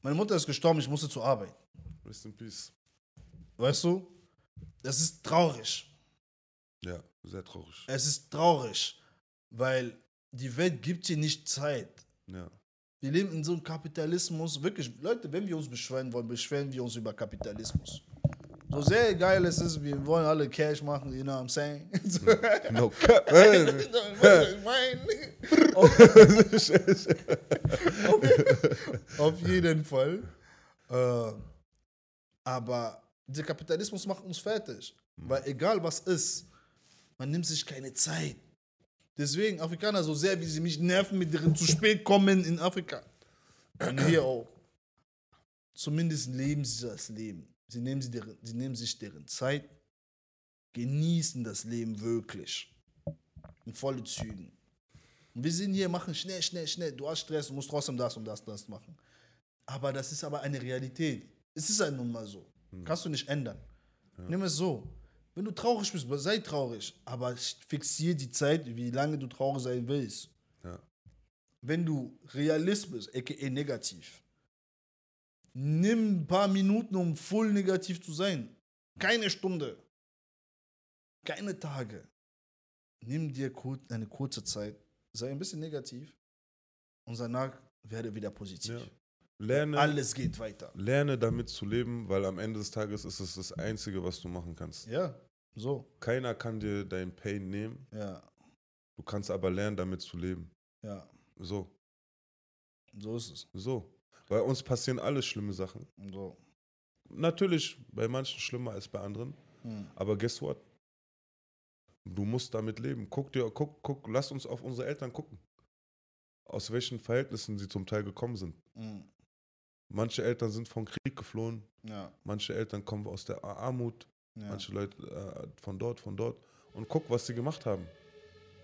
Speaker 1: Meine Mutter ist gestorben, ich musste zur Arbeit.
Speaker 2: Rest in peace.
Speaker 1: Weißt du? Das ist traurig.
Speaker 2: Ja, sehr traurig.
Speaker 1: Es ist traurig, weil die Welt gibt dir nicht Zeit.
Speaker 2: Ja.
Speaker 1: Wir leben in so einem Kapitalismus. Wirklich, Leute, wenn wir uns beschweren wollen, beschweren wir uns über Kapitalismus. So sehr geil es ist, wir wollen alle Cash machen, you know what I'm saying? [laughs]
Speaker 2: No cap. [laughs] [laughs]
Speaker 1: Auf, auf jeden Fall. Äh, aber der Kapitalismus macht uns fertig. Weil egal was ist, man nimmt sich keine Zeit. Deswegen, Afrikaner, so sehr wie sie mich nerven mit ihren zu spät kommen in Afrika. Und hier auch. Zumindest leben sie das Leben. Sie nehmen, sie deren, sie nehmen sich deren Zeit, genießen das Leben wirklich. In volle Zügen. Und wir sind hier, machen schnell, schnell, schnell. Du hast Stress, du musst trotzdem das und das, das machen. Aber das ist aber eine Realität. Es ist halt nun mal so. Kannst du nicht ändern. Nimm es so. Wenn du traurig bist, sei traurig. Aber fixier die Zeit, wie lange du traurig sein willst.
Speaker 2: Ja.
Speaker 1: Wenn du Realist bist, aka negativ, nimm ein paar Minuten, um voll negativ zu sein. Keine Stunde. Keine Tage. Nimm dir eine kurze Zeit sei ein bisschen negativ und danach werde wieder positiv.
Speaker 2: Ja. Lerne,
Speaker 1: Alles geht weiter.
Speaker 2: lerne damit zu leben, weil am Ende des Tages ist es das Einzige, was du machen kannst.
Speaker 1: Ja, so.
Speaker 2: Keiner kann dir dein Pain nehmen,
Speaker 1: Ja,
Speaker 2: du kannst aber lernen, damit zu leben.
Speaker 1: ja.
Speaker 2: So,
Speaker 1: So ist es.
Speaker 2: so. Bei uns passieren alle schlimme Sachen.
Speaker 1: So.
Speaker 2: Natürlich bei manchen schlimmer als bei anderen,
Speaker 1: Hm.
Speaker 2: aber guess what? Du musst damit leben. Guck dir, guck, guck, lass uns auf unsere Eltern gucken. Aus welchen Verhältnissen sie zum Teil gekommen sind.
Speaker 1: Hm.
Speaker 2: Manche Eltern sind vom Krieg geflohen,
Speaker 1: Ja,
Speaker 2: manche Eltern kommen aus der Armut,
Speaker 1: ja.
Speaker 2: manche Leute äh, von dort, von dort. Und guck, was sie gemacht haben.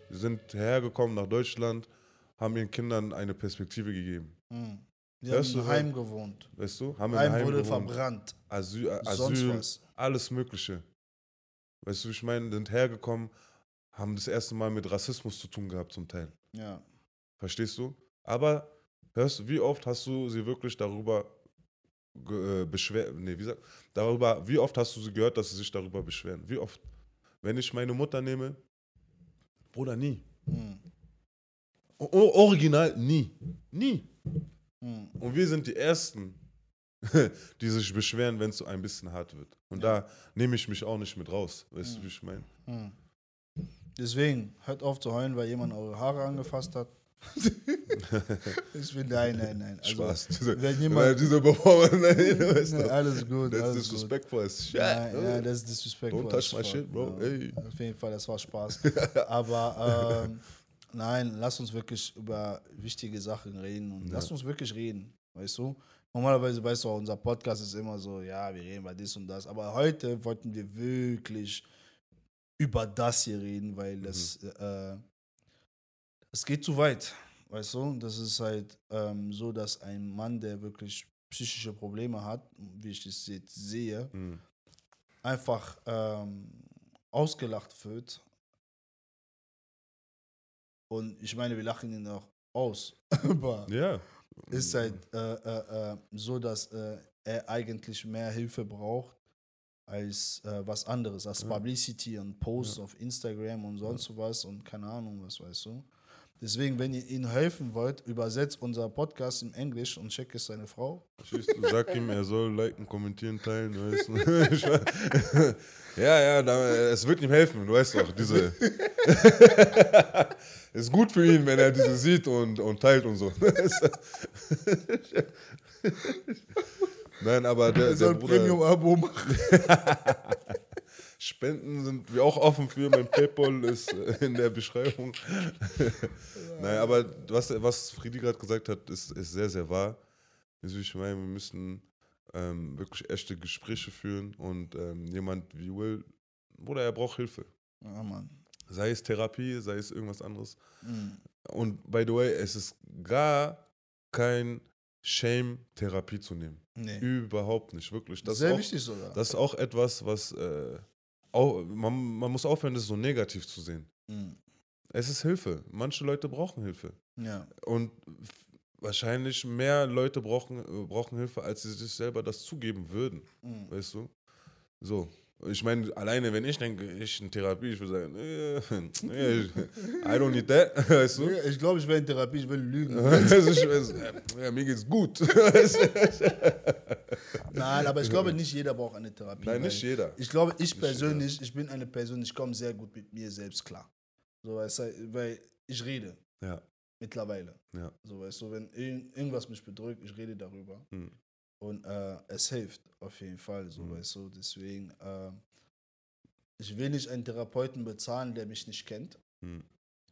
Speaker 2: Sie sind hergekommen nach Deutschland, haben ihren Kindern eine Perspektive gegeben.
Speaker 1: Hm. Die
Speaker 2: Hörst
Speaker 1: haben
Speaker 2: du,
Speaker 1: im Heim gewohnt.
Speaker 2: Weißt du? Haben
Speaker 1: Heim
Speaker 2: Heim
Speaker 1: wurde
Speaker 2: gewohnt.
Speaker 1: verbrannt.
Speaker 2: Asyl, Asyl alles Mögliche. Weißt du, ich meine, sind hergekommen, haben das erste Mal mit Rassismus zu tun gehabt zum Teil.
Speaker 1: Ja.
Speaker 2: Verstehst du? Aber hörst du, wie oft hast du sie wirklich darüber äh, beschwer, nee, wie sagt, darüber, wie oft hast du sie gehört, dass sie sich darüber beschweren? Wie oft? Wenn ich meine Mutter nehme, Bruder, nie.
Speaker 1: Hm.
Speaker 2: O- original nie. Nie.
Speaker 1: Hm.
Speaker 2: Und wir sind die Ersten, [laughs] die sich beschweren, wenn es so ein bisschen hart wird. Und
Speaker 1: Ja.
Speaker 2: da nehme ich mich auch nicht mit raus. Weißt
Speaker 1: Ja.
Speaker 2: du, wie ich meine?
Speaker 1: Hm. Deswegen, hört auf zu heulen, weil jemand eure Haare angefasst hat. [laughs] ich will, nein, nein, nein. Also,
Speaker 2: Spaß. Diese,
Speaker 1: Wenn jemand,
Speaker 2: diese Performance, nein, weißt du,
Speaker 1: alles gut,
Speaker 2: das ist disrespectful as shit.
Speaker 1: Ja, ja, das ist disrespectful.
Speaker 2: Don't touch my shit, bro.
Speaker 1: Ja.
Speaker 2: Ey.
Speaker 1: Auf jeden Fall, das war Spaß. [laughs] Aber ähm, nein, lass uns wirklich über wichtige Sachen reden und
Speaker 2: Ja.
Speaker 1: lass uns wirklich reden, weißt du? Normalerweise, weißt du, unser Podcast ist immer so, ja, wir reden über dies und das. Aber heute wollten wir wirklich über das hier reden, weil das,
Speaker 2: Mhm.
Speaker 1: äh, es geht zu weit, weißt du? Das ist halt ähm, so, dass ein Mann, der wirklich psychische Probleme hat, wie ich das jetzt sehe,
Speaker 2: Mhm.
Speaker 1: einfach ähm, ausgelacht wird. Und ich meine, wir lachen ihn auch aus. [laughs] Aber
Speaker 2: Ja.
Speaker 1: ist halt äh, äh, äh, so, dass äh, er eigentlich mehr Hilfe braucht als äh, was anderes, als
Speaker 2: Ja.
Speaker 1: Publicity und Posts auf Instagram und sonst was und keine Ahnung, was weißt du. Deswegen, wenn ihr ihm helfen wollt, übersetzt unser Podcast in Englisch und check es seine Frau.
Speaker 2: Sag ihm, er soll liken, kommentieren, teilen, weißt du? [laughs] Ja, ja, da, es wird ihm helfen, du weißt doch, diese. [laughs] ist gut für ihn, wenn er diese sieht und, und teilt und so. [laughs] Nein, aber der,
Speaker 1: Er
Speaker 2: der Bruder.
Speaker 1: Premium-Abo machen.
Speaker 2: Spenden sind wir auch offen für. Mein [laughs] PayPal ist äh, in der Beschreibung. [laughs] Nein, aber was, was Friedi gerade gesagt hat, ist, ist sehr, sehr wahr. Ich meine, wir müssen ähm, wirklich echte Gespräche führen und ähm, jemand wie Will, Bruder, er braucht Hilfe.
Speaker 1: Ja, Mann.
Speaker 2: Sei es Therapie, sei es irgendwas anderes.
Speaker 1: Mhm.
Speaker 2: Und by the way, es ist gar kein Shame, Therapie zu nehmen.
Speaker 1: Nee.
Speaker 2: Überhaupt nicht, wirklich. Das ist
Speaker 1: Sehr
Speaker 2: auch,
Speaker 1: wichtig sogar.
Speaker 2: das ist auch etwas, was äh, auch, man, man muss aufhören, das so negativ zu sehen.
Speaker 1: Mhm.
Speaker 2: Es ist Hilfe. Manche Leute brauchen Hilfe.
Speaker 1: Ja.
Speaker 2: Und wahrscheinlich mehr Leute brauchen, brauchen Hilfe, als sie sich selber das zugeben würden.
Speaker 1: Mhm.
Speaker 2: Weißt du? So. Ich meine, alleine, wenn ich denke, ich in Therapie, ich würde sagen, äh, [laughs] äh, I don't need that. [laughs] Weißt du?
Speaker 1: Ich glaube, ich wäre in Therapie, ich will lügen.
Speaker 2: Also ich weiß, ja, mir geht's gut. [laughs]
Speaker 1: Nein, aber ich glaube, nicht jeder braucht eine Therapie.
Speaker 2: Nein, nicht jeder.
Speaker 1: Ich glaube, ich
Speaker 2: Nicht
Speaker 1: persönlich, ich bin eine Person, ich komme sehr gut mit mir selbst klar. So, weißt du, weil ich rede
Speaker 2: Ja,
Speaker 1: mittlerweile.
Speaker 2: ja.
Speaker 1: So, weißt du, wenn irgend- irgendwas mich bedrückt, ich rede darüber.
Speaker 2: Hm.
Speaker 1: Und äh, es hilft auf jeden Fall, so,
Speaker 2: Mhm.
Speaker 1: weißt du. Deswegen, äh, ich will nicht einen Therapeuten bezahlen, der mich nicht kennt.
Speaker 2: Hm.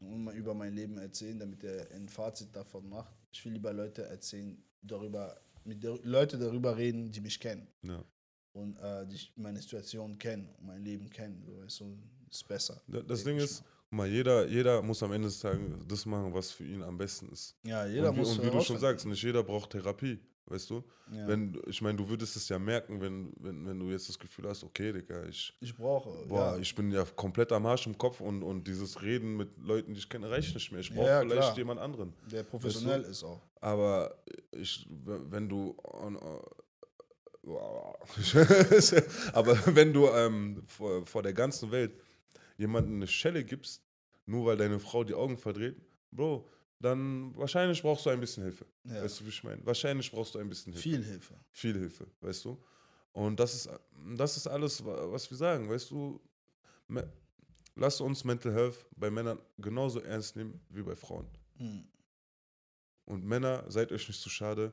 Speaker 1: und mal über mein Leben erzählen, damit er ein Fazit davon macht. Ich will lieber Leute erzählen, darüber, mit der, Leute darüber reden, die mich kennen
Speaker 2: ja.
Speaker 1: und äh, die meine Situation kennen mein Leben kennen. So, weißt du, ist besser.
Speaker 2: Da- Das
Speaker 1: Denk
Speaker 2: Ding ist, mal, jeder, jeder muss am Ende des Tages das machen, was für ihn am besten ist.
Speaker 1: Ja, jeder
Speaker 2: und wie,
Speaker 1: muss.
Speaker 2: und wie du schon sagst, nicht jeder braucht Therapie, weißt du?
Speaker 1: Ja.
Speaker 2: Wenn, ich meine, du würdest es ja merken, wenn, wenn, wenn du jetzt das Gefühl hast, okay, Digga, ich,
Speaker 1: ich brauche.
Speaker 2: boah,
Speaker 1: ja.
Speaker 2: ich bin ja komplett am Arsch im Kopf und, und dieses Reden mit Leuten, die ich kenne, reicht nicht mehr. Ich brauche
Speaker 1: Ja,
Speaker 2: vielleicht
Speaker 1: klar.
Speaker 2: jemand anderen.
Speaker 1: der professionell ist auch.
Speaker 2: Aber ich, wenn du on, [laughs] aber wenn du ähm, vor, vor der ganzen Welt jemanden eine Schelle gibst, nur weil deine Frau die Augen verdreht, Bro, dann wahrscheinlich brauchst du ein bisschen Hilfe.
Speaker 1: Ja.
Speaker 2: Weißt du, wie ich meine? Wahrscheinlich brauchst du ein bisschen Hilfe.
Speaker 1: Viel Hilfe.
Speaker 2: Viel Hilfe, weißt du? Und das ist, das ist alles, wa- was wir sagen, weißt du? Lasst uns Mental Health bei Männern genauso ernst nehmen wie bei Frauen.
Speaker 1: Hm.
Speaker 2: Und Männer, seid euch nicht zu schade,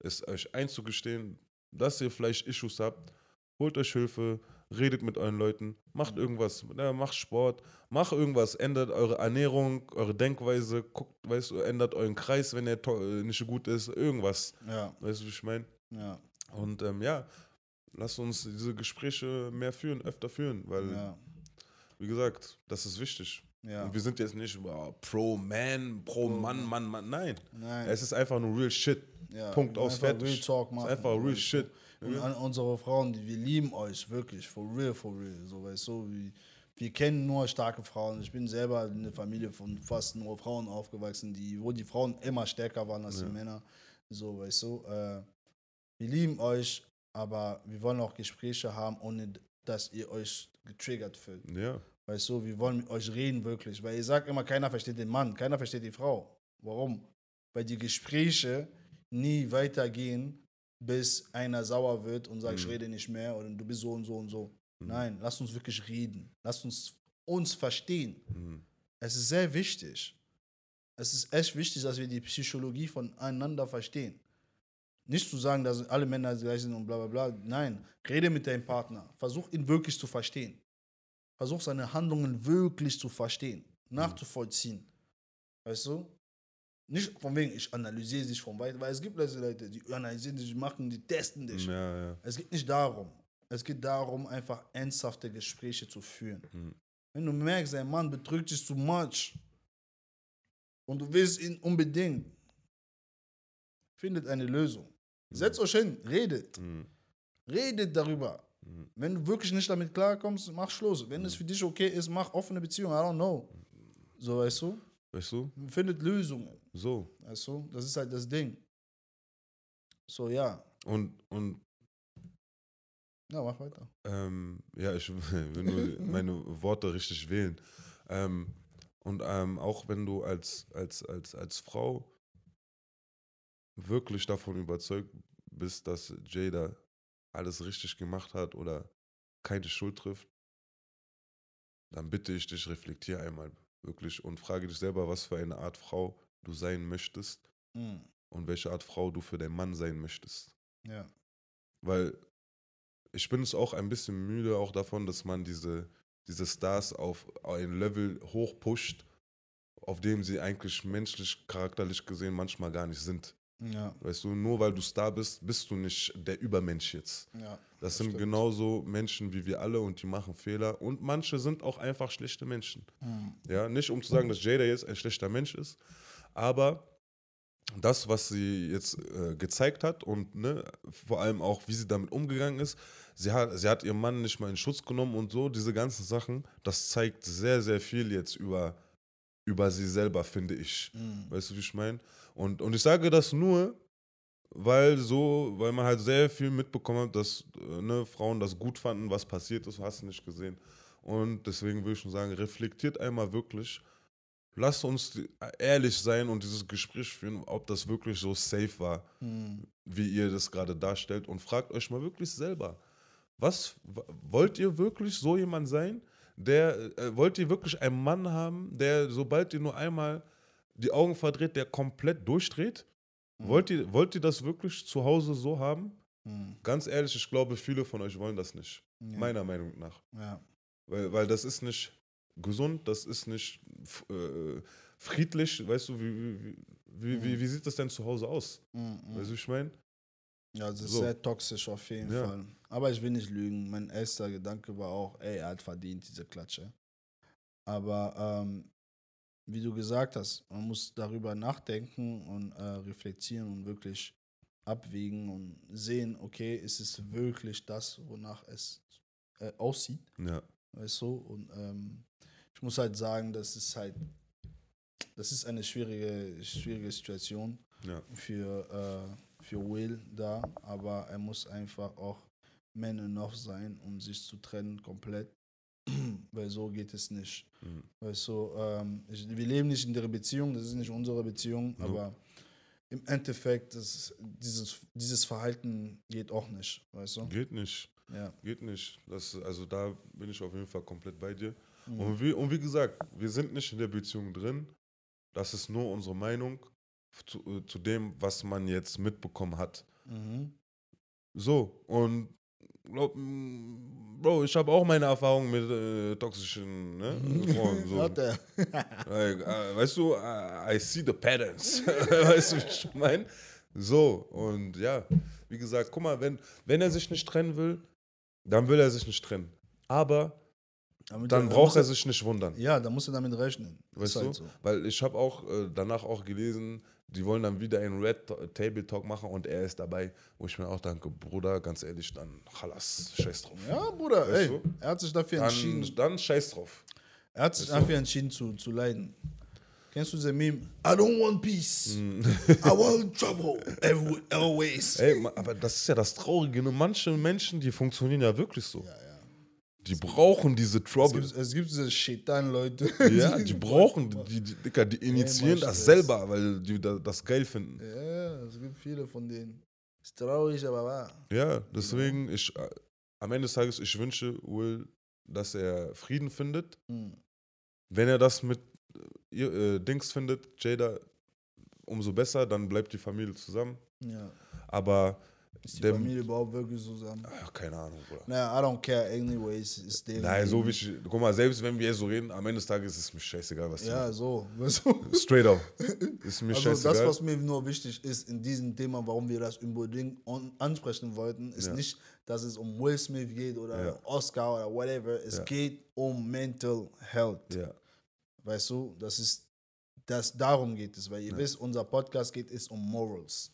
Speaker 2: es euch einzugestehen, dass ihr vielleicht Issues habt. Holt euch Hilfe, redet mit euren Leuten, macht irgendwas, ja, macht Sport, macht irgendwas, ändert eure Ernährung, eure Denkweise, guckt, weißt du, ändert euren Kreis, wenn er äh, nicht so gut ist, irgendwas.
Speaker 1: Ja,
Speaker 2: Weißt du, wie ich meine?
Speaker 1: ja,
Speaker 2: Und ähm, ja, lasst uns diese Gespräche mehr führen, öfter führen, weil,
Speaker 1: ja,
Speaker 2: wie gesagt, das ist wichtig.
Speaker 1: ja.
Speaker 2: Und wir sind jetzt nicht oh, pro Man, pro Mann, Mann, Mann. Nein.
Speaker 1: Nein.
Speaker 2: Es ist einfach nur real shit.
Speaker 1: ja.
Speaker 2: Punkt aus, fertig.
Speaker 1: Real Talk
Speaker 2: Es
Speaker 1: machen.
Speaker 2: ist einfach real shit.
Speaker 1: Und an unsere Frauen, wir lieben euch wirklich, for real, for real. So, weißt du, wir, wir kennen nur starke Frauen. Ich bin selber in einer Familie von fast nur Frauen aufgewachsen, die, wo die Frauen immer stärker waren als
Speaker 2: Ja.
Speaker 1: die Männer. So, weißt du, äh, wir lieben euch, aber wir wollen auch Gespräche haben, ohne dass ihr euch getriggert fühlt.
Speaker 2: Ja.
Speaker 1: Weißt du, wir wollen mit euch reden wirklich. Weil ihr sagt immer, keiner versteht den Mann, keiner versteht die Frau. Warum? Weil die Gespräche nie weitergehen, bis einer sauer wird und sagt, ich
Speaker 2: Mhm.
Speaker 1: rede nicht mehr oder du bist so und so und so.
Speaker 2: Mhm.
Speaker 1: Nein, lasst uns wirklich reden. Lasst uns uns verstehen.
Speaker 2: Mhm.
Speaker 1: Es ist sehr wichtig. Es ist echt wichtig, dass wir die Psychologie voneinander verstehen. Nicht zu sagen, dass alle Männer gleich sind und bla bla bla. Nein, rede mit deinem Partner. Versuch ihn wirklich zu verstehen. Versuch seine Handlungen wirklich zu verstehen, nachzuvollziehen. Weißt du? Nicht von wegen, ich analysiere dich von weit, weil es gibt Leute, die analysieren dich, machen, die testen dich.
Speaker 2: Ja, ja.
Speaker 1: Es geht nicht darum. Es geht darum, einfach ernsthafte Gespräche zu führen.
Speaker 2: Mhm.
Speaker 1: Wenn du merkst, dein Mann betrügt dich zu much und du willst ihn unbedingt, findet eine Lösung. Setzt euch hin, redet.
Speaker 2: Mhm.
Speaker 1: Redet darüber.
Speaker 2: Mhm.
Speaker 1: Wenn du wirklich nicht damit klarkommst, mach Schluss. Wenn es für dich okay ist, mach offene Beziehung. I don't know. So, weißt du?
Speaker 2: Weißt du?
Speaker 1: Findet Lösungen.
Speaker 2: So.
Speaker 1: Weißt du? Das ist halt das Ding. So, ja.
Speaker 2: Und, und
Speaker 1: Ja, mach weiter.
Speaker 2: ähm, ja, ich [laughs] will nur meine Worte richtig wählen. Ähm, und ähm, auch wenn du als, als, als, als Frau wirklich davon überzeugt bist, dass Jada alles richtig gemacht hat oder keine Schuld trifft, dann bitte ich dich, reflektier einmal wirklich und frage dich selber, was für eine Art Frau du sein möchtest
Speaker 1: Mhm.
Speaker 2: und welche Art Frau du für deinen Mann sein möchtest.
Speaker 1: Ja.
Speaker 2: Weil ich bin es auch ein bisschen müde auch davon, dass man diese, diese Stars auf ein Level hoch pusht, auf dem sie eigentlich menschlich, charakterlich gesehen manchmal gar nicht sind.
Speaker 1: Ja.
Speaker 2: Weißt du, nur weil du Star bist, bist du nicht der Übermensch jetzt.
Speaker 1: Ja.
Speaker 2: Das sind
Speaker 1: stimmt.
Speaker 2: genauso Menschen wie wir alle und die machen Fehler. Und manche sind auch einfach schlechte Menschen.
Speaker 1: Mhm.
Speaker 2: Ja, nicht um zu sagen, dass Jada jetzt ein schlechter Mensch ist, aber das, was sie jetzt äh, gezeigt hat und ne, vor allem auch, wie sie damit umgegangen ist, sie hat, sie hat ihren Mann nicht mal in Schutz genommen und so, diese ganzen Sachen, das zeigt sehr, sehr viel jetzt über, über sie selber, finde ich.
Speaker 1: Mhm.
Speaker 2: Weißt du, wie ich meine? Und, und ich sage das nur, weil so, weil man halt sehr viel mitbekommen hat, dass äh, ne, Frauen das gut fanden, was passiert ist, hast du nicht gesehen. Und deswegen würde ich schon sagen, reflektiert einmal wirklich. Lasst uns die- ehrlich sein und dieses Gespräch führen, ob das wirklich so safe war,
Speaker 1: Mhm.
Speaker 2: wie ihr das gerade darstellt. Und fragt euch mal wirklich selber, was wollt ihr wirklich so jemand sein? Der, äh, wollt ihr wirklich einen Mann haben, der, sobald ihr nur einmal die Augen verdreht, der komplett durchdreht?
Speaker 1: Mhm.
Speaker 2: Wollt, ihr, wollt ihr das wirklich zu Hause so haben?
Speaker 1: Mhm.
Speaker 2: Ganz ehrlich, ich glaube, viele von euch wollen das nicht.
Speaker 1: Ja.
Speaker 2: Meiner Meinung nach.
Speaker 1: Ja.
Speaker 2: Weil, weil das ist nicht gesund, das ist nicht äh, friedlich. Weißt du, wie, wie, wie, wie, wie sieht das denn zu Hause aus?
Speaker 1: Mhm.
Speaker 2: Weißt du, wie ich meine?
Speaker 1: Ja, das ist
Speaker 2: So.
Speaker 1: sehr toxisch auf jeden
Speaker 2: Ja.
Speaker 1: Fall. Aber ich will nicht lügen. Mein erster Gedanke war auch, ey, er hat verdient, diese Klatsche. Aber ähm, wie du gesagt hast, man muss darüber nachdenken und äh, reflektieren und wirklich abwägen und sehen, okay, ist es wirklich das, wonach es äh, aussieht,
Speaker 2: Ja.
Speaker 1: weißt du? Und ähm, ich muss halt sagen, das ist halt, das ist eine schwierige, schwierige Situation
Speaker 2: Ja.
Speaker 1: für, äh, für Will da, aber er muss einfach auch man enough sein, um sich zu trennen komplett. [clears throat] weil so geht es nicht.
Speaker 2: Mhm.
Speaker 1: Weißt du, ähm, ich, wir leben nicht in der Beziehung, das ist nicht unsere Beziehung, aber im Endeffekt, das, dieses, dieses Verhalten geht auch nicht, weißt du?
Speaker 2: Geht nicht.
Speaker 1: Ja.
Speaker 2: Geht nicht. Das, also da bin ich auf jeden Fall komplett bei dir.
Speaker 1: Mhm.
Speaker 2: Und, wie, und wie gesagt, wir sind nicht in der Beziehung drin. Das ist nur unsere Meinung zu, äh, zu dem, was man jetzt mitbekommen hat.
Speaker 1: Mhm.
Speaker 2: So, und glaub, Bro, ich habe auch meine Erfahrungen mit äh, toxischen ne, Frauen. So.
Speaker 1: Hat er. [laughs]
Speaker 2: Like, äh, weißt du, I, I see the patterns. [laughs] weißt du, wie ich meine? So, und ja, wie gesagt, guck mal, wenn, wenn er sich nicht trennen will, dann will er sich nicht trennen. Aber
Speaker 1: Damit
Speaker 2: dann
Speaker 1: da
Speaker 2: braucht er sich nicht wundern.
Speaker 1: Ja, da muss er damit rechnen.
Speaker 2: Weißt
Speaker 1: ist
Speaker 2: du?
Speaker 1: halt so.
Speaker 2: Weil ich habe auch äh, danach auch gelesen, die wollen dann wieder einen Red Ta- Table Talk machen und er ist dabei, wo ich mir auch denke, Bruder, ganz ehrlich, dann Chalas, scheiß drauf.
Speaker 1: Ja, Bruder,
Speaker 2: Weißt
Speaker 1: ey,
Speaker 2: du?
Speaker 1: er hat sich dafür entschieden.
Speaker 2: Dann, dann scheiß drauf.
Speaker 1: Er hat sich
Speaker 2: Weißt du?
Speaker 1: dafür entschieden zu, zu leiden. Kennst du diese Meme? I don't want peace.
Speaker 2: Mm. [laughs]
Speaker 1: I want trouble. Every, always.
Speaker 2: Ey, aber das ist ja das Traurige. Ne? Manche Menschen, die funktionieren ja wirklich so.
Speaker 1: Ja, ja.
Speaker 2: Die brauchen diese
Speaker 1: Es
Speaker 2: Trouble.
Speaker 1: gibt, es gibt diese Shaitan-Leute.
Speaker 2: Ja, die brauchen, die, die, Dicker, die initiieren das selber, weil die da- das geil finden.
Speaker 1: Ja, es gibt viele von denen. Ist traurig, aber wahr.
Speaker 2: Ja, deswegen, ich, äh, am Ende des Tages, ich wünsche Will, dass er Frieden findet.
Speaker 1: Hm.
Speaker 2: Wenn er das mit äh, äh, Dings findet, Jada, umso besser, dann bleibt die Familie zusammen.
Speaker 1: Ja.
Speaker 2: Aber,
Speaker 1: Ist die
Speaker 2: Dem-
Speaker 1: Familie überhaupt wirklich zusammen?
Speaker 2: ach, keine Ahnung, Bruder.
Speaker 1: Naja, I don't care anyways. Ist deren
Speaker 2: Nein, so wie ich, guck mal, selbst wenn wir so reden, am Ende des Tages ist es mir scheißegal, was
Speaker 1: Ja, [laughs] so.
Speaker 2: Straight up. Ist mir
Speaker 1: Also
Speaker 2: scheißegal.
Speaker 1: das, was mir nur wichtig ist in diesem Thema, warum wir das unbedingt ansprechen wollten, ist
Speaker 2: Ja.
Speaker 1: nicht, dass es um Will Smith geht oder
Speaker 2: Ja.
Speaker 1: Oscar oder whatever. Es
Speaker 2: Ja.
Speaker 1: geht um Mental Health.
Speaker 2: ja,
Speaker 1: Weißt du, das ist, das, darum geht es, weil ihr wisst, unser Podcast geht es um Morals.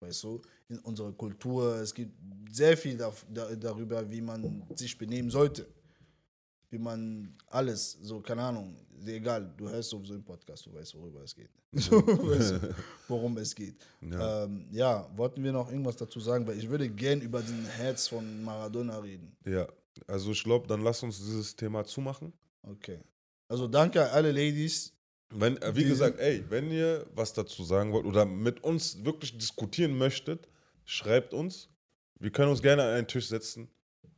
Speaker 1: Weißt du, in unserer Kultur, es gibt sehr viel da, da, darüber, wie man sich benehmen sollte. Wie man alles, so, keine Ahnung, egal, du hörst sowieso im Podcast, du weißt, worüber es geht. So, [laughs] weißt worum es geht.
Speaker 2: Ja.
Speaker 1: Ähm, ja, wollten wir noch irgendwas dazu sagen, weil ich würde gern über den Herz von Maradona reden.
Speaker 2: ja. Also ich glaube, dann lass uns dieses Thema zumachen.
Speaker 1: Okay. Also danke an alle Ladies,
Speaker 2: Wenn, äh, wie gesagt, ey, wenn ihr was dazu sagen wollt oder mit uns wirklich diskutieren möchtet, schreibt uns. Wir können uns gerne an einen Tisch setzen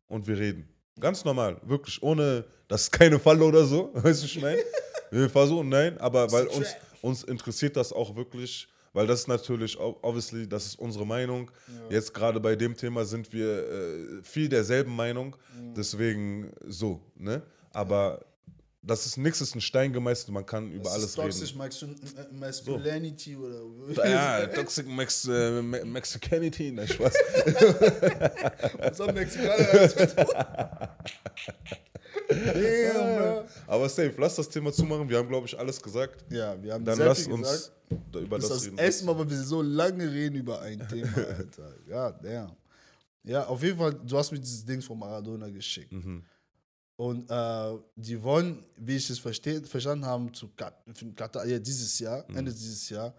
Speaker 2: und wir reden. Ganz normal, wirklich, ohne, das ist keine Falle oder so, [laughs] weißt du, was ich meine? [laughs] Wir versuchen, nein, aber weil uns, uns interessiert das auch wirklich, weil das ist natürlich, ob- obviously, das ist unsere Meinung. Jetzt gerade bei dem Thema sind wir äh, viel derselben Meinung, deswegen so, ne? Aber das ist nichts, ist ein Stein gemeißelt, man kann über
Speaker 1: Das
Speaker 2: alles
Speaker 1: ist [laughs] Toxic
Speaker 2: reden.
Speaker 1: Äh, Masculinity oder
Speaker 2: Ja, Toxic Mex äh, Me- Mexicanity, nein, Spaß. [laughs]
Speaker 1: Was haben Mexikaner damit? [laughs] Damn, bro.
Speaker 2: Aber safe, lass das Thema zumachen, wir haben, glaube ich, alles gesagt.
Speaker 1: Ja, wir haben
Speaker 2: Dann
Speaker 1: sehr
Speaker 2: lass
Speaker 1: viel
Speaker 2: uns
Speaker 1: gesagt.
Speaker 2: da über
Speaker 1: Das
Speaker 2: das,
Speaker 1: ist das
Speaker 2: reden.
Speaker 1: erste Mal, weil wir so lange reden über ein Thema, Alter. Ja, damn. Ja, auf jeden Fall, du hast mir dieses Ding von Maradona geschickt.
Speaker 2: Mhm.
Speaker 1: Und äh, die wollen, wie ich es verstehe, verstanden habe, zu Katar, ja, dieses Jahr,
Speaker 2: Mhm.
Speaker 1: Ende dieses Jahr,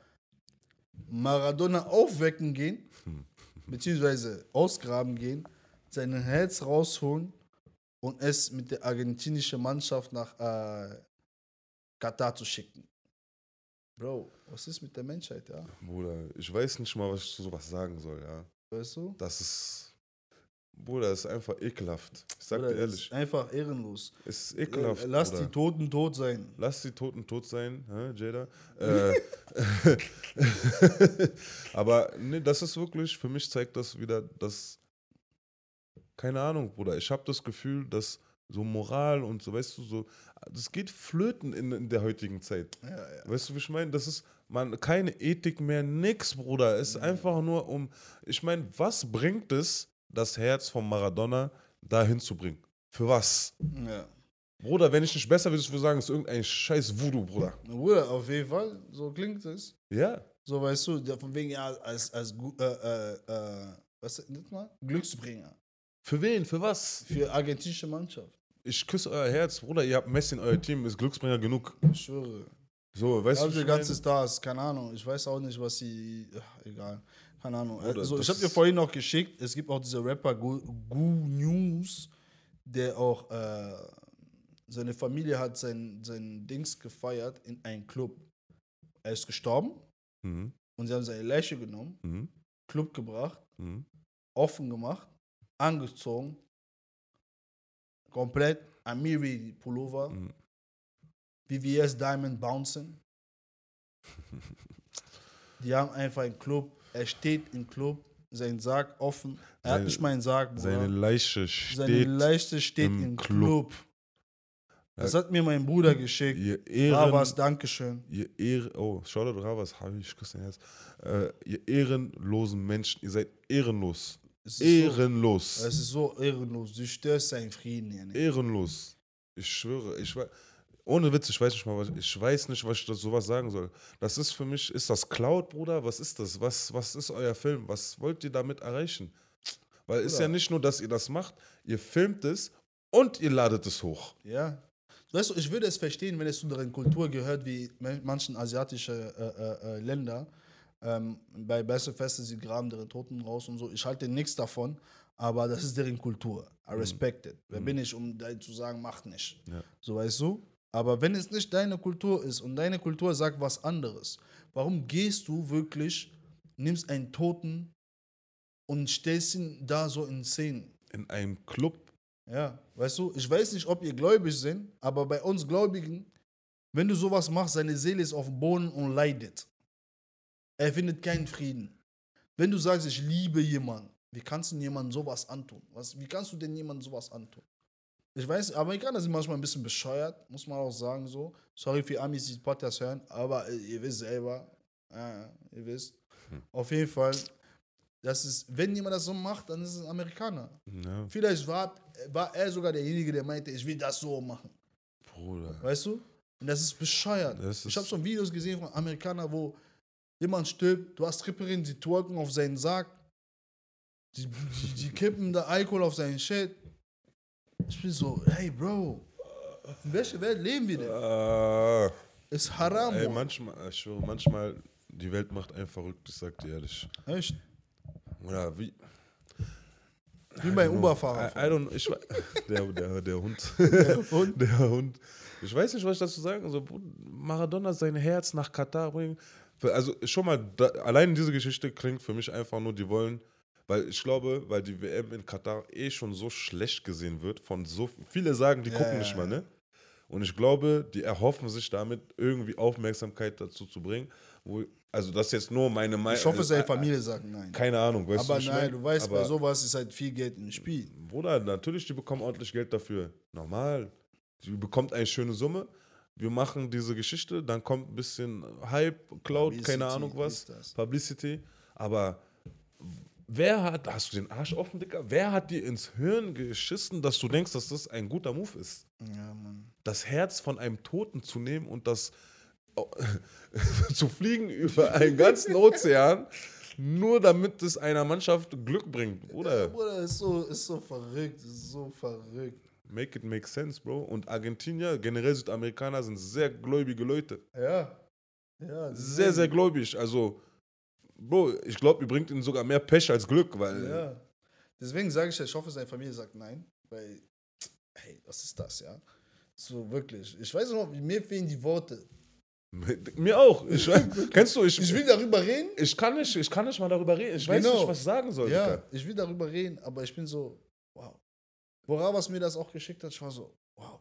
Speaker 1: Maradona aufwecken gehen, [laughs] beziehungsweise ausgraben gehen, sein Herz rausholen und es mit der argentinischen Mannschaft nach äh, Katar zu schicken. Bro, was ist mit der Menschheit, ja?
Speaker 2: Bruder, ich weiß nicht mal, was ich zu sowas sagen soll, ja.
Speaker 1: Weißt du?
Speaker 2: Das ist. Bruder, ist einfach ekelhaft. Ich sag
Speaker 1: Bruder,
Speaker 2: dir ehrlich.
Speaker 1: ist Einfach ehrenlos.
Speaker 2: Es ist ekelhaft.
Speaker 1: Äh, Lass
Speaker 2: Bruder.
Speaker 1: die Toten tot sein.
Speaker 2: Lass die Toten tot sein, hä, Jada. Äh, [laughs] aber nee, das ist wirklich, für mich zeigt das wieder, dass, keine Ahnung, Bruder, ich habe das Gefühl, dass so Moral und so, weißt du, so, das geht flöten in, in der heutigen Zeit.
Speaker 1: Ja, ja.
Speaker 2: Weißt du, wie ich meine? Das ist, man, keine Ethik mehr, nix, Bruder. Es ist einfach nur um, ich meine, was bringt es, das Herz von Maradona dahin zu bringen? Für was?
Speaker 1: ja.
Speaker 2: Bruder, wenn ich nicht besser ich würde sagen, es ist irgendein scheiß Voodoo, Bruder.
Speaker 1: Bruder, auf jeden Fall, so klingt es.
Speaker 2: Ja.
Speaker 1: So, weißt du, von wegen, ja, als, als äh, äh, äh, was das mal? Glücksbringer.
Speaker 2: Für wen? Für was?
Speaker 1: Für argentinische Mannschaft.
Speaker 2: Ich küsse euer Herz, Bruder. Ihr habt Messi in euer Team, ist Glücksbringer genug.
Speaker 1: Ich schwöre.
Speaker 2: So, weißt
Speaker 1: Ich
Speaker 2: du,
Speaker 1: habe
Speaker 2: wie
Speaker 1: die
Speaker 2: ich
Speaker 1: ganze? Stars, keine Ahnung. Ich weiß auch nicht, was sie. Ach, egal. Keine Ahnung.
Speaker 2: Bruder,
Speaker 1: also, ich habe dir vorhin noch geschickt, es gibt auch diese Rapper Gu News, der auch äh, seine Familie hat sein, sein Dings gefeiert in einem Club. Er ist gestorben
Speaker 2: Mhm.
Speaker 1: und sie haben seine Leiche genommen,
Speaker 2: Mhm.
Speaker 1: Club gebracht,
Speaker 2: Mhm.
Speaker 1: offen gemacht, angezogen, komplett Amiri Pullover,
Speaker 2: Mhm.
Speaker 1: VVS Diamond Bouncing. [laughs] Die haben einfach einen Club, er steht im Club, sein Sarg offen. Er hat
Speaker 2: Seine-
Speaker 1: nicht mal einen Sarg, Bruder.
Speaker 2: Seine Leiche
Speaker 1: Seine
Speaker 2: steht.
Speaker 1: Leiche steht
Speaker 2: im
Speaker 1: im,
Speaker 2: Club.
Speaker 1: Club. Das hat mir mein Bruder geschickt.
Speaker 2: ihr Ehren,
Speaker 1: Ravas, Dankeschön.
Speaker 2: ihr Ehren, oh, Shoutout Ravas, habe ich küsse dein Herz. Äh, ihr ehrenlosen Menschen, ihr seid ehrenlos.
Speaker 1: Es ist, so,
Speaker 2: Ehrenlos.
Speaker 1: es ist so ehrenlos. Du störst seinen Frieden nicht.
Speaker 2: ehrenlos. Ich schwöre, ich weiß, ohne Witz, ich weiß nicht mal, was, ich weiß nicht, was ich das sowas sagen soll. Das ist für mich, ist das Cloud, Bruder? Was ist das? Was, was ist euer Film? Was wollt ihr damit erreichen? Weil es ist ja nicht nur, dass ihr das macht, ihr filmt es und ihr ladet es hoch.
Speaker 1: Ja. Weißt du, ich würde es verstehen, wenn es zu deren Kultur gehört, wie manchen asiatischen äh, äh, äh, Länder. Ähm, bei Beste Feste, sie graben deren Toten raus und so. Ich halte nichts davon, aber das ist deren Kultur. I respect it. Wer bin ich, um zu sagen, macht nicht.
Speaker 2: Ja.
Speaker 1: So weißt du? Aber wenn es nicht deine Kultur ist und deine Kultur sagt was anderes, warum gehst du wirklich, nimmst einen Toten und stellst ihn da so in Szenen?
Speaker 2: In einem Club.
Speaker 1: Ja, weißt du, ich weiß nicht, ob ihr gläubig sind, aber bei uns Gläubigen, wenn du sowas machst, seine Seele ist auf dem Boden und leidet. Er findet keinen Frieden. Wenn du sagst, ich liebe jemanden, wie kannst du jemandem sowas antun? Was, wie kannst du denn jemandem sowas antun? Ich weiß, Amerikaner sind manchmal ein bisschen bescheuert, muss man auch sagen so. Sorry für Amis, die Podcast hören, aber äh, ihr wisst selber, äh, ihr wisst. Auf jeden Fall, das ist, wenn jemand das so macht, dann ist es ein Amerikaner.
Speaker 2: Ja,
Speaker 1: Vielleicht war, war er sogar derjenige, der meinte, ich will das so machen.
Speaker 2: Bruder.
Speaker 1: Weißt du? Und das ist bescheuert.
Speaker 2: Das
Speaker 1: ich
Speaker 2: ist-
Speaker 1: habe schon Videos gesehen von Amerikanern, wo jemand stirbt, du hast Stripperin, die twerken auf seinen Sarg, die, die, die kippen da Alkohol auf seinen Shit. Ich bin so, hey Bro, in welcher Welt leben wir denn?
Speaker 2: Ah,
Speaker 1: Ist haram,
Speaker 2: ey, manchmal, ich schwöre, manchmal, die Welt macht einen verrückt, ich sag dir ehrlich.
Speaker 1: Echt?
Speaker 2: Oder wie?
Speaker 1: Wie bei Uber-Fahrer.
Speaker 2: I, I don't, ich, wei- [laughs] der, der, der Hund. [laughs]
Speaker 1: Hund? [laughs]
Speaker 2: Der Hund. Ich weiß nicht, was ich dazu sagen soll. Maradona sein Herz nach Katar bringen. Also schon mal, da, allein diese Geschichte klingt für mich einfach nur, die wollen, weil ich glaube, weil die WM in Katar eh schon so schlecht gesehen wird, von so viele sagen, die
Speaker 1: Ja,
Speaker 2: gucken
Speaker 1: ja,
Speaker 2: nicht mal, ne? Und ich glaube, die erhoffen sich damit irgendwie Aufmerksamkeit dazu zu bringen. Wo, also das ist jetzt nur meine Meinung.
Speaker 1: Ich hoffe, seine Familie sagt nein.
Speaker 2: Keine Ahnung, weißt
Speaker 1: Aber
Speaker 2: du, ich
Speaker 1: nein, du weißt,
Speaker 2: Aber-
Speaker 1: bei sowas ist halt viel Geld im Spiel.
Speaker 2: Bruder, natürlich, die bekommen ordentlich Geld dafür. Normal. Die bekommt eine schöne Summe. Wir machen diese Geschichte, dann kommt ein bisschen Hype, Cloud, keine
Speaker 1: Publicity
Speaker 2: Ahnung was. Publicity. Aber wer hat, hast du den Arsch offen, Dicker? Wer hat dir ins Hirn geschissen, dass du denkst, dass das ein guter Move ist?
Speaker 1: Ja, Mann.
Speaker 2: Das Herz von einem Toten zu nehmen und das [laughs] zu fliegen über einen ganzen Ozean, nur damit es einer Mannschaft Glück bringt,
Speaker 1: Ja,
Speaker 2: Bruder.
Speaker 1: Bruder, ist so, ist so verrückt, ist so verrückt.
Speaker 2: Make it make sense, Bro. Und Argentinier, generell Südamerikaner, sind sehr gläubige Leute.
Speaker 1: Ja. Ja,
Speaker 2: Sehr, sehr gläubig. Also, Bro, ich glaube, ihr bringt ihnen sogar mehr Pech als Glück, weil.
Speaker 1: Ja. Deswegen sage ich, ich hoffe, seine Familie sagt nein, weil, hey, was ist das, ja? So wirklich. Ich weiß noch, mir fehlen die Worte. [laughs]
Speaker 2: Mir auch. Ich, weiß- [laughs] kennst du, ich,
Speaker 1: Ich will darüber reden.
Speaker 2: ich, kann nicht, ich kann nicht mal darüber reden. Ich weiß
Speaker 1: Genau.
Speaker 2: nicht, was ich sagen soll.
Speaker 1: Ja, ich will darüber reden, aber ich bin so, wow. Worauf was mir das auch geschickt hat, ich war so, wow,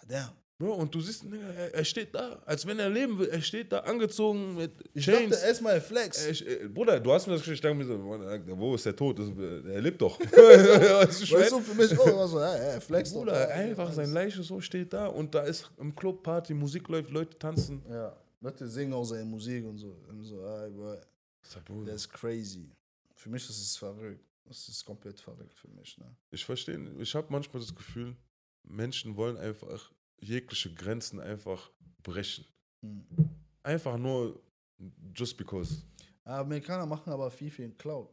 Speaker 1: goddamn.
Speaker 2: Bro, und du siehst, Digga, er, er steht da, als wenn er leben will. Er steht da angezogen mit
Speaker 1: Ich
Speaker 2: Chains.
Speaker 1: dachte erstmal Flex.
Speaker 2: Ich, äh, Bruder, du hast mir das geschickt, ich dachte mir so, wo ist der Tod? Das, er lebt doch. [laughs] weißt du, ich
Speaker 1: für mich, war so, ja, ja, Flex. doch.
Speaker 2: Bruder,
Speaker 1: Ja,
Speaker 2: einfach sein Leiche so steht da und da ist im Club Party, Musik läuft, Leute tanzen.
Speaker 1: Ja, Leute singen auch seine Musik und so. Und so, ah, boy, das ist crazy. Für mich ist es verrückt. Das ist komplett verrückt für mich. Ne?
Speaker 2: Ich verstehe, ich habe manchmal das Gefühl, Menschen wollen einfach jegliche Grenzen einfach brechen.
Speaker 1: Hm.
Speaker 2: Einfach nur just because.
Speaker 1: Amerikaner machen aber viel für den Cloud.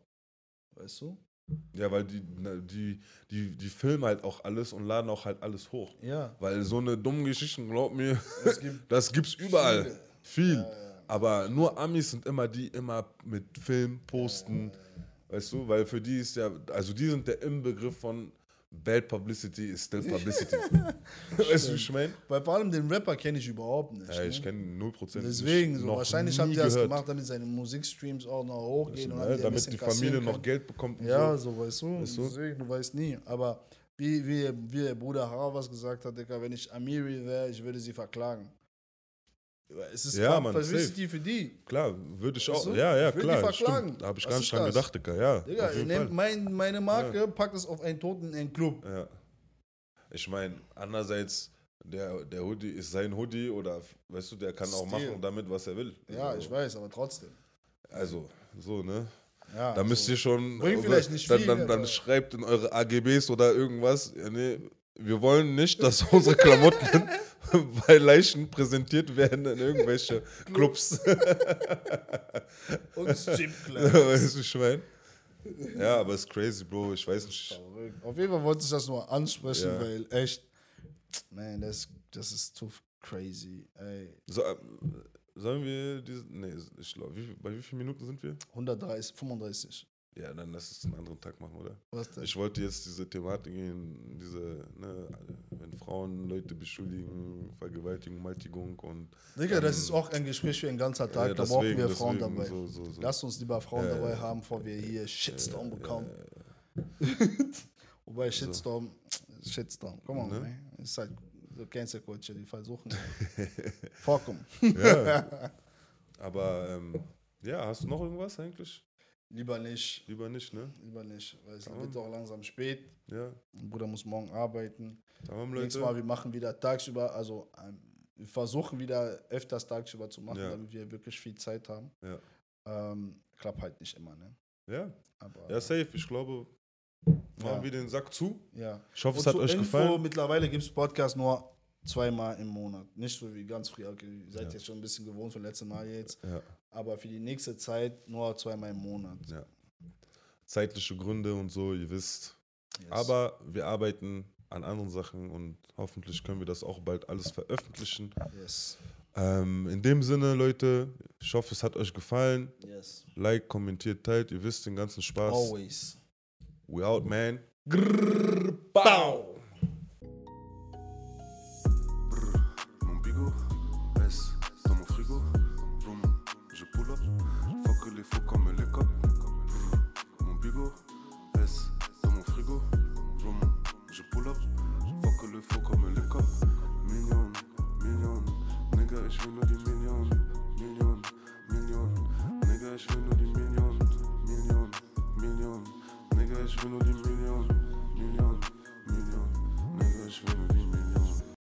Speaker 1: Weißt du?
Speaker 2: Ja, weil die, die, die, die filmen halt auch alles und laden auch halt alles hoch.
Speaker 1: Ja.
Speaker 2: Weil so eine dumme Geschichten, glaub mir,
Speaker 1: Es gibt [laughs]
Speaker 2: das gibt's überall.
Speaker 1: viele.
Speaker 2: Viel.
Speaker 1: Ja, ja.
Speaker 2: Aber nur Amis sind immer die, immer mit Film posten. Weißt du, weil für die ist ja, also die sind der Inbegriff von Bad Publicity is still Publicity. [laughs] weißt du, wie ich meine?
Speaker 1: Weil vor allem den Rapper kenne ich überhaupt nicht.
Speaker 2: Ja, ich
Speaker 1: ne?
Speaker 2: kenne 0%
Speaker 1: Deswegen, so,
Speaker 2: noch
Speaker 1: wahrscheinlich haben die das
Speaker 2: gehört.
Speaker 1: gemacht, damit seine Musikstreams auch noch hochgehen. und
Speaker 2: Ja,
Speaker 1: damit, die
Speaker 2: Familie noch
Speaker 1: können.
Speaker 2: Geld bekommt.
Speaker 1: Ja,
Speaker 2: so.
Speaker 1: so, weißt du,
Speaker 2: Weißt du?
Speaker 1: deswegen, du weißt nie. Aber wie, wie, wie der Bruder Haras gesagt hat, Digga, wenn ich Amiri wäre, ich würde sie verklagen. Es ist
Speaker 2: Ja,
Speaker 1: ja,
Speaker 2: Mann,
Speaker 1: Publicity für die.
Speaker 2: Klar, würde ich auch.
Speaker 1: du?
Speaker 2: Ja, ja,
Speaker 1: Ich will die
Speaker 2: klar.
Speaker 1: verklagen.
Speaker 2: Habe ich
Speaker 1: Was
Speaker 2: gar nicht dran
Speaker 1: das?
Speaker 2: gedacht, Digga. Ja,
Speaker 1: Digga, nehmt mein, meine Marke, packt es auf einen Toten in einen Club.
Speaker 2: Ja. Ich meine, andererseits, der, der Hoodie ist sein Hoodie oder, weißt du, der kann auch
Speaker 1: Stil.
Speaker 2: machen damit, was er will.
Speaker 1: Ja,
Speaker 2: Also,
Speaker 1: ich weiß, aber trotzdem.
Speaker 2: Also, so, ne?
Speaker 1: Ja,
Speaker 2: Da müsst
Speaker 1: also,
Speaker 2: ihr schon.
Speaker 1: Bringt
Speaker 2: oder-
Speaker 1: vielleicht nicht
Speaker 2: dann,
Speaker 1: viel,
Speaker 2: dann, dann schreibt in eure AGBs oder irgendwas. Ja, nee, wir wollen nicht, dass unsere Klamotten [laughs] bei Leichen präsentiert werden in irgendwelche Clubs. [laughs]
Speaker 1: Und Stripclub. [laughs]
Speaker 2: weißt du, ich mein? Ja, aber ist crazy, Bro. Ich weiß nicht.
Speaker 1: Auf jeden Fall wollte ich das nur ansprechen,
Speaker 2: Ja.
Speaker 1: weil echt, man, das, das ist zu crazy. Ey,
Speaker 2: So, äh, sollen wir diese. Nee, ich glaube, wie, bei wie vielen Minuten sind wir?
Speaker 1: 130, 35.
Speaker 2: Ja, dann lass es einen anderen Tag machen, oder?
Speaker 1: Was denn?
Speaker 2: Ich wollte jetzt diese Thematik gehen, diese, ne, wenn Frauen Leute beschuldigen, Vergewaltigung, Maltigung und.
Speaker 1: Digga, das
Speaker 2: ähm,
Speaker 1: ist auch ein Gespräch für den ganzen Tag.
Speaker 2: ja,
Speaker 1: da brauchen
Speaker 2: deswegen-
Speaker 1: wir Frauen dabei.
Speaker 2: So, so, so.
Speaker 1: Lass uns lieber Frauen
Speaker 2: Ja,
Speaker 1: dabei haben, bevor wir hier Shitstorm bekommen.
Speaker 2: Ja, [laughs]
Speaker 1: Wobei Shitstorm, Shitstorm, komm on,
Speaker 2: Ne?
Speaker 1: man. Ist halt so Cancel Culture, die versuchen. [laughs] Vorkommen.
Speaker 2: ja. [laughs] Aber ähm, ja, hast du noch irgendwas eigentlich?
Speaker 1: Lieber nicht,
Speaker 2: Lieber nicht, ne?
Speaker 1: lieber nicht, weil es wird auch langsam spät.
Speaker 2: Ja,
Speaker 1: Mein Bruder muss morgen arbeiten.
Speaker 2: tamam,
Speaker 1: Nächstes
Speaker 2: Leute.
Speaker 1: Mal, wir machen wieder tagsüber, also ähm, wir versuchen wieder öfters tagsüber zu machen,
Speaker 2: Ja.
Speaker 1: damit wir wirklich viel Zeit haben.
Speaker 2: Ja.
Speaker 1: Ähm, klappt halt nicht immer, ne?
Speaker 2: Ja,
Speaker 1: Aber,
Speaker 2: ja, safe. Ich glaube, machen
Speaker 1: Ja.
Speaker 2: wir den Sack zu.
Speaker 1: ja.
Speaker 2: Ich hoffe, es
Speaker 1: Und
Speaker 2: hat
Speaker 1: zur
Speaker 2: euch
Speaker 1: Info,
Speaker 2: gefallen.
Speaker 1: Mittlerweile gibt es Podcast nur zweimal im Monat. Nicht so wie ganz früher. Okay, ihr seid
Speaker 2: Ja.
Speaker 1: jetzt schon ein bisschen gewohnt von letztem Mal jetzt.
Speaker 2: Ja,
Speaker 1: Aber für die nächste Zeit nur zweimal im Monat.
Speaker 2: ja. Zeitliche Gründe und so, ihr wisst.
Speaker 1: Yes.
Speaker 2: Aber wir arbeiten an anderen Sachen und hoffentlich können wir das auch bald alles veröffentlichen.
Speaker 1: Yes.
Speaker 2: Ähm, in dem Sinne, Leute, ich hoffe, es hat euch gefallen.
Speaker 1: Yes.
Speaker 2: Like, kommentiert, teilt, ihr wisst den ganzen Spaß.
Speaker 1: Always.
Speaker 2: We out, man.
Speaker 1: Bow!